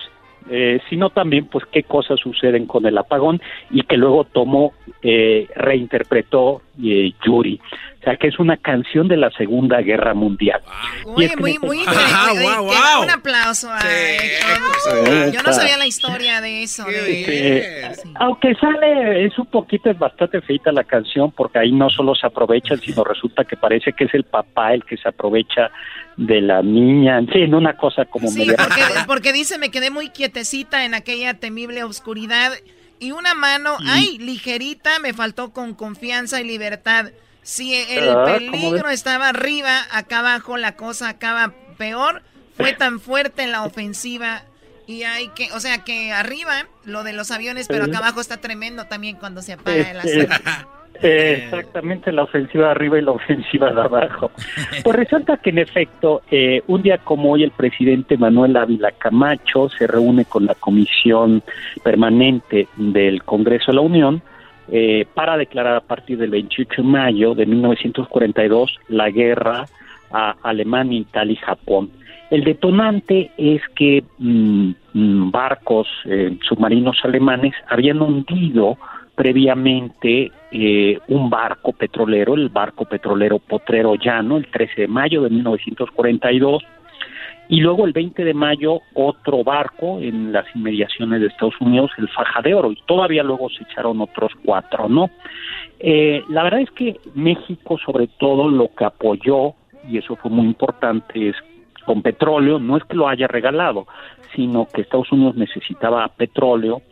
Speaker 22: eh, sino también pues qué cosas suceden con el apagón y que luego tomó eh, reinterpretó eh, Yuri sea que es una canción de la Segunda Guerra Mundial. Y
Speaker 5: Muy, muy,
Speaker 22: en
Speaker 5: muy
Speaker 22: efecto-
Speaker 5: interesante. Oye, que- Un aplauso a Héctor. Yo no sabía la historia de eso. de-
Speaker 22: Eh, aunque sale, es un poquito, es bastante feita la canción, porque ahí no solo se aprovechan, sino resulta que parece que es el papá el que se aprovecha de la niña, en fin, una cosa como
Speaker 5: Sí,
Speaker 22: media-
Speaker 5: porque, porque dice, me quedé muy quietecita en aquella temible oscuridad y una mano, ay, ligerita, me faltó con confianza y libertad. Si el
Speaker 22: Ah, ¿cómo
Speaker 5: peligro estaba arriba, acá abajo la cosa acaba peor. Fue tan fuerte la ofensiva y hay que, o sea que arriba lo de los aviones, pero acá abajo está tremendo también cuando se apaga el
Speaker 22: eh, exactamente la ofensiva de arriba y la ofensiva de abajo. Pues resulta que en efecto, eh, un día como hoy el presidente Manuel Ávila Camacho se reúne con la comisión permanente del Congreso de la Unión eh, para declarar a partir del 28 de mayo de 1942 la guerra a Alemania, Italia y Japón. El detonante es que mm, mm, barcos eh, submarinos alemanes habían hundido previamente eh, un barco petrolero, el barco petrolero Potrero Llano, el 13 de mayo de 1942, y luego el 20 de mayo otro barco en las inmediaciones de Estados Unidos, el Faja de Oro, y todavía luego se echaron otros cuatro, ¿no? Eh, la verdad es que México sobre todo lo que apoyó, y eso fue muy importante, es con petróleo, no es que lo haya regalado, sino que Estados Unidos necesitaba petróleo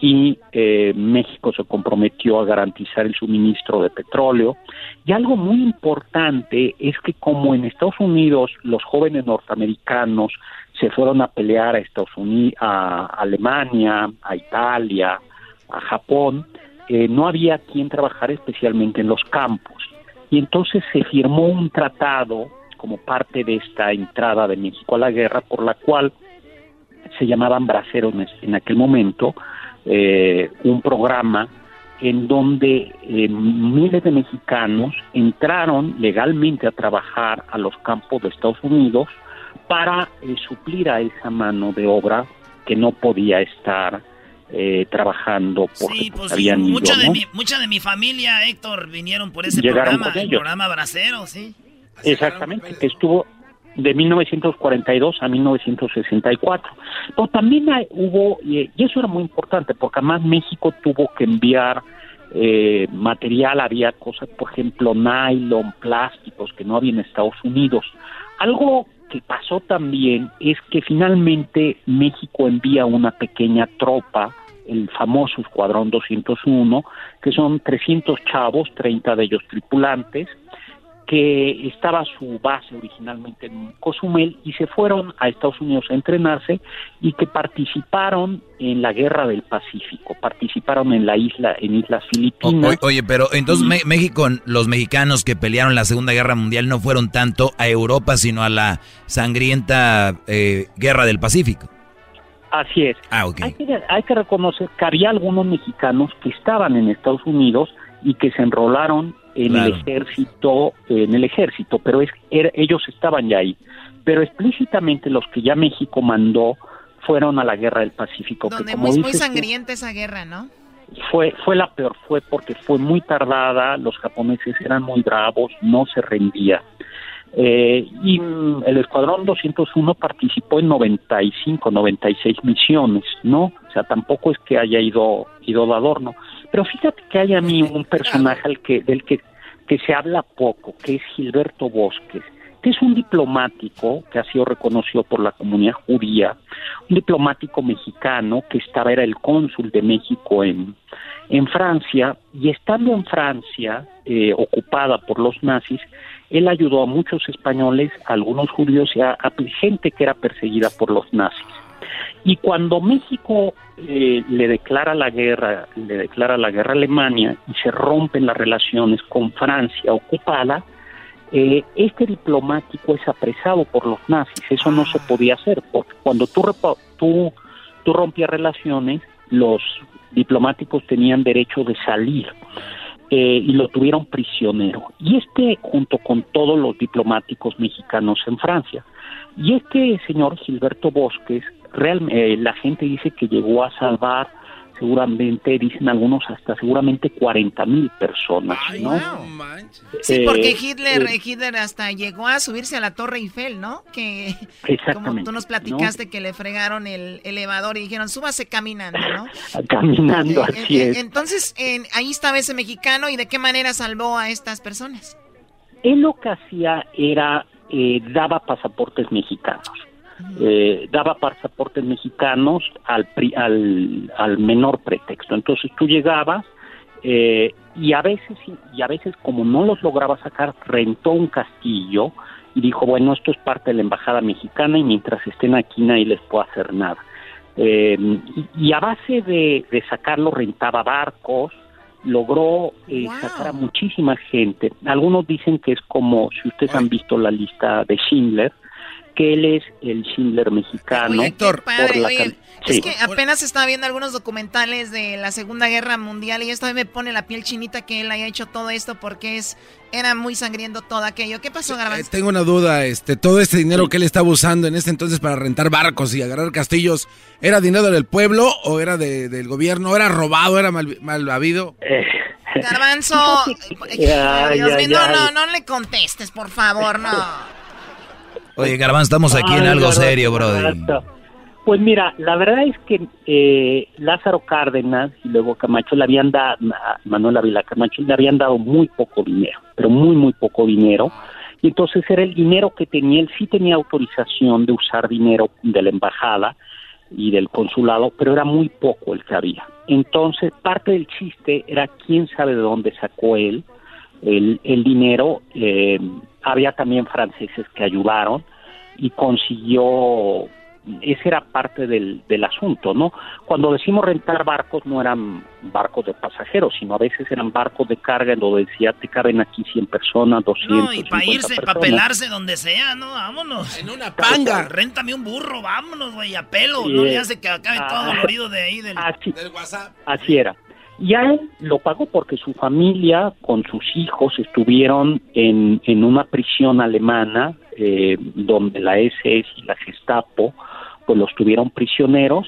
Speaker 22: y eh, México se comprometió a garantizar el suministro de petróleo. Y algo muy importante es que como en Estados Unidos los jóvenes norteamericanos se fueron a pelear a Estados Unidos, a Alemania, a Italia, a Japón, eh, no había quien trabajar especialmente en los campos. Y entonces se firmó un tratado como parte de esta entrada de México a la guerra, por la cual se llamaban braceros en aquel momento, eh, un programa en donde eh, miles de mexicanos entraron legalmente a trabajar a los campos de Estados Unidos para eh, suplir a esa mano de obra que no podía estar eh, trabajando porque
Speaker 4: Sí, pues sí,
Speaker 22: habían ido,
Speaker 4: mucha, de
Speaker 22: ¿no?
Speaker 4: mi, mucha de mi familia, Héctor, vinieron por ese
Speaker 22: Llegaron
Speaker 4: programa, el programa Bracero, sí.
Speaker 22: Exactamente, que estuvo de 1942 a 1964. Pero también hubo, y y eso era muy importante, porque además México tuvo que enviar eh, material, había cosas, por ejemplo, nylon, plásticos que no había en Estados Unidos. Algo que pasó también es que finalmente México envía una pequeña tropa, el famoso Escuadrón 201, que son 300 chavos, 30 de ellos tripulantes, que estaba su base originalmente en Cozumel y se fueron a Estados Unidos a entrenarse y que participaron en la guerra del Pacífico, participaron en la isla, en Islas Filipinas.
Speaker 16: O- oye, pero entonces Me- México, los mexicanos que pelearon la Segunda Guerra Mundial no fueron tanto a Europa, sino a la sangrienta eh, Guerra del Pacífico.
Speaker 22: Así es.
Speaker 16: Ah, ok.
Speaker 22: Hay que, hay que reconocer que había algunos mexicanos que estaban en Estados Unidos y que se enrolaron en el ejército, en el ejército, pero es, era- ellos estaban ya ahí. Pero explícitamente los que ya México mandó fueron a la guerra del Pacífico, que
Speaker 5: Donde
Speaker 22: como
Speaker 5: muy, muy
Speaker 22: dices
Speaker 5: sangrienta esa guerra, ¿no?
Speaker 22: fue fue la peor, fue porque fue muy tardada, los japoneses eran muy bravos, no se rendía. Eh, y mm, el Escuadrón 201 participó en 95, 96 misiones, ¿no? O sea, tampoco es que haya ido, ido de adorno. Pero fíjate que hay a mí un personaje al que, del que, que se habla poco, que es Gilberto Bosques, que es un diplomático que ha sido reconocido por la comunidad judía, un diplomático mexicano que estaba, era el cónsul de México en, en Francia, y estando en Francia, eh, ocupada por los nazis, él ayudó a muchos españoles, a algunos judíos y a, a gente que era perseguida por los nazis. Y cuando México eh, le declara la guerra, le declara la guerra a Alemania y se rompen las relaciones con Francia ocupada, eh, este diplomático es apresado por los nazis. Eso no se podía hacer, porque cuando tú, tú, tú rompías relaciones, los diplomáticos tenían derecho de salir eh, y lo tuvieron prisionero. Y este, junto con todos los diplomáticos mexicanos en Francia. Y este señor Gilberto Bosques, realmente la gente dice que llegó a salvar seguramente, dicen algunos, hasta seguramente 40 mil personas, ¿no?
Speaker 5: Sí,
Speaker 22: Eh,
Speaker 5: porque Hitler,
Speaker 22: eh,
Speaker 5: Hitler hasta llegó a subirse a la Torre Eiffel, ¿no? Que como
Speaker 22: Exactamente,
Speaker 5: tú nos platicaste que le fregaron el elevador y dijeron, súbase caminando, ¿no?
Speaker 22: caminando,
Speaker 5: Eh,
Speaker 22: así
Speaker 5: eh,
Speaker 22: es.
Speaker 5: Entonces, en- ahí estaba ese mexicano y de qué manera salvó a estas personas.
Speaker 22: Él lo que hacía era, eh, daba pasaportes mexicanos. Eh, daba pasaportes mexicanos al, pri- al, al menor pretexto. Entonces tú llegabas eh, y a veces y a veces como no los lograba sacar rentó un castillo y dijo bueno esto es parte de la embajada mexicana y mientras estén aquí nadie les puede hacer nada. Eh, y, y a base de, de sacarlo rentaba barcos, logró eh, sacar a muchísima gente. Algunos dicen que es como, si ustedes han visto la lista de Schindler, que él es el Schindler mexicano. por
Speaker 5: Padre,
Speaker 22: la
Speaker 5: oye,
Speaker 22: can-
Speaker 5: es
Speaker 22: Sí.
Speaker 5: que apenas estaba viendo algunos documentales de la Segunda Guerra Mundial y esto a mí me pone la piel chinita que él haya hecho todo esto porque es era muy sangriento todo aquello. ¿Qué pasó,
Speaker 3: Eh,
Speaker 5: Garbanzo?
Speaker 3: tengo una duda, este, todo este dinero que él estaba usando en ese entonces para rentar barcos y agarrar castillos, ¿era dinero del pueblo o era de- del gobierno? ¿Era robado? ¿Era mal, mal habido?
Speaker 5: Garbanzo,
Speaker 22: Ya,
Speaker 5: Dios
Speaker 22: ya,
Speaker 5: mío,
Speaker 22: ya.
Speaker 5: no, no, no le contestes, por favor, no.
Speaker 16: Oye, Garbanzo, estamos aquí en algo
Speaker 22: Garbanzo,
Speaker 16: serio.
Speaker 22: Garbanzo. Pues mira, la verdad es que eh, Lázaro Cárdenas y luego Camacho le habían dado, Manuel Ávila Camacho le habían dado muy poco dinero, pero muy, muy poco dinero. Y entonces era el dinero que tenía, él sí tenía autorización de usar dinero de la embajada y del consulado, pero era muy poco el que había. Entonces, parte del chiste era quién sabe de dónde sacó él el, el dinero. eh, había también franceses que ayudaron y consiguió, ese era parte del, del asunto, ¿no? Cuando decimos rentar barcos, no eran barcos de pasajeros, sino a veces eran barcos de carga en donde decía, te caben aquí 100 personas, 200,
Speaker 4: No, y para
Speaker 22: 50
Speaker 4: irse, para pelarse donde sea, ¿no? Vámonos. En una
Speaker 22: panga.
Speaker 4: Réntame un burro, vámonos, güey, a pelo.
Speaker 22: Sí,
Speaker 4: no le hace que acabe
Speaker 22: Ah.
Speaker 4: todo dolorido de ahí del,
Speaker 22: Así,
Speaker 4: del WhatsApp.
Speaker 22: Así era. Y a él lo pagó porque su familia con sus hijos estuvieron en, en una prisión alemana eh, donde la SS y la Gestapo pues los tuvieron prisioneros.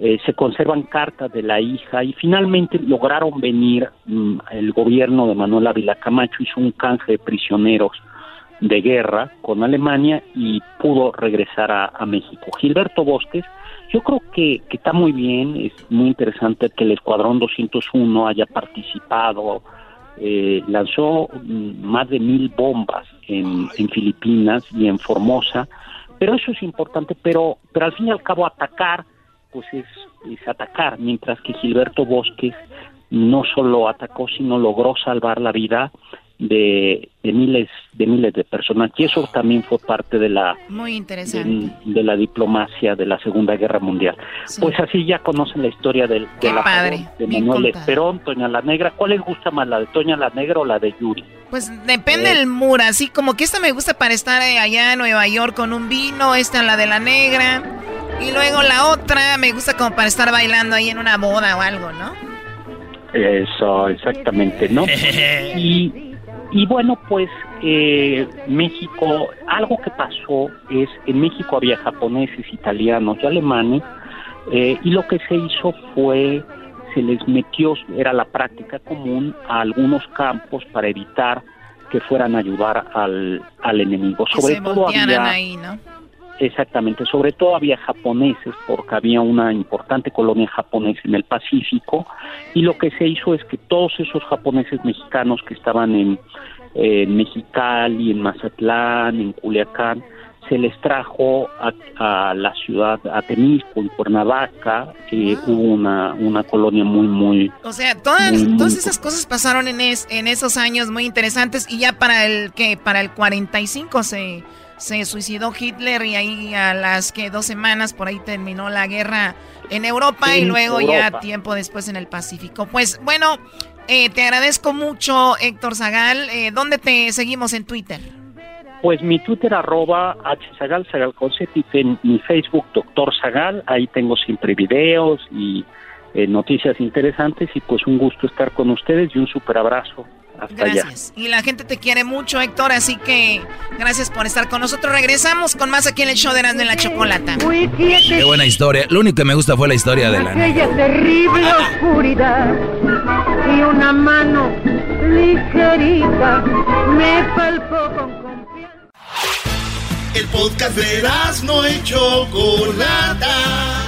Speaker 22: Eh, se conservan cartas de la hija y finalmente lograron venir mm, el gobierno de Manuel Ávila Camacho hizo un canje de prisioneros de guerra con Alemania y pudo regresar a, a México. Gilberto Bosques, yo creo que, que está muy bien, es muy interesante que el Escuadrón 201 haya participado, eh, lanzó mm, más de mil bombas en, en Filipinas y en Formosa, Pero eso es importante, pero, pero al fin y al cabo atacar, pues es, es atacar, mientras que Gilberto Bosques no solo atacó, sino logró salvar la vida de, de miles de miles de personas y eso también fue parte de la
Speaker 5: Muy interesante.
Speaker 22: de, de la diplomacia de la Segunda Guerra Mundial. Pues así ya conocen la historia del, de, la
Speaker 5: padre,
Speaker 22: de Manuel. Esperón, Toña la Negra. ¿Cuál les gusta más, la de Toña la Negra o la de Yuri?
Speaker 5: Pues depende
Speaker 22: Eh.
Speaker 5: del mura, así como que esta me gusta para estar eh, allá en Nueva York con un vino, esta la de la negra, y luego la otra me gusta como para estar bailando ahí en una boda o algo, ¿no?
Speaker 22: Eso, exactamente, ¿no? Y, y bueno, pues eh, México, algo que pasó es, en México había japoneses, italianos y alemanes, eh, y lo que se hizo fue, se les metió, era la práctica común, a algunos campos para evitar que fueran a ayudar al, al enemigo.
Speaker 5: Que
Speaker 22: Sobre
Speaker 5: se
Speaker 22: todo había...
Speaker 5: ahí, ¿no?
Speaker 22: Exactamente, sobre todo había japoneses porque había una importante colonia japonesa en el Pacífico y lo que se hizo es que todos esos japoneses mexicanos que estaban en, en Mexicali, en Mazatlán, en Culiacán, se les trajo a, a la ciudad, a Temisco, en Cuernavaca, que hubo una, una colonia muy, muy...
Speaker 5: O sea, todas,
Speaker 22: muy, muy
Speaker 5: todas esas cosas pasaron en, es- en esos años muy interesantes y ya para el que para el 45 se, se suicidó Hitler y ahí a las que dos semanas por ahí terminó la guerra en Europa y luego ya tiempo después en el Pacífico. Pues bueno, eh, te agradezco mucho Héctor Zagal. Eh, ¿Dónde te seguimos en Twitter?
Speaker 22: Pues mi Twitter arroba hzagal, zagal con en mi Facebook doctor Zagal, ahí tengo siempre videos y eh, noticias interesantes y pues un gusto estar con ustedes y un super abrazo. Hasta allá.
Speaker 5: Gracias. Y la gente te quiere mucho, Héctor, así que gracias por estar con nosotros. Regresamos con más aquí en el show de Erasmo en la Chocolata.
Speaker 16: Qué buena historia. Lo único que me gusta fue la historia de la
Speaker 21: aquella terrible oscuridad y una mano ligerita me palpó con
Speaker 1: El podcast de no y Chocolata.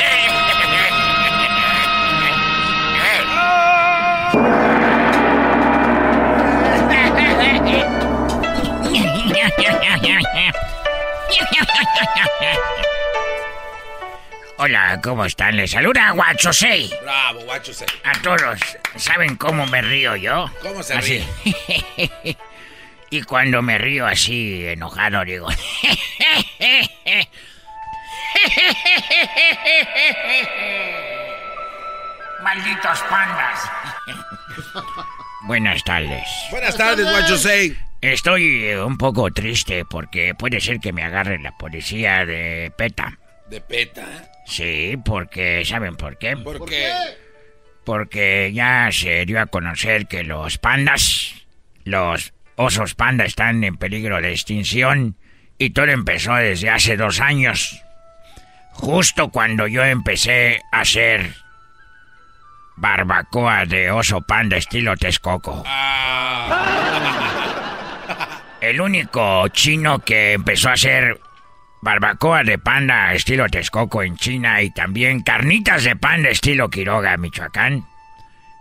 Speaker 6: Hola, ¿cómo están? Les saluda Guacho 6.
Speaker 3: Bravo, guacho. se-
Speaker 6: A todos, ¿saben cómo me río yo?
Speaker 3: ¿Cómo se
Speaker 6: Así. y cuando me río así, enojado, digo... Malditos pandas. Buenas tardes.
Speaker 3: Buenas tardes, guacho.
Speaker 6: Estoy eh, un poco triste porque puede ser que me agarre la policía de PETA.
Speaker 3: De peta.
Speaker 6: Sí, porque ¿saben por qué?
Speaker 3: ¿Por qué?
Speaker 6: Porque ya se dio a conocer que los pandas, los osos panda están en peligro de extinción y todo empezó desde hace dos años. Justo cuando yo empecé a hacer barbacoa de oso panda estilo Texcoco. El único chino que empezó a hacer barbacoa de panda estilo Texcoco en China y también carnitas de panda estilo Quiroga, Michoacán.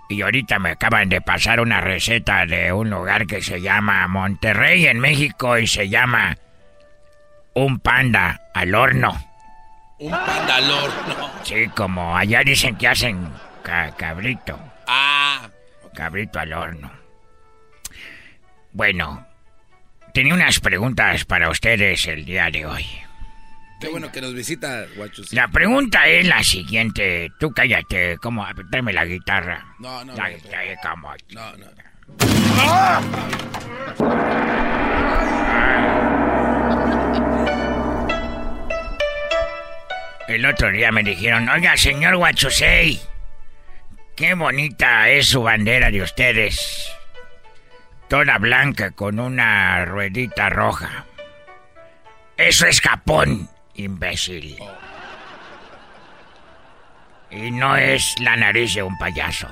Speaker 6: Y ahorita me acaban de pasar una receta de un lugar que se llama Monterrey en México y se llama un panda al horno.
Speaker 3: Un panda al horno.
Speaker 6: Sí, como allá dicen que hacen ca- cabrito.
Speaker 3: Ah.
Speaker 6: Cabrito al horno. Bueno, tenía unas preguntas para ustedes el día de hoy.
Speaker 3: Qué bueno que nos visita, guacho. Say.
Speaker 6: La pregunta es la siguiente. Tú cállate, ¿cómo? Dame la guitarra.
Speaker 3: No, no,
Speaker 6: La
Speaker 3: no.
Speaker 6: ¿cómo?
Speaker 3: No, no.
Speaker 6: El otro día me dijeron, oiga, señor Huachusei, qué bonita es su bandera de ustedes. Toda blanca con una ruedita roja. Eso es Japón, imbécil. Y no es la nariz de un payaso.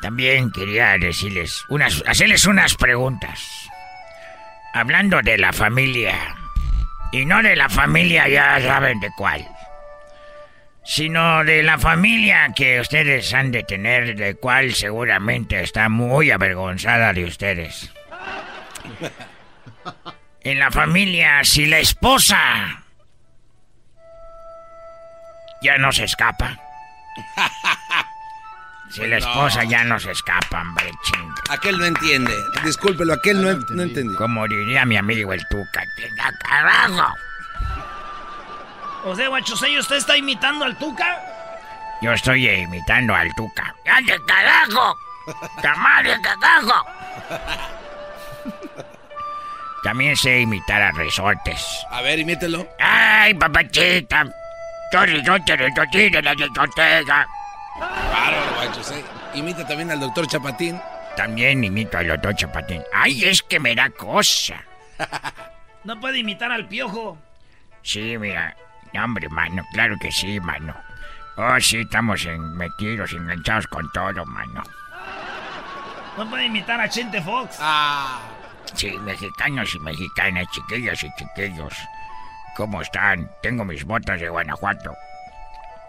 Speaker 6: También quería decirles unas, hacerles unas preguntas. Hablando de la familia, y no de la familia ya saben de cuál, sino de la familia que ustedes han de tener, de cual seguramente está muy avergonzada de ustedes. En la familia, si la esposa ya no se escapa. Si la esposa ya no se escapa, hombre, ching.
Speaker 3: Aquel no entiende. Discúlpelo, aquel no, no entendió.
Speaker 6: Como diría mi amigo el Tuca, tenga carajo.
Speaker 4: O sea, Guachoseño, ¿usted está imitando al Tuca?
Speaker 6: Yo estoy imitando al Tuca. ¡Ande carajo! ¡Tamale carajo! También sé imitar a resortes.
Speaker 3: A ver, imítelo.
Speaker 6: ¡Ay, papachita! Yo resorte, resorte de la discoteca.
Speaker 3: Bárbaro, guacho, sí. Imita también al doctor Chapatín.
Speaker 6: También imito al doctor Chapatín. ¡Ay, es que me da cosa!
Speaker 4: No puede imitar al piojo.
Speaker 6: Sí, mira. Hombre, mano. Claro que sí, mano. Oh, sí, estamos en, metidos, enganchados con todo, mano.
Speaker 4: No puede imitar a Chente Fox.
Speaker 3: Ah.
Speaker 6: Sí, mexicanos y mexicanas, chiquillos y chiquillos. ¿Cómo están? Tengo mis botas de Guanajuato.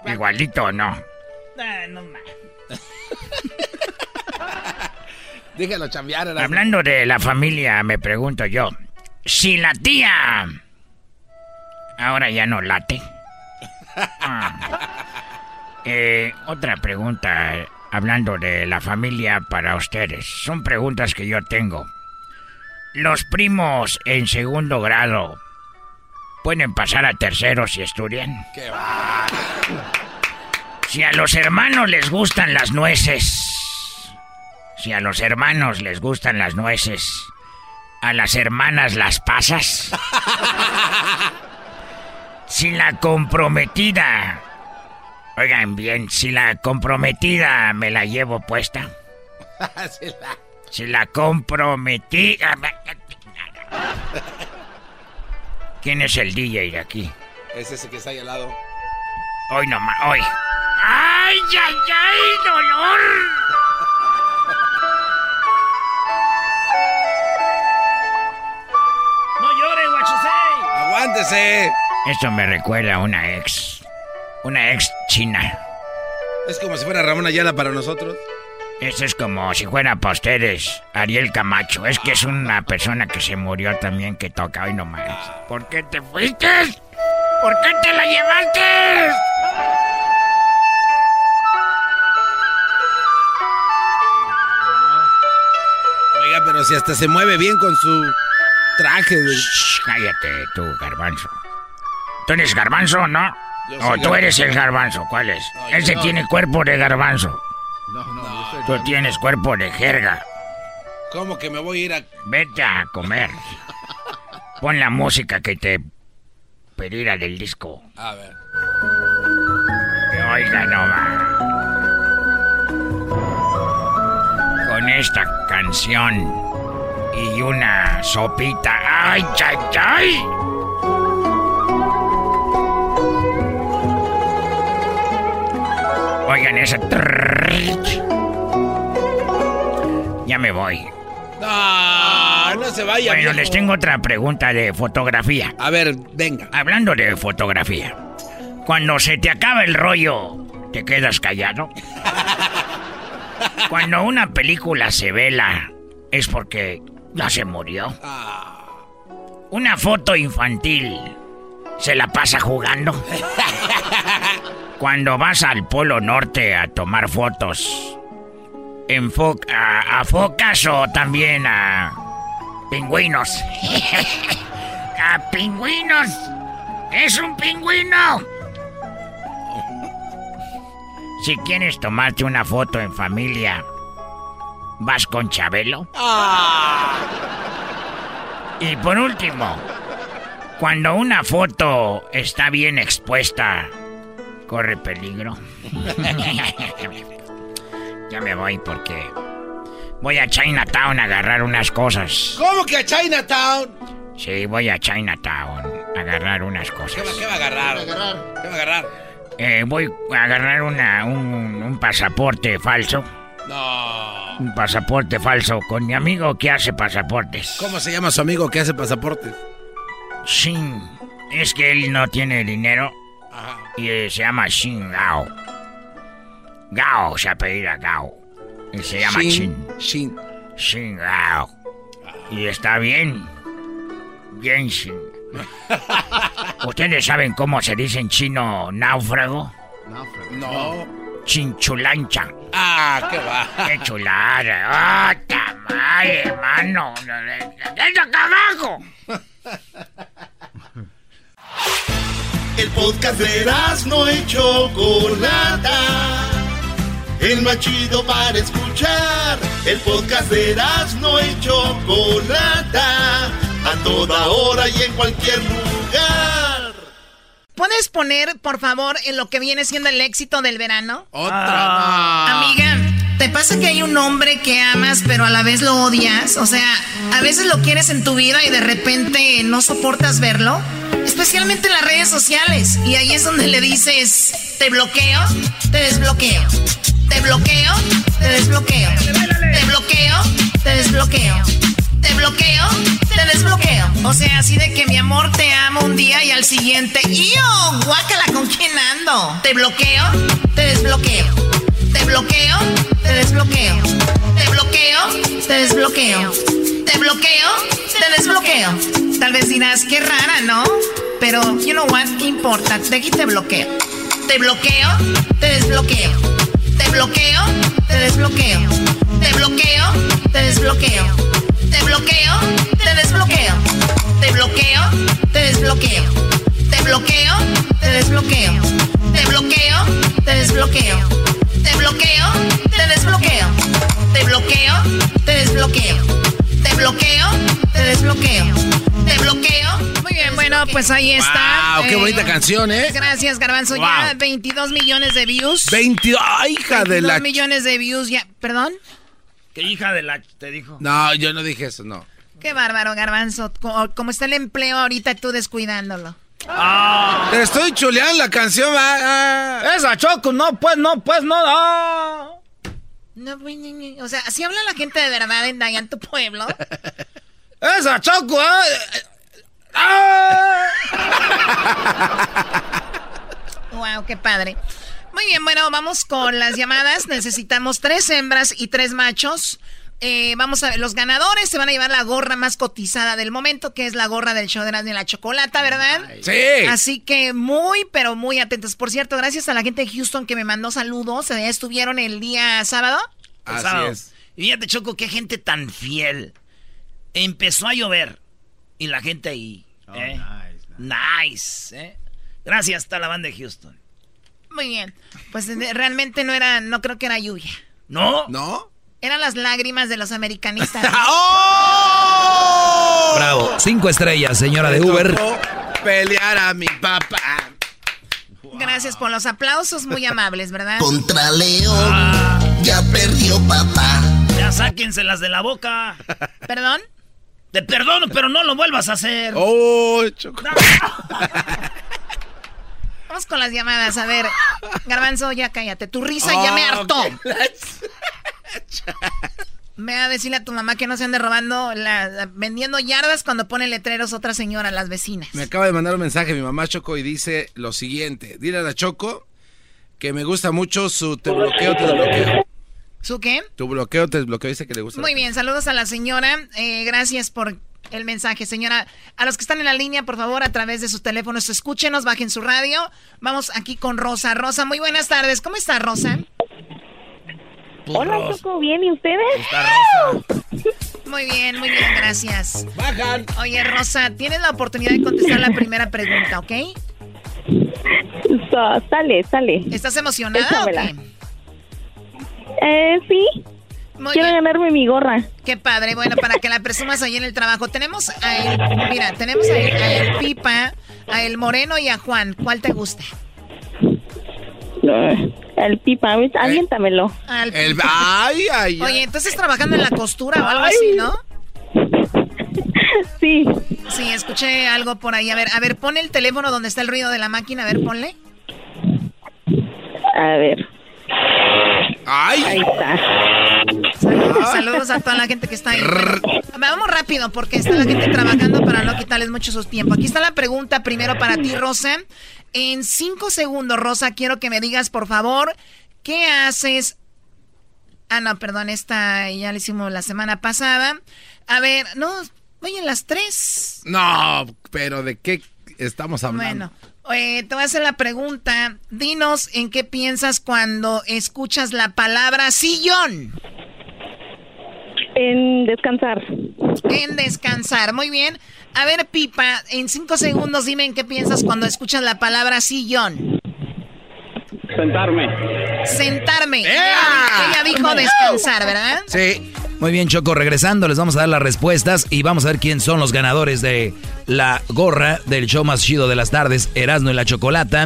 Speaker 6: ¿Igualito o no?
Speaker 4: Ah, no más.
Speaker 3: Déjalo chambear.
Speaker 6: Hablando de la familia, me pregunto yo. Si la tía... Ahora ya no late. Ah. Eh, otra pregunta, hablando de la familia para ustedes. Son preguntas que yo tengo. Los primos en segundo grado pueden pasar a tercero si estudian.
Speaker 3: Qué va.
Speaker 6: Si a los hermanos les gustan las nueces. Si a los hermanos les gustan las nueces. A las hermanas las pasas. Si la comprometida. Oigan bien, si la comprometida me la llevo puesta.
Speaker 3: La-
Speaker 6: Si la comprometida. ¿Quién es el DJ de aquí?
Speaker 3: Es ese que está ahí al lado.
Speaker 6: Hoy nomás, hoy. ¡Ay, ay, ay, dolor!
Speaker 4: ¡No llore, Guachosei!
Speaker 3: ¡Aguántese!
Speaker 6: Esto me recuerda a una ex. Una ex china.
Speaker 3: Es como si fuera Ramón Ayala para nosotros.
Speaker 6: Esto es como si fuera para ustedes, Ariel Camacho. Es que es una persona que se murió también que toca hoy nomás. ¿Por qué te fuiste? ¿Por qué te la llevaste?
Speaker 3: Oiga, pero si hasta se mueve bien con su traje.
Speaker 6: Shh, cállate tú, garbanzo. ¿Tú eres garbanzo no?
Speaker 3: Yo
Speaker 6: O tú eres el garbanzo, ¿cuál es? Ese
Speaker 17: no.
Speaker 6: tiene cuerpo de garbanzo.
Speaker 17: No, no, yo soy-
Speaker 6: Tú tienes cuerpo de jerga.
Speaker 3: ¿Cómo que me voy a ir a.?
Speaker 6: Vete a comer. Pon la música que te pedirá del disco.
Speaker 3: A ver.
Speaker 6: Que oiga nomás. Con esta canción y una sopita. ¡Ay, ay, ay! Oigan esa. Ya me voy.
Speaker 3: No, no se vaya.
Speaker 6: Bueno,
Speaker 3: viejo.
Speaker 6: les tengo otra pregunta de fotografía.
Speaker 3: A ver, venga.
Speaker 6: Hablando de fotografía, cuando se te acaba el rollo, ¿te quedas callado? Cuando una película se vela, es porque ya se murió. Una foto infantil, ¿se la pasa jugando? Cuando vas al Polo Norte a tomar fotos, enfo- a, a focas o también a pingüinos. a pingüinos. Es un pingüino. Si quieres tomarte una foto en familia, ¿vas con Chabelo? Y por último, cuando una foto está bien expuesta, corre peligro. ya me voy porque voy a Chinatown a agarrar unas cosas.
Speaker 3: ¿Cómo que a Chinatown?
Speaker 6: Sí, voy a Chinatown a agarrar unas
Speaker 3: ¿Qué
Speaker 6: cosas.
Speaker 3: va, qué va a agarrar?
Speaker 17: agarrar?
Speaker 3: ¿Qué va a agarrar?
Speaker 23: Eh, voy a agarrar una, un, un pasaporte falso.
Speaker 3: No.
Speaker 23: Un pasaporte falso con mi amigo que hace pasaportes.
Speaker 3: ¿Cómo se llama su amigo que hace pasaportes?
Speaker 23: Shin. Es que él no tiene dinero. Y eh, se llama Shin Gao. Gao se apellida Gao. Y se llama
Speaker 3: Shin,
Speaker 23: Shin.
Speaker 3: Shin.
Speaker 23: Gao. Y está bien. Bien Shin. ¿Ustedes saben cómo se dice en chino náufrago?
Speaker 3: No.
Speaker 23: Chinchulancha.
Speaker 3: Ah, qué va.
Speaker 23: ¡Qué chulada! ¡Ah, tamal, hermano! ¡Eso carajo!
Speaker 1: El podcast de no y Chocolata. El más chido para escuchar. El podcast de no y Chocolata. A toda hora y en cualquier lugar.
Speaker 5: ¿Puedes poner, por favor, en lo que viene siendo el éxito del verano?
Speaker 3: Otra.
Speaker 5: Amiga, ¿te pasa que hay un hombre que amas pero a la vez lo odias? O sea, a veces lo quieres en tu vida y de repente no soportas verlo. Especialmente en las redes sociales. Y ahí es donde le dices, te bloqueo, te desbloqueo. Te bloqueo, te desbloqueo. Te bloqueo, te desbloqueo. Te bloqueo, te desbloqueo. O sea, así de que mi amor te amo un día y al siguiente, ¡yo! Guácala, ¿con quién ando? Te bloqueo, te desbloqueo. Te bloqueo, te desbloqueo. Te bloqueo, te desbloqueo. Te bloqueo, te desbloqueo. Tal vez dirás, qué rara, ¿no? Pero, you know what, ¿qué importa? De aquí te bloqueo. Te bloqueo, te desbloqueo. Te bloqueo, te desbloqueo. Te bloqueo, te desbloqueo. Te bloqueo, te desbloqueo. Te bloqueo, te desbloqueo. Te bloqueo, te desbloqueo. Te bloqueo, te desbloqueo. Te bloqueo, te desbloqueo. Te bloqueo, te desbloqueo. Te bloqueo, te desbloqueo. Te bloqueo. Muy bien, bueno, pues ahí está.
Speaker 3: Wow, qué bonita canción, ¿eh?
Speaker 5: Gracias, Garbanzo. Ya 22 millones de views.
Speaker 3: 22. ¡Ay, hija de
Speaker 5: 22
Speaker 3: la.
Speaker 5: millones de views ya. ¿Perdón?
Speaker 4: ¿Qué hija de la te dijo?
Speaker 3: No, yo no dije eso, no.
Speaker 5: Qué bárbaro, Garbanzo. Co- Como está el empleo ahorita, tú descuidándolo.
Speaker 3: Te estoy chuleando la canción. ah, ah.
Speaker 9: Esa Choco, no, pues, no, pues, no. ah.
Speaker 5: No, pues, ni- ni- o sea, así habla la gente de verdad en, en tu pueblo.
Speaker 9: Esa Choco, ah.
Speaker 5: wow, qué padre. Muy bien, bueno, vamos con las llamadas. Necesitamos tres hembras y tres machos. Eh, vamos a ver, los ganadores se van a llevar la gorra más cotizada del momento, que es la gorra del show de y la chocolata, ¿verdad?
Speaker 3: Sí.
Speaker 5: Así que muy, pero muy atentos. Por cierto, gracias a la gente de Houston que me mandó saludos. Estuvieron el día sábado.
Speaker 4: El sábado. Y fíjate, Choco, qué gente tan fiel. Empezó a llover. Y la gente ahí. ¿eh? Nice. ¿eh? Gracias a la banda de Houston.
Speaker 5: Muy bien. Pues eh, realmente no era, no creo que era lluvia.
Speaker 4: ¿No?
Speaker 3: ¿No?
Speaker 5: Eran las lágrimas de los americanistas.
Speaker 16: Bravo. Cinco estrellas, señora de Uber.
Speaker 3: Pelear a mi papá.
Speaker 5: Gracias por los aplausos, muy amables, ¿verdad?
Speaker 1: Contra León. Ya perdió papá.
Speaker 4: Ya sáquenselas de la boca.
Speaker 5: ¿Perdón?
Speaker 4: Te perdono, pero no lo vuelvas a hacer.
Speaker 3: Oh, Choco.
Speaker 5: Vamos con las llamadas. A ver, Garbanzo, ya cállate. Tu risa ya me
Speaker 3: Oh,
Speaker 5: hartó. Me va a decirle a tu mamá que no se ande robando, la- la- vendiendo yardas cuando pone letreros otra señora, las vecinas.
Speaker 3: Me acaba de mandar un mensaje mi mamá Choco y dice lo siguiente. Dile a la Choco que me gusta mucho su te bloqueo, te desbloqueo.
Speaker 5: ¿Su qué?
Speaker 3: Tu bloqueo, te desbloqueo. Dice que le gusta.
Speaker 5: Muy bien, saludos a la señora. Eh, gracias por el mensaje, señora. A los que están en la línea, por favor, a través de sus teléfonos, escúchenos, bajen su radio. Vamos aquí con Rosa. Rosa, muy buenas tardes. ¿Cómo está, Rosa?
Speaker 24: Hola, Choco, ¿bien? ¿Y ustedes?
Speaker 5: Muy bien, muy bien, gracias.
Speaker 3: Bajan.
Speaker 5: Oye, Rosa, tienes la oportunidad de contestar la primera pregunta, ¿ok?
Speaker 24: So, sale, sale.
Speaker 5: ¿Estás emocionada o
Speaker 24: Échamela.
Speaker 5: qué?
Speaker 24: Eh, sí.
Speaker 5: Muy
Speaker 24: Quiero
Speaker 5: bien.
Speaker 24: ganarme mi gorra.
Speaker 5: Qué padre, bueno, para que la presumas ahí en el trabajo. Tenemos a el, mira, tenemos a el, a el Pipa, a el Moreno y a Juan. ¿Cuál te gusta?
Speaker 24: No, el pipa, aviéntamelo.
Speaker 5: Al
Speaker 3: El,
Speaker 5: Pipa.
Speaker 3: ay, ay, ay.
Speaker 5: Oye, entonces trabajando en la costura o algo así, ¿no?
Speaker 24: Sí.
Speaker 5: Sí, escuché algo por ahí. A ver, a ver, pon el teléfono donde está el ruido de la máquina. A ver, ponle.
Speaker 24: A ver.
Speaker 3: ¡Ay!
Speaker 24: Ahí está.
Speaker 5: Saludos, saludos a toda la gente que está ahí. Bueno, vamos rápido porque está la gente trabajando para no quitarles mucho su tiempo. Aquí está la pregunta primero para ti, Rosa. En cinco segundos, Rosa, quiero que me digas, por favor, ¿qué haces? Ah, no, perdón, esta ya la hicimos la semana pasada. A ver, no, oye, las tres.
Speaker 3: No, pero ¿de qué estamos hablando?
Speaker 5: Bueno, eh, te voy a hacer la pregunta. Dinos en qué piensas cuando escuchas la palabra sillón.
Speaker 24: En descansar.
Speaker 5: En descansar, muy bien. A ver, Pipa, en cinco segundos dime en qué piensas cuando escuchas la palabra sillón.
Speaker 25: Sentarme.
Speaker 5: Sentarme. Ella dijo descansar, ¿verdad?
Speaker 16: Sí. Muy bien, Choco. Regresando, les vamos a dar las respuestas y vamos a ver quién son los ganadores de la gorra del show más chido de las tardes, Erasmo y la Chocolata.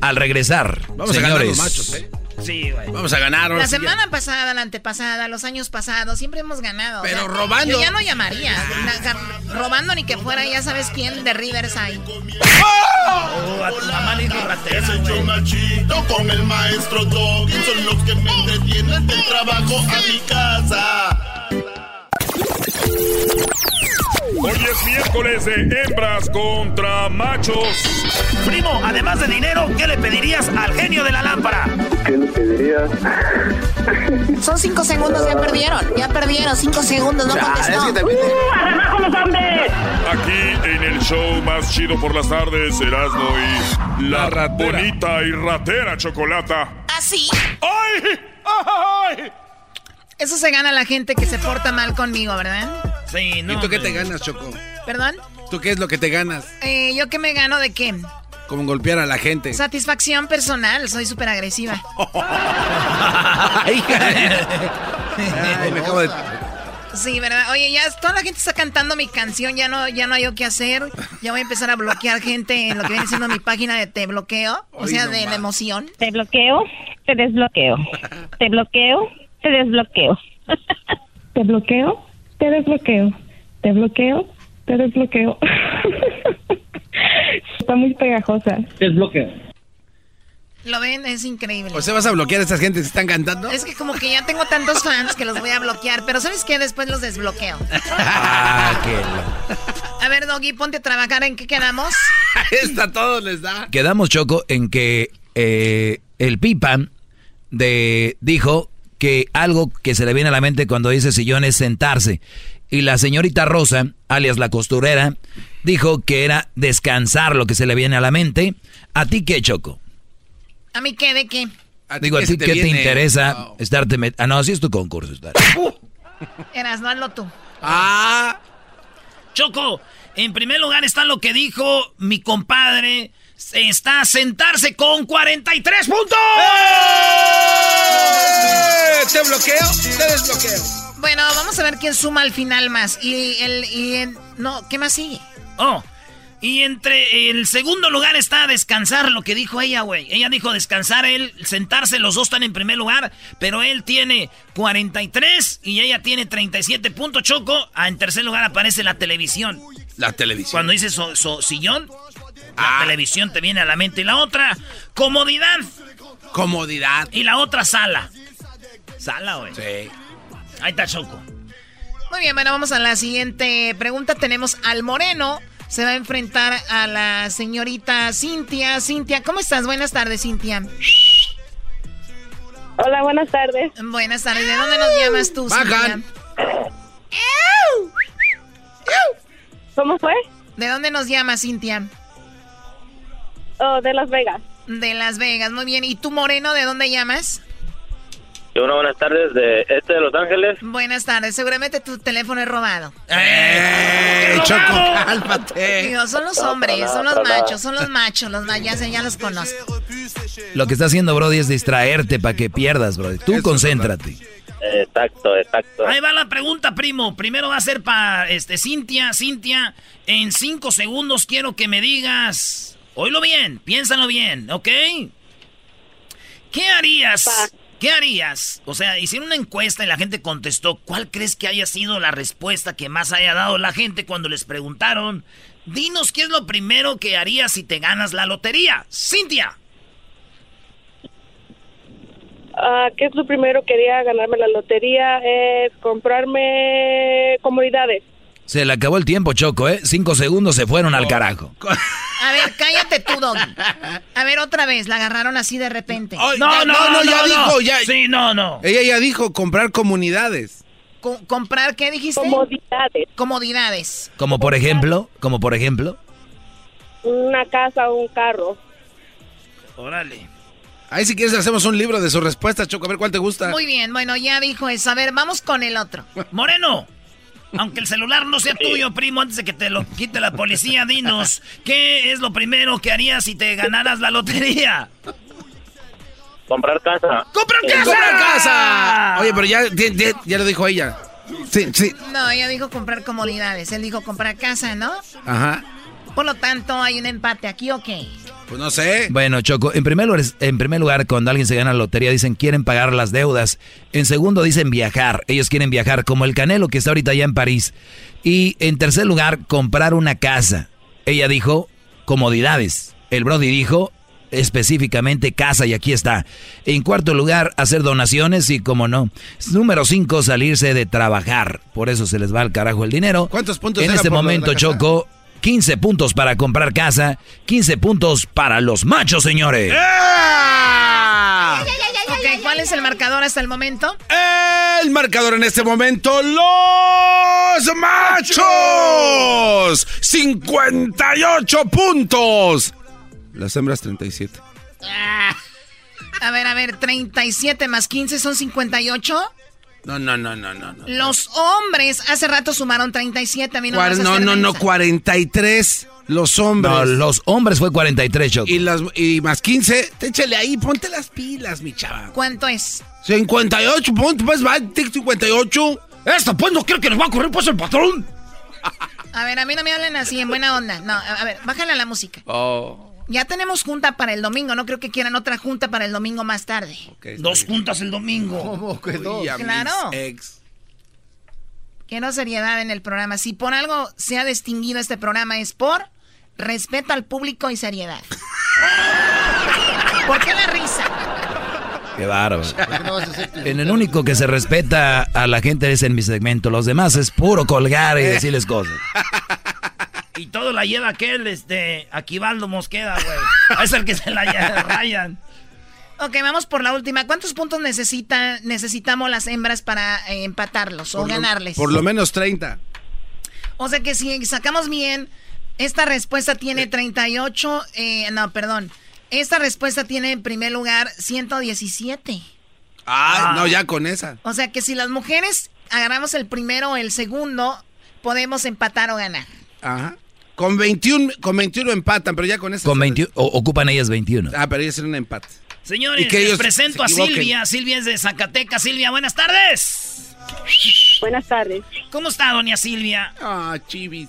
Speaker 16: Al regresar,
Speaker 3: Vamos a ganar
Speaker 16: señores.
Speaker 3: los machos, ¿eh?
Speaker 4: Sí, güey.
Speaker 3: Vamos a ganar. ahora
Speaker 5: La
Speaker 3: sí ya.
Speaker 5: semana pasada, la antepasada, los años pasados, siempre hemos ganado.
Speaker 3: Pero robando.
Speaker 5: Yo ya no llamaría. Na- robando ni que fuera, ya sabes quién de Riverside.
Speaker 4: Oh, a tu mamá dijo ratera,
Speaker 1: Es el show más chido con el maestro Doggy. Son los que me entretienen del trabajo a mi casa.
Speaker 2: Hoy es miércoles de hembras contra machos.
Speaker 4: Primo, además de dinero, ¿qué le pedirías al genio de la lámpara?
Speaker 25: ¿Qué le pedirías?
Speaker 5: Son cinco segundos, ya perdieron. Ya perdieron, cinco segundos, no contestó.
Speaker 24: ¡Abajo los hombres!
Speaker 2: Aquí en el show más chido por las tardes, Erasmo y la, bonita y ratera chocolata.
Speaker 5: Así.
Speaker 2: ¡Ay! ¡Ay!
Speaker 5: Eso se gana la gente que se porta mal conmigo, ¿verdad?
Speaker 4: Sí, no.
Speaker 3: ¿Y tú qué te ganas, Choco?
Speaker 5: ¿Perdón?
Speaker 3: ¿Tú qué es lo que te ganas?
Speaker 5: Eh, ¿Yo qué me gano de qué?
Speaker 3: Como golpear a la gente.
Speaker 5: Satisfacción personal, soy súper agresiva.
Speaker 3: Ay, Ay, me acabo de...
Speaker 5: Sí, ¿verdad? Oye, ya toda la gente está cantando mi canción, ya no, ya no hay yo qué hacer. Ya voy a empezar a bloquear gente en lo que viene siendo mi página de te bloqueo, o sea,
Speaker 24: no
Speaker 5: de la emoción.
Speaker 24: Te bloqueo, te desbloqueo. Te bloqueo, te desbloqueo. Te bloqueo, te desbloqueo. Te bloqueo, te desbloqueo. Está muy pegajosa.
Speaker 25: Desbloqueo.
Speaker 5: ¿Lo ven? Es increíble.
Speaker 3: ¿O sea, vas a bloquear a estas gentes que están cantando?
Speaker 5: Es que como que ya tengo tantos fans que los voy a bloquear, pero ¿sabes qué? Después los desbloqueo.
Speaker 16: Ah, qué
Speaker 5: A ver, Doggy, ponte a trabajar. ¿En qué quedamos?
Speaker 3: Esta todos les da.
Speaker 16: Quedamos, Choco, en que eh, el Pipa de, dijo que algo que se le viene a la mente cuando dice sillón es sentarse. Y la señorita Rosa, alias la costurera, dijo que era descansar lo que se le viene a la mente. ¿A ti qué, Choco?
Speaker 5: ¿A mí qué? ¿De qué?
Speaker 16: Digo, ¿a
Speaker 3: qué
Speaker 16: ti qué te interesa estarte met- Ah, no, así es tu concurso. está.
Speaker 5: Eras, no hazlo tú.
Speaker 3: Ah.
Speaker 4: Choco, en primer lugar está lo que dijo mi compadre. Está a sentarse con 43 puntos.
Speaker 3: ¡Eh! Te bloqueo, te desbloqueo.
Speaker 5: Bueno, vamos a ver quién suma al final más. Y el... Y el- no, ¿qué más sigue?
Speaker 4: Oh, y entre el segundo lugar está descansar, lo que dijo ella, güey. Ella dijo descansar, él sentarse, los dos están en primer lugar, pero él tiene 43 y ella tiene 37 puntos, Choco. Ah, en tercer lugar aparece la televisión.
Speaker 3: La televisión.
Speaker 4: Cuando dices so- so- sillón, la televisión te viene a la mente. Y la otra, comodidad.
Speaker 3: Comodidad.
Speaker 4: Y la otra, sala. Sala, güey.
Speaker 3: Sí.
Speaker 4: Ahí está Choco.
Speaker 5: Muy bien, bueno, vamos a la siguiente pregunta. Tenemos al Moreno. Se va a enfrentar a la señorita Cintia. Cintia, ¿cómo estás? Buenas tardes, Cintia.
Speaker 24: Hola, buenas tardes.
Speaker 5: Buenas tardes. ¿De dónde nos llamas tú,
Speaker 24: Bajan.
Speaker 5: Cintia?
Speaker 24: ¿Cómo fue?
Speaker 5: ¿De dónde nos llamas, Cintia?
Speaker 24: Oh, de Las Vegas.
Speaker 5: De Las Vegas, muy bien. ¿Y tú, Moreno, de dónde llamas?
Speaker 25: Una buenas tardes de este de Los Ángeles.
Speaker 5: Buenas tardes. Seguramente tu teléfono es robado.
Speaker 3: ¡Eh, Choco, cálmate!
Speaker 5: Digo, son los
Speaker 25: No,
Speaker 5: hombres,
Speaker 25: nada,
Speaker 5: son los
Speaker 25: nada.
Speaker 5: machos, son los machos, los ma- ya, sé, ya los conozco.
Speaker 16: Lo que está haciendo, Brody, es distraerte para que pierdas, Brody. Tú concéntrate.
Speaker 25: Exacto, exacto.
Speaker 4: Ahí va la pregunta, primo. Primero va a ser para este, Cintia. Cintia, en cinco segundos quiero que me digas. Oílo bien, piénsalo bien, ¿ok? ¿Qué harías? ¿Qué harías? O sea, hicieron una encuesta y la gente contestó. ¿Cuál crees que haya sido la respuesta que más haya dado la gente cuando les preguntaron? Dinos qué es lo primero que harías si te ganas la lotería. Cintia.
Speaker 26: Ah, ¿Qué es lo primero que haría ganarme la lotería? Es comprarme comodidades.
Speaker 16: Se le acabó el tiempo, Choco, ¿eh? Cinco segundos se fueron al carajo.
Speaker 5: A ver, cállate tú, Doggy. A ver, otra vez, la agarraron así de repente.
Speaker 3: Ay, no, no, no, ya dijo, ya.
Speaker 4: Sí, no, no.
Speaker 3: Ella ya dijo comprar comunidades.
Speaker 5: Co- ¿Comprar qué dijiste?
Speaker 26: Comodidades.
Speaker 5: Comodidades.
Speaker 16: Como por ejemplo, como por ejemplo.
Speaker 26: Una casa o un carro.
Speaker 4: Órale.
Speaker 3: Ahí si quieres hacemos un libro de su respuesta, Choco, a ver cuál te gusta.
Speaker 5: Muy bien, bueno, ya dijo eso. A ver, vamos con el otro.
Speaker 4: Moreno, aunque el celular no sea tuyo, primo, antes de que te lo quite la policía, dinos, ¿qué es lo primero que harías si te ganaras la lotería?
Speaker 25: Comprar casa.
Speaker 4: ¡Comprar casa!
Speaker 3: ¡Comprar casa! Oye, pero ya, ya, ya- ya lo dijo ella. Sí, sí.
Speaker 5: No, ella dijo comprar comodidades. Él dijo comprar casa, ¿no?
Speaker 3: Ajá.
Speaker 5: Por lo tanto, hay un empate aquí, ¿o qué?
Speaker 3: Pues no sé.
Speaker 16: Bueno, Choco, en primer, lugar, en primer lugar, cuando alguien se gana la lotería, dicen quieren pagar las deudas. En segundo, dicen viajar. Ellos quieren viajar, como el Canelo que está ahorita allá en París. Y en tercer lugar, comprar una casa. Ella dijo comodidades. El Brody dijo específicamente casa y aquí está. En cuarto lugar, hacer donaciones y como no. Número cinco, salirse de trabajar. Por eso se les va al carajo el dinero.
Speaker 3: ¿Cuántos puntos
Speaker 16: En este momento? Choco, 15 puntos para comprar casa, 15 puntos para los machos, señores.
Speaker 5: Ok, ¿cuál es el marcador hasta el momento?
Speaker 3: El marcador en este momento, los machos. 58 puntos. Las hembras 37.
Speaker 5: A ver, a ver, 37 más 15 son 58.
Speaker 3: No, no, no, no, no. no.
Speaker 5: Los hombres hace rato sumaron 37. A mí no, me
Speaker 3: Cuar-
Speaker 5: vas a
Speaker 3: no, no, no,
Speaker 5: mensa.
Speaker 3: 43 los hombres.
Speaker 16: No, los hombres fue 43, Choco.
Speaker 3: Y, las, y más 15, te échale ahí, ponte las pilas, mi chava.
Speaker 5: ¿Cuánto es?
Speaker 3: 58 puntos, pues va, tic, 58. Esto, pues no creo que nos va a correr, pues el patrón.
Speaker 5: A ver, a mí no me hablen así, en buena onda. No, a a ver, bájale a la música.
Speaker 3: Oh.
Speaker 5: Ya tenemos junta para el domingo. No creo que quieran otra junta para el domingo más tarde.
Speaker 4: Dos juntas el domingo.
Speaker 3: ¿Cómo que dos?
Speaker 5: Claro. Quiero seriedad en el programa. Si por algo se ha distinguido este programa es por respeto al público y seriedad. ¿Por qué la risa?
Speaker 16: Qué bárbaro. En el único que se respeta a la gente es en mi segmento. Los demás es puro colgar y decirles cosas.
Speaker 4: Y todo la lleva aquel, este, Aquivaldo Mosqueda, güey. Es el que se la lleva, Ryan.
Speaker 5: Ok, vamos por la última. ¿Cuántos puntos necesita, necesitamos las hembras para eh, empatarlos o
Speaker 3: lo-
Speaker 5: ganarles?
Speaker 3: por lo menos 30.
Speaker 5: O sea que si sacamos bien, esta respuesta tiene 38, eh, no, perdón. Esta respuesta tiene en primer lugar 117.
Speaker 3: Ah, no, ya con esa.
Speaker 5: O sea que si las mujeres agarramos el primero o el segundo, podemos empatar o ganar.
Speaker 3: Ajá. Con 21, con 21 empatan, pero ya con esa.
Speaker 16: Con 21, o- ocupan ellas 21.
Speaker 3: Ah, pero ellos en un empate.
Speaker 4: Señores,
Speaker 3: que
Speaker 4: les presento
Speaker 3: se
Speaker 4: a. Silvia. Silvia es de Zacatecas. Silvia, buenas tardes.
Speaker 26: Buenas tardes.
Speaker 4: ¿Cómo está, doña Silvia?
Speaker 3: Ah, chivis.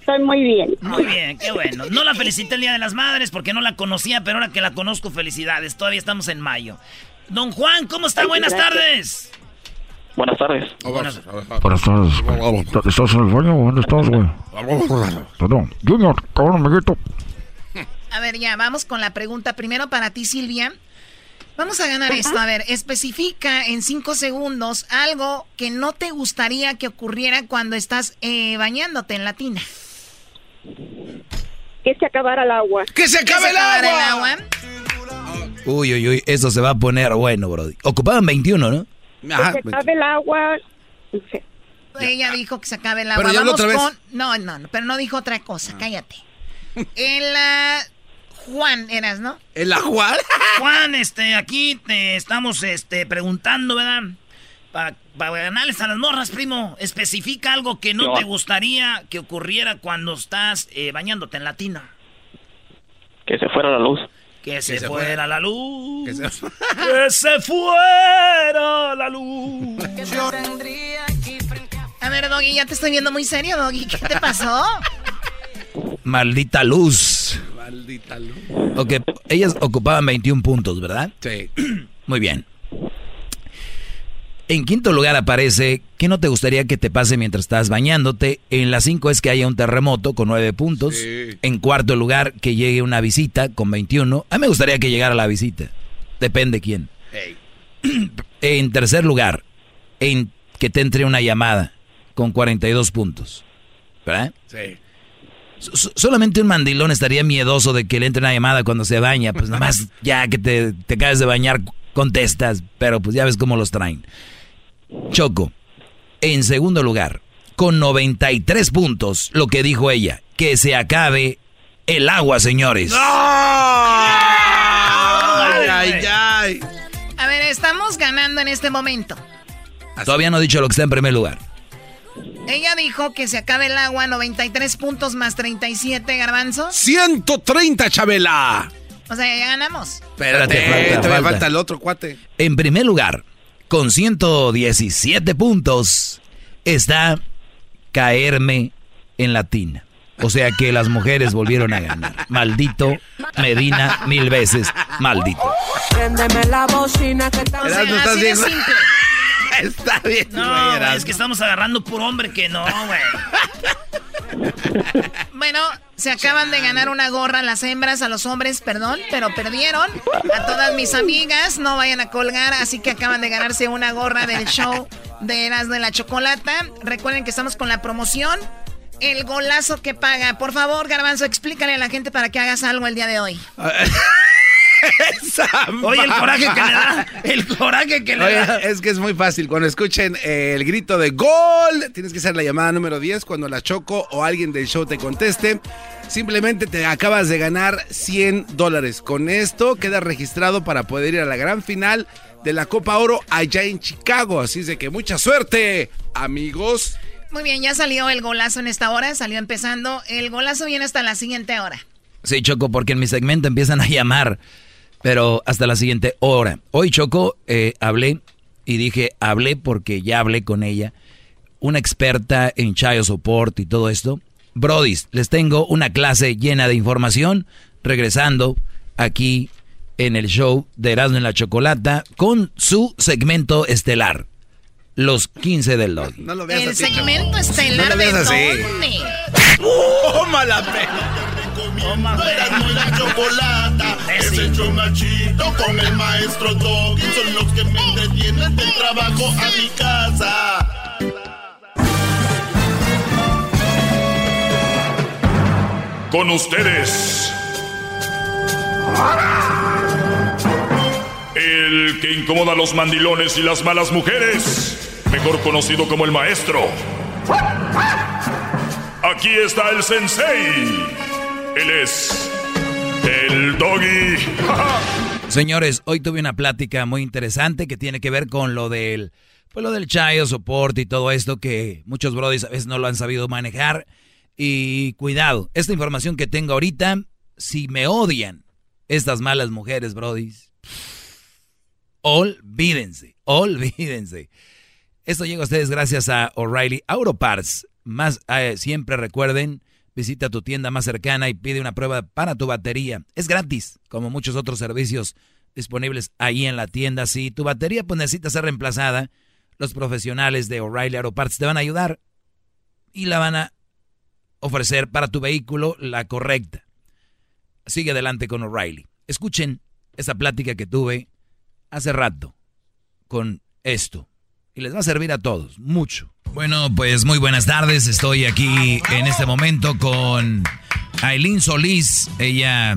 Speaker 26: Estoy muy bien.
Speaker 4: Muy bien, qué bueno. No la felicité el Día de las Madres porque no la conocía, pero ahora que la conozco, felicidades. Todavía estamos en mayo. Don Juan, ¿cómo está? Buenas
Speaker 26: gracias.
Speaker 4: tardes.
Speaker 25: Buenas tardes.
Speaker 4: Buenas-
Speaker 27: Buenas tardes. ¿Estás en el baño? ¿Dónde estás, güey? Perdón. Junior, cabrón, amiguito.
Speaker 5: A ver, ya, vamos con la pregunta. Primero para ti, Silvia. Vamos a ganar esto. A ver, especifica en cinco segundos algo que no te gustaría que ocurriera cuando estás eh, bañándote en la tina.
Speaker 26: Que se acabara el agua.
Speaker 3: ¡Que se acabe el
Speaker 5: acabara
Speaker 3: agua!
Speaker 5: el agua.
Speaker 16: Uy, uy, uy, eso se va a poner bueno, bro. Ocupaban 21, ¿no?
Speaker 26: Que se acabe el agua.
Speaker 5: Ella dijo que se acabe el agua.
Speaker 16: Pero
Speaker 5: Vamos
Speaker 16: otra vez.
Speaker 5: con. No, no, no, pero no dijo otra cosa. Cállate. El ah, Juan eras, ¿no?
Speaker 3: ¿El Juan?
Speaker 4: Juan, este, aquí te estamos este, preguntando, ¿verdad? Para, para ganarles a las morras, primo, especifica algo que no te gustaría que ocurriera cuando estás eh, bañándote en la tina.
Speaker 25: Que se fuera la luz.
Speaker 4: Que se,
Speaker 25: se
Speaker 4: fuera
Speaker 25: fuera.
Speaker 4: la luz. Que se fuera la luz.
Speaker 5: A ver, Doggy, ya te estoy viendo muy serio, Doggy. ¿Qué te pasó?
Speaker 16: Maldita luz.
Speaker 3: Maldita luz.
Speaker 16: Ok, ellas ocupaban 21 puntos, ¿verdad?
Speaker 3: Sí.
Speaker 16: Muy bien. En quinto lugar aparece, ¿qué no te gustaría que te pase mientras estás bañándote? En la 5 es que haya un terremoto con 9 puntos.
Speaker 3: Sí.
Speaker 16: En cuarto lugar, que llegue una visita con 21. A mí me gustaría que llegara la visita. Depende quién. En tercer lugar, en que te entre una llamada con 42 puntos. ¿Verdad?
Speaker 3: Sí.
Speaker 16: solamente un mandilón estaría miedoso de que le entre una llamada cuando se baña. Pues nada más ya que te, te acabes de bañar, contestas. Pero pues ya ves cómo los traen. Choco, en segundo lugar, con 93 puntos, lo que dijo ella, que se acabe el agua, señores.
Speaker 3: Ay, ay, ay.
Speaker 5: A ver, estamos ganando en este momento.
Speaker 16: Todavía no he dicho lo que está en primer lugar.
Speaker 5: Ella dijo que se acabe el agua, 93 puntos más 37, garbanzos.
Speaker 3: 130, Chabela.
Speaker 5: O sea, ya ganamos.
Speaker 16: Espérate,
Speaker 3: Eh,
Speaker 16: falta,
Speaker 3: todavía
Speaker 16: falta.
Speaker 3: falta el otro cuate.
Speaker 16: En primer lugar, con 117 puntos, está caerme en la tina. O sea que las mujeres volvieron a ganar. Maldito Medina, mil veces maldito.
Speaker 8: Préndeme la bocina que está...
Speaker 3: Estás
Speaker 5: así de
Speaker 3: bien. Está bien,
Speaker 4: No, es que estamos agarrando por hombre que no, güey.
Speaker 5: Bueno, se acaban de ganar una gorra las hembras, a los hombres, perdón, pero perdieron. A todas mis amigas, no vayan a colgar, así que acaban de ganarse una gorra del show de Eras de la Chocolata. Recuerden que estamos con la promoción. El golazo que paga. Por favor, Garbanzo, explícale a la gente para que hagas algo el día de hoy.
Speaker 4: Oye, el coraje que le da. El coraje que le
Speaker 3: Oye,
Speaker 4: da.
Speaker 3: es que es muy fácil. Cuando escuchen eh, el grito de gol, tienes que hacer la llamada número 10 cuando la Choco o alguien del show te conteste. Simplemente te acabas de ganar 100 dólares. Con esto quedas registrado para poder ir a la gran final de la Copa Oro allá en Chicago. Así es de que mucha suerte, amigos.
Speaker 5: Muy bien, ya salió el golazo en esta hora, salió empezando. El golazo viene hasta la siguiente hora.
Speaker 16: Sí, Choco, porque en mi segmento empiezan a llamar, pero hasta la siguiente hora. Hoy, Choco, eh, hablé y dije, hablé porque ya hablé con ella, una experta en child support y todo esto. Brodis, les tengo una clase llena de información, regresando aquí en el show de Erasmo en la Chocolata con su segmento estelar, los 15 del Doggy.
Speaker 3: No lo veas
Speaker 5: El
Speaker 3: así,
Speaker 5: segmento estelar
Speaker 3: No lo
Speaker 5: de dónde.
Speaker 3: ¡Toma la pena!
Speaker 1: Erasmo y la chocolata Es el chido con el maestro Doggy Son los que me entretienen del trabajo a mi casa
Speaker 2: Con ustedes. El que incomoda a los mandilones y las malas mujeres. Mejor conocido como el maestro. Aquí está el sensei. Él es el doggy.
Speaker 16: Señores, hoy tuve una plática muy interesante que tiene que ver con lo del, pues lo del child support y todo esto que muchos brodis a veces no lo han sabido manejar. Y cuidado, esta información que tengo ahorita, si me odian estas malas mujeres, brodis, olvídense, olvídense. Esto llega a ustedes gracias a O'Reilly Auto. Más eh, siempre recuerden, visita tu tienda más cercana y pide una prueba para tu batería. Es gratis, como muchos otros servicios disponibles ahí en la tienda. Si tu batería pues, necesita ser reemplazada, los profesionales de O'Reilly Auto Parts te van a ayudar y la van a ofrecer para tu vehículo la correcta. Sigue adelante con O'Reilly. Escuchen esa plática que tuve hace rato con esto. Y les va a servir a todos, mucho. Bueno, pues muy buenas tardes. Estoy aquí en este momento con Aileen Solís. Ella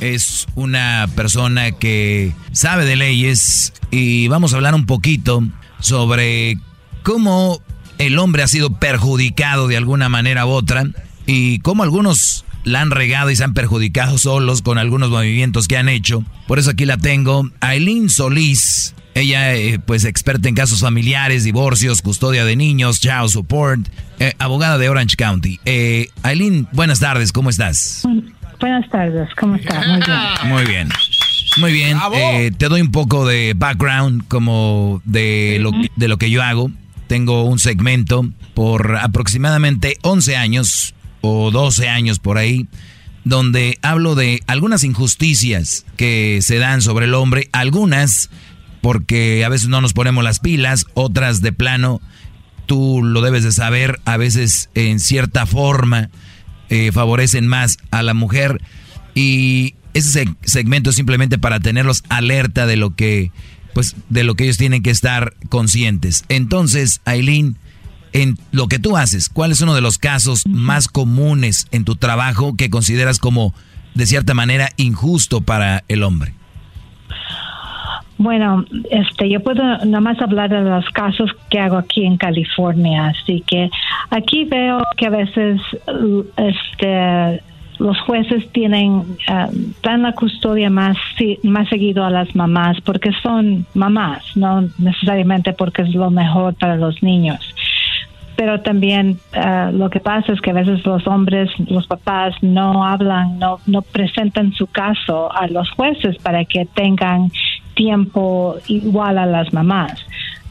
Speaker 16: es una persona que sabe de leyes y vamos a hablar un poquito sobre cómo el hombre ha sido perjudicado de alguna manera u otra y cómo algunos la han regado y se han perjudicado solos con algunos movimientos que han hecho. Por eso aquí la tengo. Aileen Solís. Ella, eh, pues, experta en casos familiares, divorcios, custodia de niños, child support, eh, abogada de Orange County. Eh, Aileen, buenas tardes, ¿cómo estás?
Speaker 24: Buenas tardes, ¿cómo estás? Muy bien.
Speaker 16: Muy bien. Muy bien. Eh, te doy un poco de background como de lo, de lo que yo hago. Tengo un segmento por aproximadamente 11 años o 12 años por ahí, donde hablo de algunas injusticias que se dan sobre el hombre, algunas porque a veces no nos ponemos las pilas, otras de plano, tú lo debes de saber, a veces en cierta forma eh, favorecen más a la mujer y ese seg- segmento es simplemente para tenerlos alerta de lo que pues de lo que ellos tienen que estar conscientes. Entonces, Aileen, en lo que tú haces, ¿cuál es uno de los casos más comunes en tu trabajo que consideras como, de cierta manera, injusto para el hombre?
Speaker 24: Bueno, este, yo puedo nada más hablar de los casos que hago aquí en California, así que aquí veo que a veces este, los jueces tienen eh, dan la custodia más más seguido a las mamás porque son mamás, no necesariamente porque es lo mejor para los niños. Pero también eh, lo que pasa es que a veces los hombres, los papás no hablan, no, no presentan su caso a los jueces para que tengan tiempo igual a las mamás.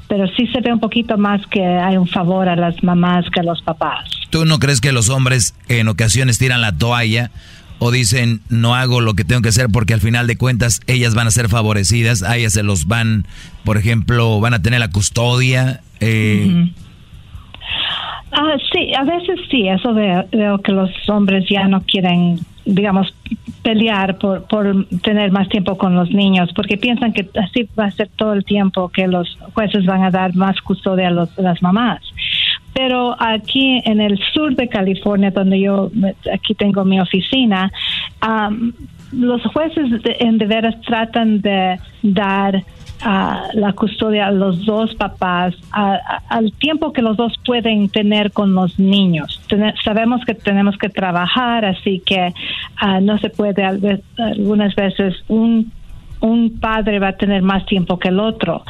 Speaker 24: Pero sí se ve un poquito más que hay un favor a las mamás que a los papás.
Speaker 16: ¿Tú no crees que los hombres en ocasiones tiran la toalla o dicen no hago lo que tengo que hacer porque al final de cuentas ellas van a ser favorecidas, a ellas se los van, por ejemplo, van a tener la custodia? Eh,
Speaker 24: Ah, sí, a veces sí, eso veo, que los hombres ya no quieren, digamos, pelear por, por tener más tiempo con los niños, porque piensan que así va a ser todo el tiempo que los jueces van a dar más custodia a, los, las mamás. Pero aquí en el sur de California, donde yo aquí tengo mi oficina, los jueces en de veras tratan de dar la custodia a los dos papás al tiempo que los dos pueden tener con los niños. sabemos que tenemos que trabajar, así que ah, no se puede algunas veces un un padre va a tener más tiempo que el otro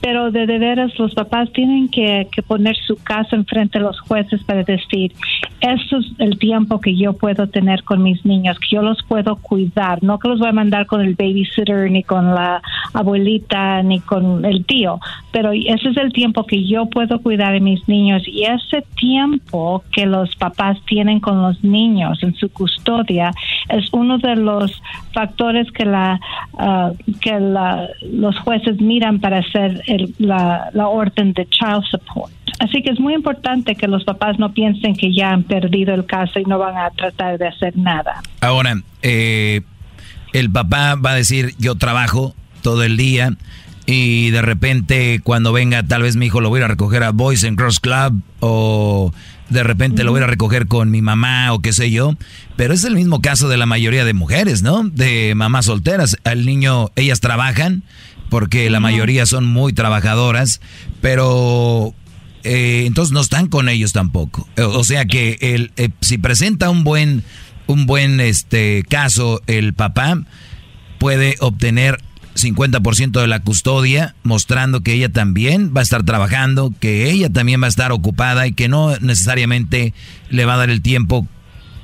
Speaker 24: pero de, de veras los papás tienen que, poner su caso enfrente de los jueces para decir, eso es el tiempo que yo puedo tener con mis niños, que yo los puedo cuidar, no que los voy a mandar con el babysitter, ni con la abuelita, ni con el tío, pero ese es el tiempo que yo puedo cuidar de mis niños y ese tiempo que los papás tienen con los niños en su custodia es uno de los factores que la ah, que la, los jueces miran para hacer la, orden de child support. Así que es muy importante que los papás no piensen que ya han perdido el caso y no van a tratar de hacer nada.
Speaker 16: Ahora, eh, el papá va a decir, yo trabajo todo el día y de repente cuando venga tal vez mi hijo lo voy a recoger a Boys and Girls Club o de repente lo voy a recoger con mi mamá o qué sé yo. Pero es el mismo caso de la mayoría de mujeres, ¿no? De mamás solteras. Al niño, ellas trabajan porque la mayoría son muy trabajadoras, pero eh, entonces no están con ellos tampoco. O sea que el, eh, si presenta un buen, un buen este, caso el papá, puede obtener 50% de la custodia, mostrando que ella también va a estar trabajando, que ella también va a estar ocupada y que no necesariamente le va a dar el tiempo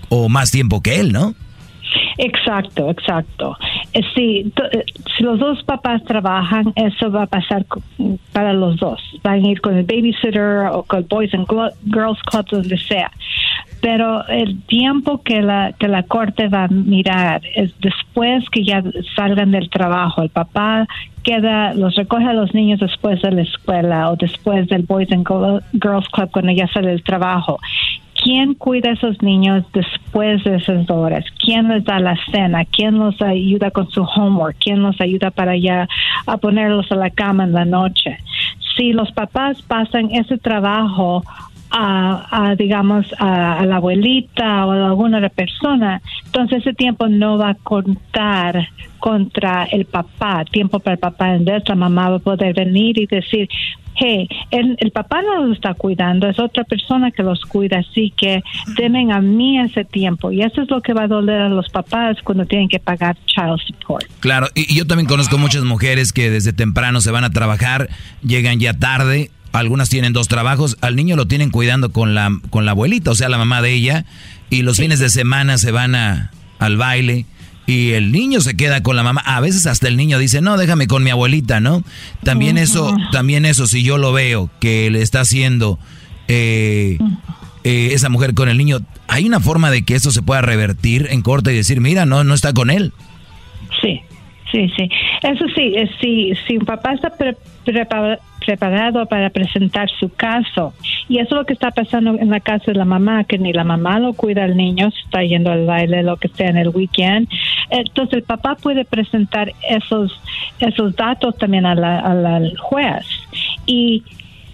Speaker 16: o más tiempo que él, ¿no?
Speaker 24: Exacto, exacto. Eh, si, eh, si los dos papás trabajan, eso va a pasar para los dos. Van a ir con el babysitter o con el Boys and Girls Club, donde sea. Pero el tiempo que la, que la corte va a mirar es después que ya salgan del trabajo. El papá queda, los recoge a los niños después de la escuela o después del Boys and Girls Club cuando ya sale del trabajo. ¿Quién cuida a esos niños después de esas horas? ¿Quién les da la cena? ¿Quién los ayuda con su homework? ¿Quién los ayuda para ya a ponerlos a la cama en la noche? Si los papás pasan ese trabajo a, digamos, a, la abuelita o a alguna otra persona, entonces ese tiempo no va a contar contra el papá, tiempo para el papá. Entonces la mamá va a poder venir y decir, hey, el, el, papá no los está cuidando, es otra persona que los cuida, así que temen a mí ese tiempo. Y eso es lo que va a doler a los papás cuando tienen que pagar child support.
Speaker 16: Claro, y yo también conozco muchas mujeres que desde temprano se van a trabajar, llegan ya tarde, algunas tienen dos trabajos, al niño lo tienen cuidando con la, con la abuelita, o sea, la mamá de ella, y los fines de semana se van a, al baile y el niño se queda con la mamá. A veces hasta el niño dice, no, déjame con mi abuelita, ¿no? También eso, también eso, si yo lo veo que le está haciendo eh, eh, esa mujer con el niño, ¿hay una forma de que eso se pueda revertir en corte y decir, mira, no, no está con él?
Speaker 24: Sí, sí, sí. Eso sí, si, si un papá está preparado para presentar su caso. Y eso es lo que está pasando en la casa de la mamá, que ni la mamá lo cuida al niño, está yendo al baile, lo que sea en el weekend. Entonces el papá puede presentar esos, esos datos también a la- a la- al juez y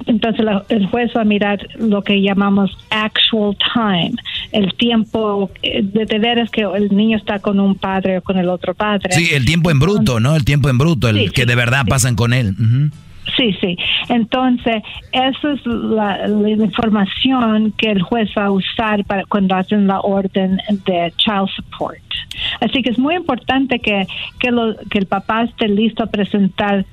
Speaker 24: entonces la- el juez va a mirar lo que llamamos actual time, el tiempo eh, de deberes que el niño está con un padre o con el otro padre.
Speaker 16: Sí, el tiempo en bruto, ¿no? El tiempo en bruto, el
Speaker 24: Sí,
Speaker 16: que
Speaker 24: sí,
Speaker 16: de verdad
Speaker 24: sí.
Speaker 16: pasan con él. Ujú.
Speaker 24: Sí, sí. Entonces, esa es la, la información que el juez va a usar para cuando hacen la orden de child support. Así que es muy importante que, que, lo- que el papá esté listo a presentar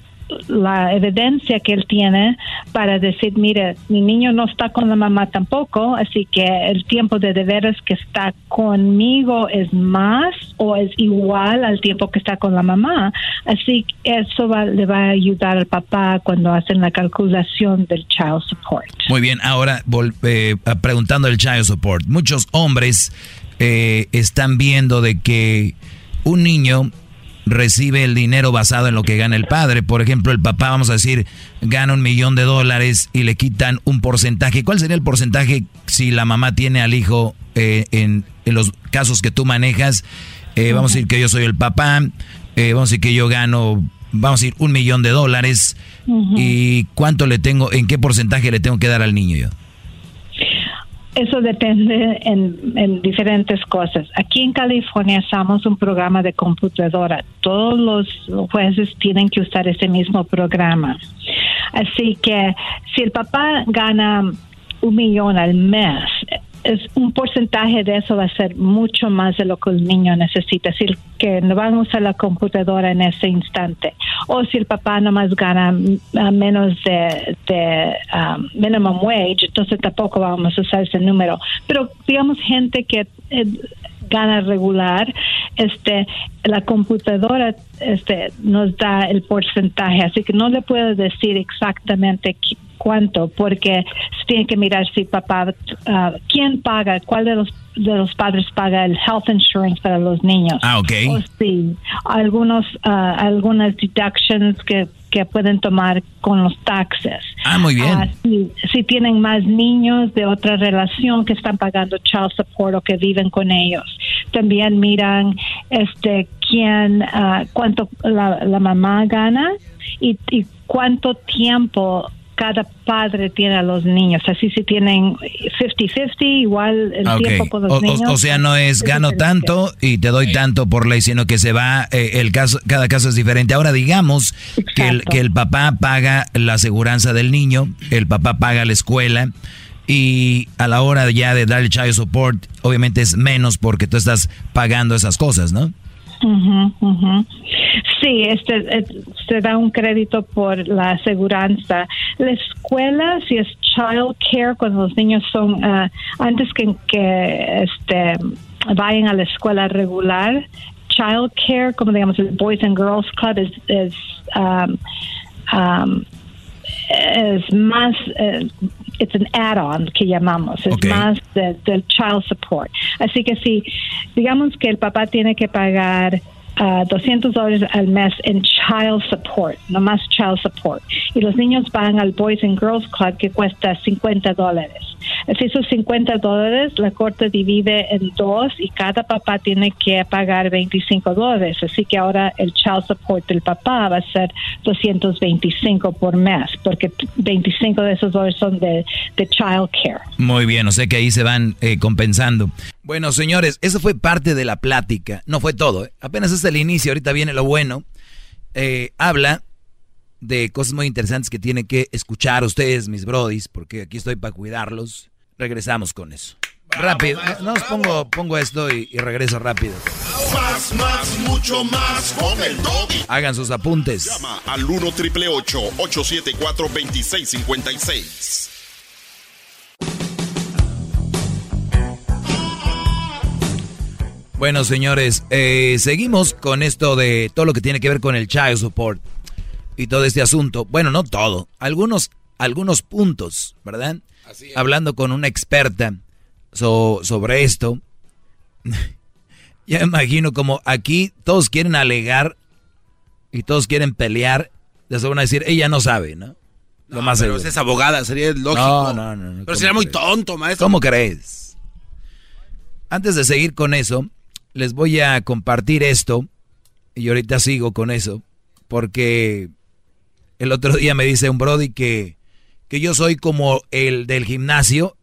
Speaker 24: la evidencia que él tiene para decir, mire, mi niño no está con la mamá tampoco, así que el tiempo de deberes que está conmigo es más o es igual al tiempo que está con la mamá. Así que eso va- le va a ayudar al papá cuando hacen la calculación del child support.
Speaker 16: Muy bien, ahora eh, preguntando el child support. Muchos hombres eh, están viendo de que un niño recibe el dinero basado en lo que gana el padre. Por ejemplo, el papá, vamos a decir, gana un millón de dólares y le quitan un porcentaje. ¿Cuál sería el porcentaje si la mamá tiene al hijo eh, en, en los casos que tú manejas? Eh, vamos a decir que yo soy el papá, eh, vamos a decir que yo gano, vamos a decir, un millón de dólares. ¿Y cuánto le tengo, en qué porcentaje le tengo que dar al niño yo?
Speaker 24: Eso depende en, en diferentes cosas. Aquí en California usamos un programa de computadora. Todos los jueces tienen que usar ese mismo programa. Así que si el papá gana un millón al mes, es un porcentaje de eso va a ser mucho más de lo que el niño necesita. Es decir, que no van a usar la computadora en ese instante. O si el papá nomás gana menos de, de um, minimum wage, entonces tampoco vamos a usar ese número. Pero digamos gente que eh, gana regular, este, la computadora este, nos da el porcentaje, así que no le puedo decir exactamente cuánto, porque se tiene que mirar si papá, ah, quién paga, cuál de los de los padres paga el health insurance para los niños.
Speaker 16: Ah, ok.
Speaker 24: O sí, algunos, ah, algunas deductions que, que pueden tomar con los taxes.
Speaker 16: Ah, muy bien.
Speaker 24: Ah, si, si tienen más niños de otra relación que están pagando child support o que viven con ellos. También miran este quién, ah, cuánto la, la mamá gana y, y cuánto tiempo cada padre tiene a los niños. Así si tienen 50-50, igual el
Speaker 16: Ah,
Speaker 24: tiempo con los
Speaker 16: O, o-
Speaker 24: niños.
Speaker 16: o sea, no es gano
Speaker 24: diferente.
Speaker 16: tanto y te doy tanto por ley, sino que se va, eh, el caso, cada caso es diferente. Ahora digamos que el, que el papá paga la aseguranza del niño, el papá paga la escuela y a la hora ya de dar el child support, obviamente es menos porque tú estás pagando esas cosas, ¿no?
Speaker 24: Ujú, ujú. Sí, este, eh, se da un crédito por la aseguranza. La escuela, si es child care, cuando los niños son, ah, antes que, que este, vayan a la escuela regular, child care, como digamos el Boys and Girls Club, es, es um, um, es más, eh, it's an add-on que llamamos, es más de- del child support. Así que si, digamos que el papá tiene que pagar ah, 200 dólares al mes en child support, no más child support, y los niños van al Boys and Girls Club que cuesta 50 dólares. Así esos 50 dólares la corte divide en dos y cada papá tiene que pagar 25 dólares. Así que ahora el child support del papá va a ser 225 por mes, porque 25 de esos dólares son de, de child care.
Speaker 16: Muy bien, o sea que ahí se van eh, compensando. Bueno, señores, eso fue parte de la plática. No fue todo, ¿eh? apenas es el inicio, ahorita viene lo bueno. Eh, habla de cosas muy interesantes que tienen que escuchar ustedes, mis brodis, porque aquí estoy para cuidarlos. Regresamos con eso. rápido, no, no, pongo, pongo esto y, y regreso rápido.
Speaker 1: Más, más, mucho más con el doggy.
Speaker 16: Hagan sus apuntes.
Speaker 1: Llama al 1 triple 874 2656.
Speaker 16: Bueno, señores, eh, seguimos con esto de todo lo que tiene que ver con el child support y todo este asunto. Bueno, no todo, algunos, algunos puntos, ¿verdad? Hablando con una experta so- sobre esto. ya imagino como aquí todos quieren alegar y todos quieren pelear. Ya se van a decir, ella no sabe, ¿no? Lo más
Speaker 3: pero es abogada, sería lógico.
Speaker 16: No, no, no, no,
Speaker 3: Pero
Speaker 16: ¿cómo
Speaker 3: sería muy tonto, maestro.
Speaker 16: ¿Cómo crees? Antes de seguir con eso, les voy a compartir esto y ahorita sigo con eso porque el otro día me dice un Brody que, que yo soy como el del gimnasio,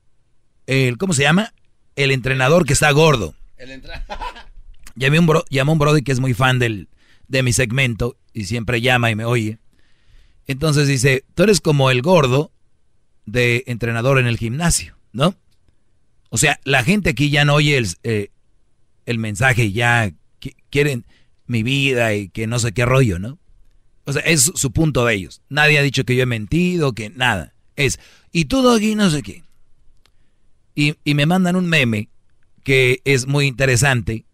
Speaker 16: el, ¿cómo se llama? El entrenador que está gordo. El Llamé un bro, llamó un Brody que es muy fan del, de mi segmento y siempre llama y me oye. Entonces dice, tú eres como el gordo de entrenador en el gimnasio, ¿no? O sea, la gente aquí ya no oye el, eh, el mensaje ya quieren mi vida y que no sé qué rollo, ¿no? O sea, es su punto de ellos. Nadie ha dicho que yo he mentido, que nada. Es, y tú, Doggy, no sé qué. Y, y me mandan un meme que es muy interesante.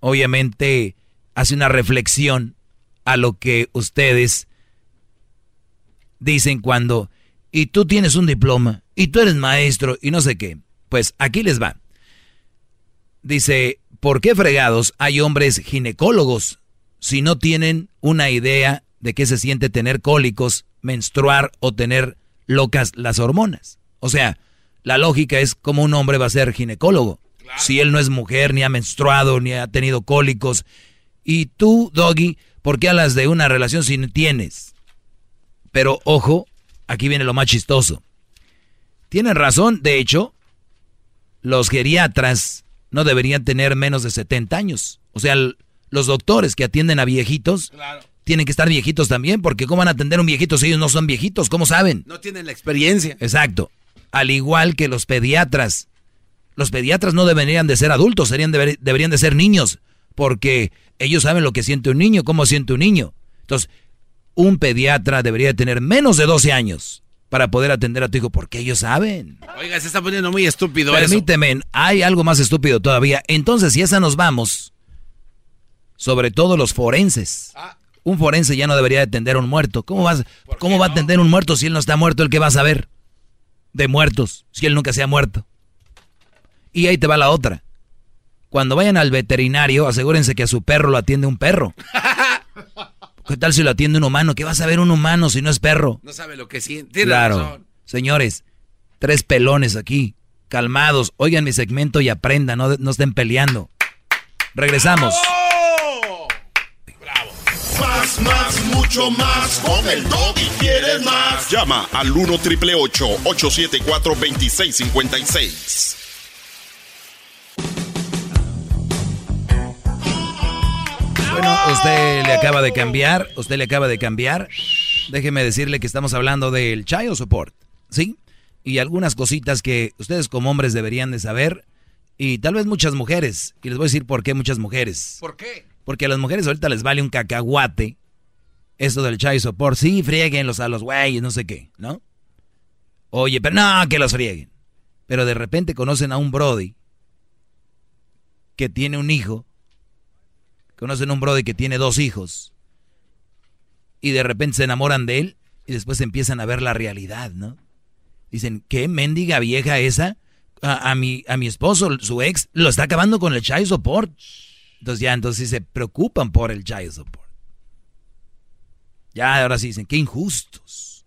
Speaker 16: Obviamente hace una reflexión a lo que ustedes dicen cuando, y tú tienes un diploma, y tú eres maestro, y no sé qué. Pues aquí les va. Dice, ¿por qué fregados hay hombres ginecólogos si no tienen una idea de qué se siente tener cólicos, menstruar o tener locas las hormonas? O sea, la lógica es como un hombre va a ser ginecólogo. Si él no es mujer, ni ha menstruado, ni ha tenido cólicos. Y tú, Doggy, ¿por qué hablas de una relación si no tienes? Pero ojo, aquí viene lo más chistoso. Tienen razón, de hecho, los geriatras no deberían tener menos de 70 años. O sea, los doctores que atienden a viejitos tienen que estar viejitos también, porque ¿cómo van a atender a un viejito si ellos no son viejitos? ¿Cómo saben?
Speaker 3: No tienen la experiencia.
Speaker 16: Exacto. Al igual que los pediatras. Los pediatras no deberían de ser adultos, serían deberían de ser niños, porque ellos saben lo que siente un niño, cómo siente un niño. Entonces, un pediatra debería tener menos de 12 años para poder atender a tu hijo, porque ellos saben.
Speaker 3: Oiga, se está poniendo muy estúpido
Speaker 16: Permíteme, hay algo más estúpido todavía. Entonces, si esa nos vamos, sobre todo los forenses. Ah. Un forense ya no debería atender a un muerto. ¿Cómo, vas, ¿cómo va a atender un muerto si él no está muerto? ¿El que va a saber? De muertos, si él nunca se ha muerto. Y ahí te va la otra. Cuando vayan al veterinario, asegúrense que a su perro lo atiende un perro. ¿Qué tal si lo atiende un humano? ¿Qué va a saber un humano si no es perro?
Speaker 3: No sabe lo que siente.
Speaker 16: claro. Señores, tres pelones aquí, calmados. Oigan mi segmento y aprendan, no, no estén peleando. Regresamos.
Speaker 1: ¡Bravo! Más, más, mucho más. Con el y quieres más. Llama al 1 triple 874 2656.
Speaker 16: Bueno, usted le acaba de cambiar, usted le acaba de cambiar. Déjeme decirle que estamos hablando del child support, ¿sí? Y algunas cositas que ustedes como hombres deberían de saber y tal vez muchas mujeres. Y les voy a decir por qué muchas mujeres.
Speaker 3: ¿Por qué?
Speaker 16: Porque a las mujeres ahorita les vale un cacahuate esto del child support. Sí, frieguenlos a los güeyes, no sé qué, ¿no? Oye, pero no, que los frieguen. Pero de repente conocen a un Brody que tiene un hijo conocen un brody que tiene dos hijos y de repente se enamoran de él y después empiezan a ver la realidad, ¿no? Dicen, ¿qué mendiga vieja esa? A, mi, a mi esposo, su ex, lo está acabando con el child support. Entonces ya, entonces se preocupan por el child support. Ya, ahora sí dicen, qué injustos.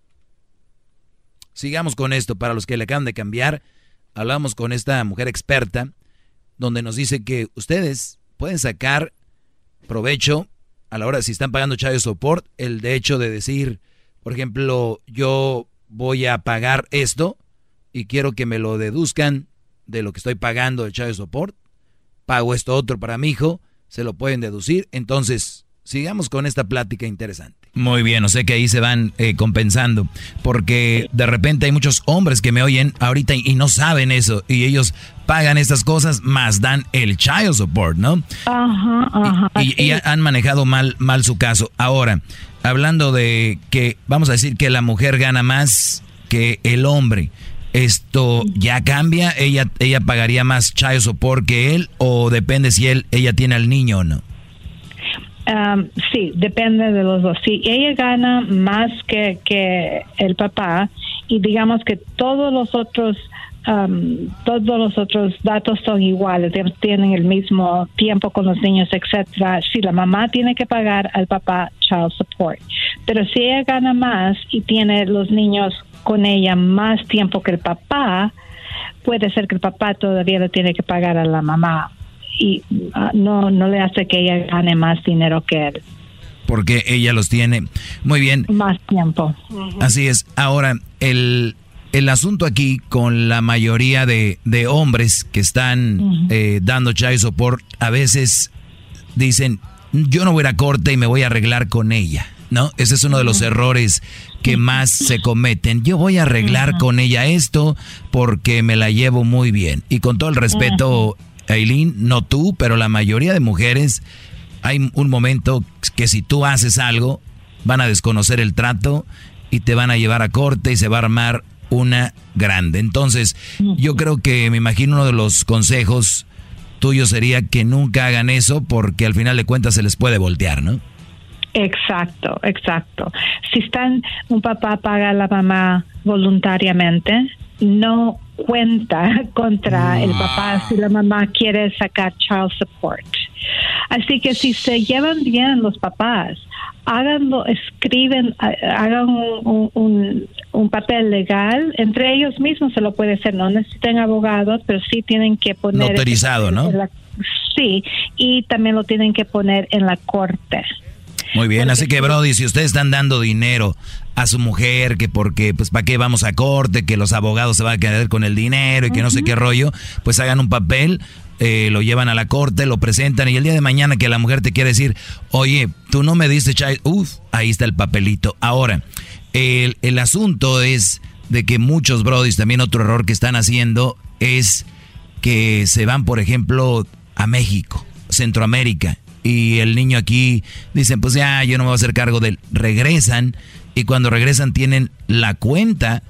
Speaker 16: Sigamos con esto, para los que le acaban de cambiar, hablamos con esta mujer experta, donde nos dice que ustedes pueden sacar provecho a la hora si están pagando child support, el de hecho de decir, por ejemplo, yo voy a pagar esto y quiero que me lo deduzcan de lo que estoy pagando de child support, pago esto otro para mi hijo, se lo pueden deducir, entonces sigamos con esta plática interesante. Muy bien, o sea que ahí se van eh, compensando, porque de repente hay muchos hombres que me oyen ahorita y, no saben eso, y ellos pagan estas cosas más dan el child support, ¿no?
Speaker 24: Ajá, ajá.
Speaker 16: Y, han manejado mal, mal su caso. Ahora, hablando de que, vamos a decir que la mujer gana más que el hombre, ¿esto ya cambia? ¿Ella, ella pagaría más child support que él? ¿O depende si él, ella tiene al niño o no?
Speaker 24: Um, sí, depende de los dos. Si ella gana más que, que el papá y digamos que todos los otros um, todos los otros datos son iguales, tienen el mismo tiempo con los niños, etcétera. Si la mamá tiene que pagar al papá child support, pero si ella gana más y tiene los niños con ella más tiempo que el papá, puede ser que el papá todavía lo tiene que pagar a la mamá y ah, no, no le hace que ella gane más dinero que él.
Speaker 16: Porque ella los tiene. Muy bien.
Speaker 24: Más tiempo.
Speaker 16: Así es. Ahora, el, el asunto aquí con la mayoría de, de hombres que están eh, dando child support, a veces dicen, yo no voy a ir a corte y me voy a arreglar con ella. ¿No? Ese es uno de los errores que más se cometen. Yo voy a arreglar con ella esto porque me la llevo muy bien. Y con todo el respeto, Aileen, no tú, pero la mayoría de mujeres, hay un momento que si tú haces algo, van a desconocer el trato y te van a llevar a corte y se va a armar una grande. Entonces, yo creo que me imagino uno de los consejos tuyos sería que nunca hagan eso porque al final de cuentas se les puede voltear, ¿no?
Speaker 24: Exacto, exacto. Si están, un papá paga a la mamá voluntariamente, no cuenta contra el papá si la mamá quiere sacar child support. Así que si se llevan bien los papás, háganlo, escriben, hagan un, un, papel legal, entre ellos mismos se lo puede hacer, no necesitan abogados, pero sí tienen que poner...
Speaker 16: Notarizado, ¿no?
Speaker 24: sí, y también lo tienen que poner en la corte.
Speaker 16: Muy bien, así que Brody, si ustedes están dando dinero a su mujer, que porque, pues, ¿para qué vamos a corte? Que los abogados se van a quedar con el dinero y que no sé qué rollo, pues hagan un papel, eh, lo llevan a la corte, lo presentan y el día de mañana que la mujer te quiere decir, oye, tú no me diste chai, uff, ahí está el papelito. Ahora, el, el asunto es de que muchos Brodis, también otro error que están haciendo es que se van, por ejemplo, a México, Centroamérica y el niño aquí dicen, pues ya, yo no me voy a hacer cargo de él. Regresan y cuando regresan tienen la cuenta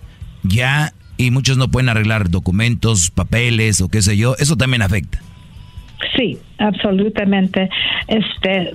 Speaker 16: ya y muchos no pueden arreglar documentos, papeles o qué sé yo. Eso también afecta.
Speaker 24: Sí, absolutamente. Este,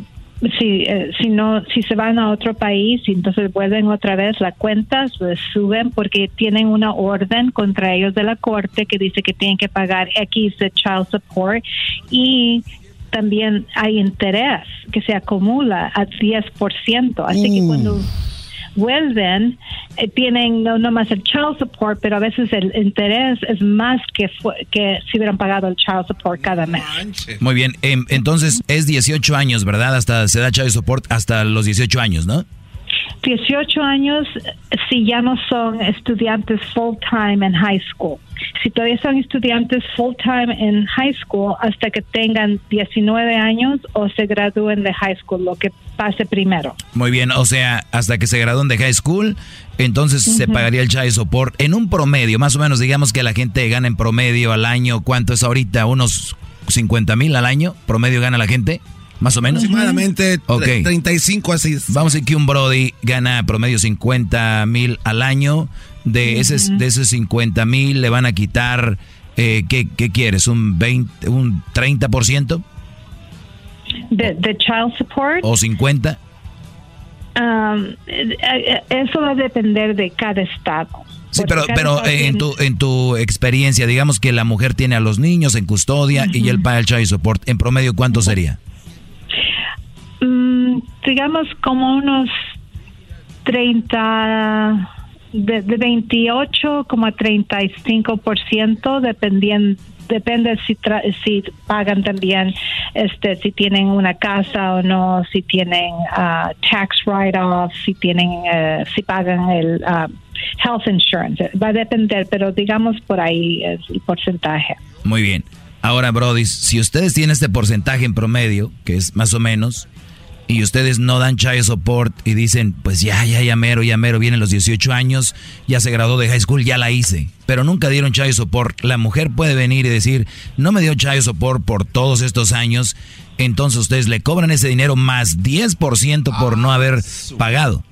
Speaker 24: si, eh, si no, si se van a otro país y entonces vuelven otra vez la cuenta, pues suben porque tienen una orden contra ellos de la corte que dice que tienen que pagar X de child support y también hay interés que se acumula al 10%. Así que cuando
Speaker 16: Mm.
Speaker 24: vuelven, eh, tienen no nomás el child support, pero a veces el interés es más que, que si hubieran pagado el child support cada mes.
Speaker 16: Muy bien, em, entonces es 18 años, ¿verdad? Hasta se da child support hasta los 18 años, ¿no?
Speaker 24: 18 años si ya no son estudiantes full time en high school. Si todavía son estudiantes full time en high school hasta que tengan 19 años o se gradúen de high school, lo que pase primero.
Speaker 16: Muy bien, o sea, hasta que se gradúen de high school, entonces se pagaría el child support en un promedio, más o menos, digamos que la gente gana en promedio al año, ¿cuánto es ahorita? ¿Unos 50 mil al año? ¿Promedio gana la gente? Más o menos.
Speaker 3: Aproximadamente
Speaker 16: Ok.
Speaker 3: 35 así.
Speaker 16: Vamos a decir que un Brody gana promedio 50 mil al año. De, ese, de esos 50 mil le van a quitar, eh, ¿qué, ¿qué quieres? ¿Un 20, un 30%
Speaker 24: De, de child support,
Speaker 16: o 50?
Speaker 24: um, eh, eso va a depender de cada estado.
Speaker 16: Sí, pero, pero eh, en, tu, en tu experiencia, digamos que la mujer tiene a los niños en custodia y él paga el child support. ¿En promedio cuánto sería?
Speaker 24: Digamos como unos 30, de, de 28 como a 35%, dependiendo depende si tra- si pagan también este si tienen una casa o no si tienen ah, tax write off si tienen eh, si pagan el ah, health insurance va a depender pero digamos por ahí es el porcentaje
Speaker 16: Muy bien. Ahora, Brody, si ustedes tienen este porcentaje en promedio, que es más o menos, y ustedes no dan child support y dicen, pues ya, ya, ya mero, ya mero, vienen los 18 años, ya se graduó de high school, ya la hice, pero nunca dieron child support. La mujer puede venir y decir, no me dio child support por todos estos años, entonces ustedes le cobran ese dinero más 10% por no haber pagado.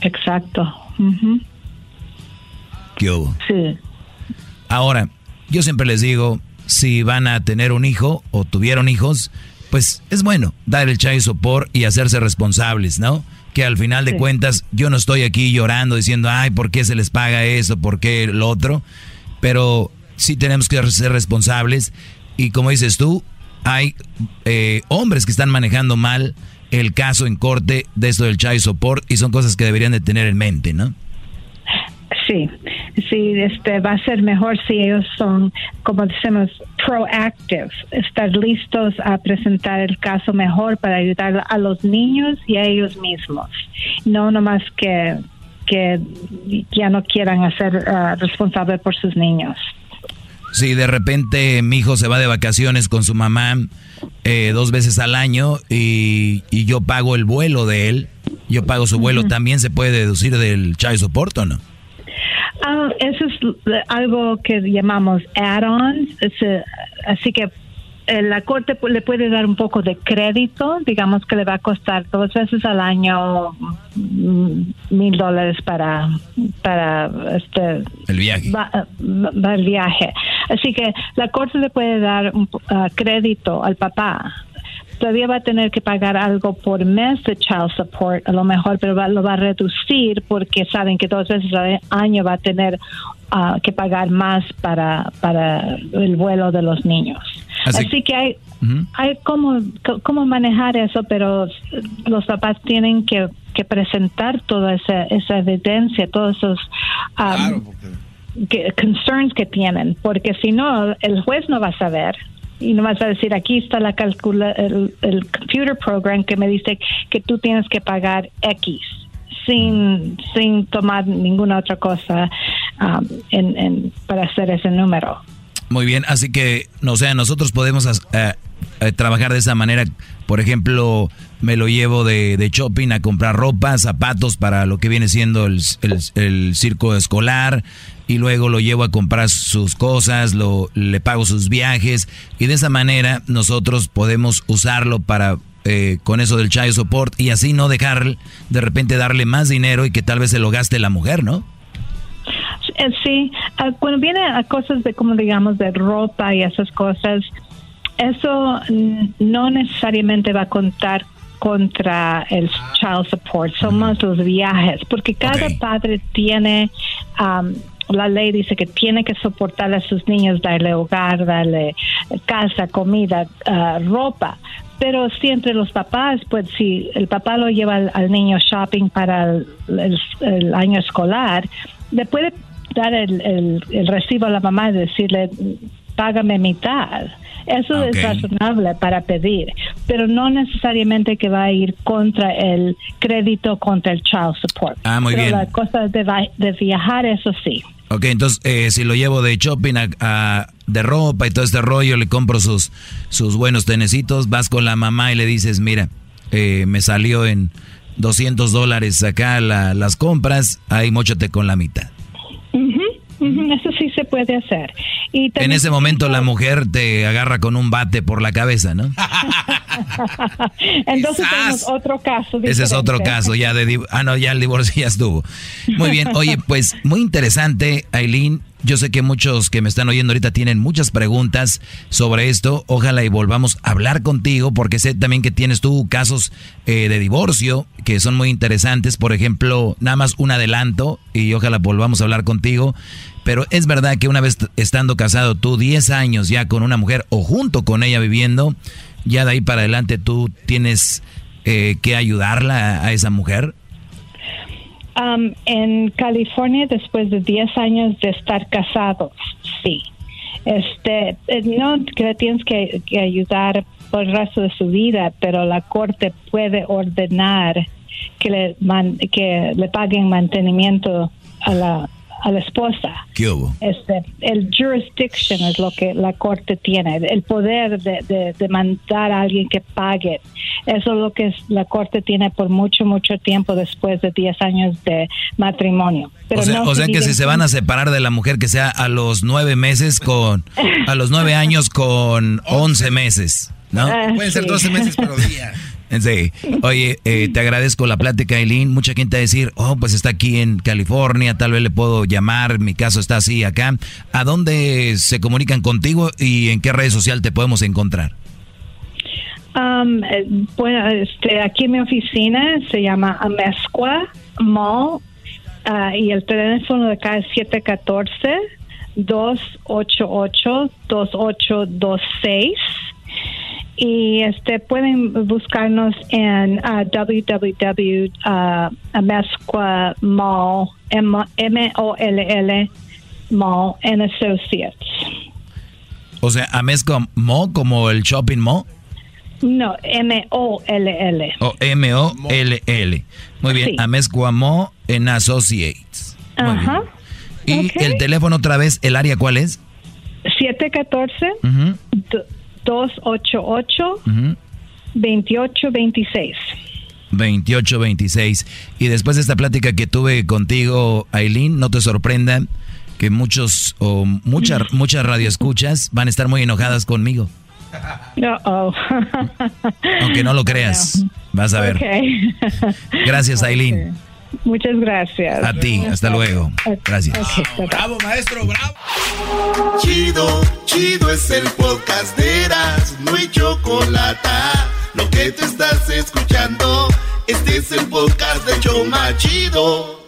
Speaker 24: exacto Ujú.
Speaker 16: ¿Qué hubo?
Speaker 24: sí
Speaker 16: Ahora, yo siempre les digo, si van a tener un hijo o tuvieron hijos, pues es bueno dar el child support y hacerse responsables, ¿no? Que al final de
Speaker 28: Sí.
Speaker 16: cuentas yo no estoy aquí llorando diciendo, ay, ¿por qué se les paga eso? ¿Por qué lo otro? Pero sí tenemos que ser responsables y como dices tú, hay eh, hombres que están manejando mal el caso en corte de esto del child support y son cosas que deberían de tener en mente, ¿no?
Speaker 24: Sí, si este va a ser mejor si ellos son, como decimos, proactive, estar listos a presentar el caso mejor para ayudar a los niños y a ellos mismos, no nomás que que ya no quieran hacer ah, responsable por sus niños.
Speaker 16: Si de repente mi hijo se va de vacaciones con su mamá eh, dos veces al año y, yo pago el vuelo de él, yo pago su vuelo, ¿también se puede deducir del child support o no?
Speaker 24: Ah, eso es algo que llamamos add-ons, así que eh, la corte le puede dar un poco de crédito, digamos que le va a costar dos veces al año mm, mil dólares para para este
Speaker 16: el viaje.
Speaker 24: el viaje. Así que la corte le puede dar un ah, crédito al papá. Todavía va a tener que pagar algo por mes de child support, a lo mejor, pero lo va a reducir porque saben que dos veces al año va a tener ah, que pagar más para, para el vuelo de los niños. Así, que hay, hay cómo, cómo manejar eso, pero los papás tienen que, que presentar toda esa, esa evidencia, todos esos um, concerns que tienen, porque si no, el juez no va a saber y no vas a decir aquí está la calcula el, computer program que me dice que tú tienes que pagar X sin sin tomar ninguna otra cosa um, para hacer ese número.
Speaker 16: Muy bien, así que, no sé, nosotros podemos eh, eh, trabajar de esa manera. Por ejemplo, me lo llevo de, de, shopping a comprar ropa, zapatos para lo que viene siendo el, el, circo escolar, y luego lo llevo a comprar sus cosas, lo, le pago sus viajes, y de esa manera nosotros podemos usarlo para eh, con eso del child support y así no dejar de repente darle más dinero y que tal vez se lo gaste la mujer, ¿no?
Speaker 24: Eh, sí, ah, cuando viene a cosas de, como digamos, de ropa y esas cosas, eso no necesariamente va a contar contra el child support, son más los viajes, porque cada padre tiene, la ley dice que tiene que soportar a sus niños, darle hogar, darle casa, comida, ah, ropa. Pero si entre los papás, pues si el papá lo lleva al, niño shopping para el, año escolar, le puede dar el, el, recibo a la mamá y decirle, págame mitad. Eso es razonable para pedir, pero no necesariamente que va a ir contra el crédito, contra el child support.
Speaker 16: Ah, muy
Speaker 24: pero
Speaker 16: bien.
Speaker 24: La cosa de, de, viajar, eso sí.
Speaker 16: Ok, entonces eh, si lo llevo de shopping a, de ropa y todo este rollo, le compro sus, sus buenos tenecitos, vas con la mamá y le dices, mira, eh, me salió en 200 dólares acá las compras, ahí mochote con la mitad
Speaker 24: eso sí se puede hacer. Y
Speaker 16: en ese momento la mujer te agarra con un bate por la cabeza, ¿no?
Speaker 24: Entonces tenemos otro caso.
Speaker 16: Ese es otro caso, ya de... Ah, no, ya el divorcio ya estuvo. Muy bien, oye, pues muy interesante, Aileen. Yo sé que muchos que me están oyendo ahorita tienen muchas preguntas sobre esto. Ojalá y volvamos a hablar contigo porque sé también que tienes tú casos eh, de divorcio que son muy interesantes. Por ejemplo, nada más un adelanto y ojalá volvamos a hablar contigo. Pero es verdad que una vez estando casado tú 10 años ya con una mujer o junto con ella viviendo, ya de ahí para adelante tú tienes eh, que ayudarla a esa mujer.
Speaker 24: Um, en California, después de 10 años de estar casados, sí. Este, eh, no que tienes que, ayudar por el resto de su vida, pero la corte puede ordenar que le, que le paguen mantenimiento a la a la esposa.
Speaker 16: ¿Qué hubo?
Speaker 24: Este, el jurisdiction es lo que la corte tiene, el poder de, de, mandar a alguien que pague. Eso es lo que la corte tiene por mucho, mucho tiempo después de 10 años de matrimonio.
Speaker 16: o sea, o sea que si se van a separar de la mujer que sea a los nueve meses con, a los nueve años con 11 meses, ¿no?
Speaker 3: Ah, Pueden ser 12 meses, pero día.
Speaker 16: Sí. Oye, eh, te agradezco la plática, Eileen. Mucha gente va a decir, oh, pues está aquí en California, tal vez le puedo llamar, mi caso está así acá. ¿A dónde se comunican contigo y en qué red social te podemos encontrar?
Speaker 24: Um, eh, bueno, este, aquí en mi oficina se llama Amesqua Mall uh, y el teléfono de acá es 714 288 2826 y este pueden buscarnos en uh, www uh, M O L L Mall and Associates.
Speaker 16: O sea, Amezcua Mall como el shopping mall.
Speaker 24: No, M-O-L-L.
Speaker 16: O M-O-L-L. Muy bien,
Speaker 24: Sí.
Speaker 16: Amezcua Mall en Associates. Muy bien.
Speaker 24: Ajá.
Speaker 16: Y el teléfono otra vez, ¿el área cuál es?
Speaker 24: 714
Speaker 16: Ujú,
Speaker 24: 288
Speaker 16: ujú.
Speaker 24: 2826.
Speaker 16: 2826. Y después de esta plática que tuve contigo, Aileen, no te sorprenda que muchos o muchas muchas radioescuchas van a estar muy enojadas conmigo.
Speaker 24: Uh-oh.
Speaker 16: Aunque no lo creas. Vas a ver. Gracias, Aileen.
Speaker 24: Muchas gracias.
Speaker 16: A ti, hasta luego. Gracias.
Speaker 3: Bravo, maestro, bravo.
Speaker 1: Chido, chido es el podcast de Eras, no hay chocolate. Lo que te estás escuchando, este es el podcast de Choma Chido.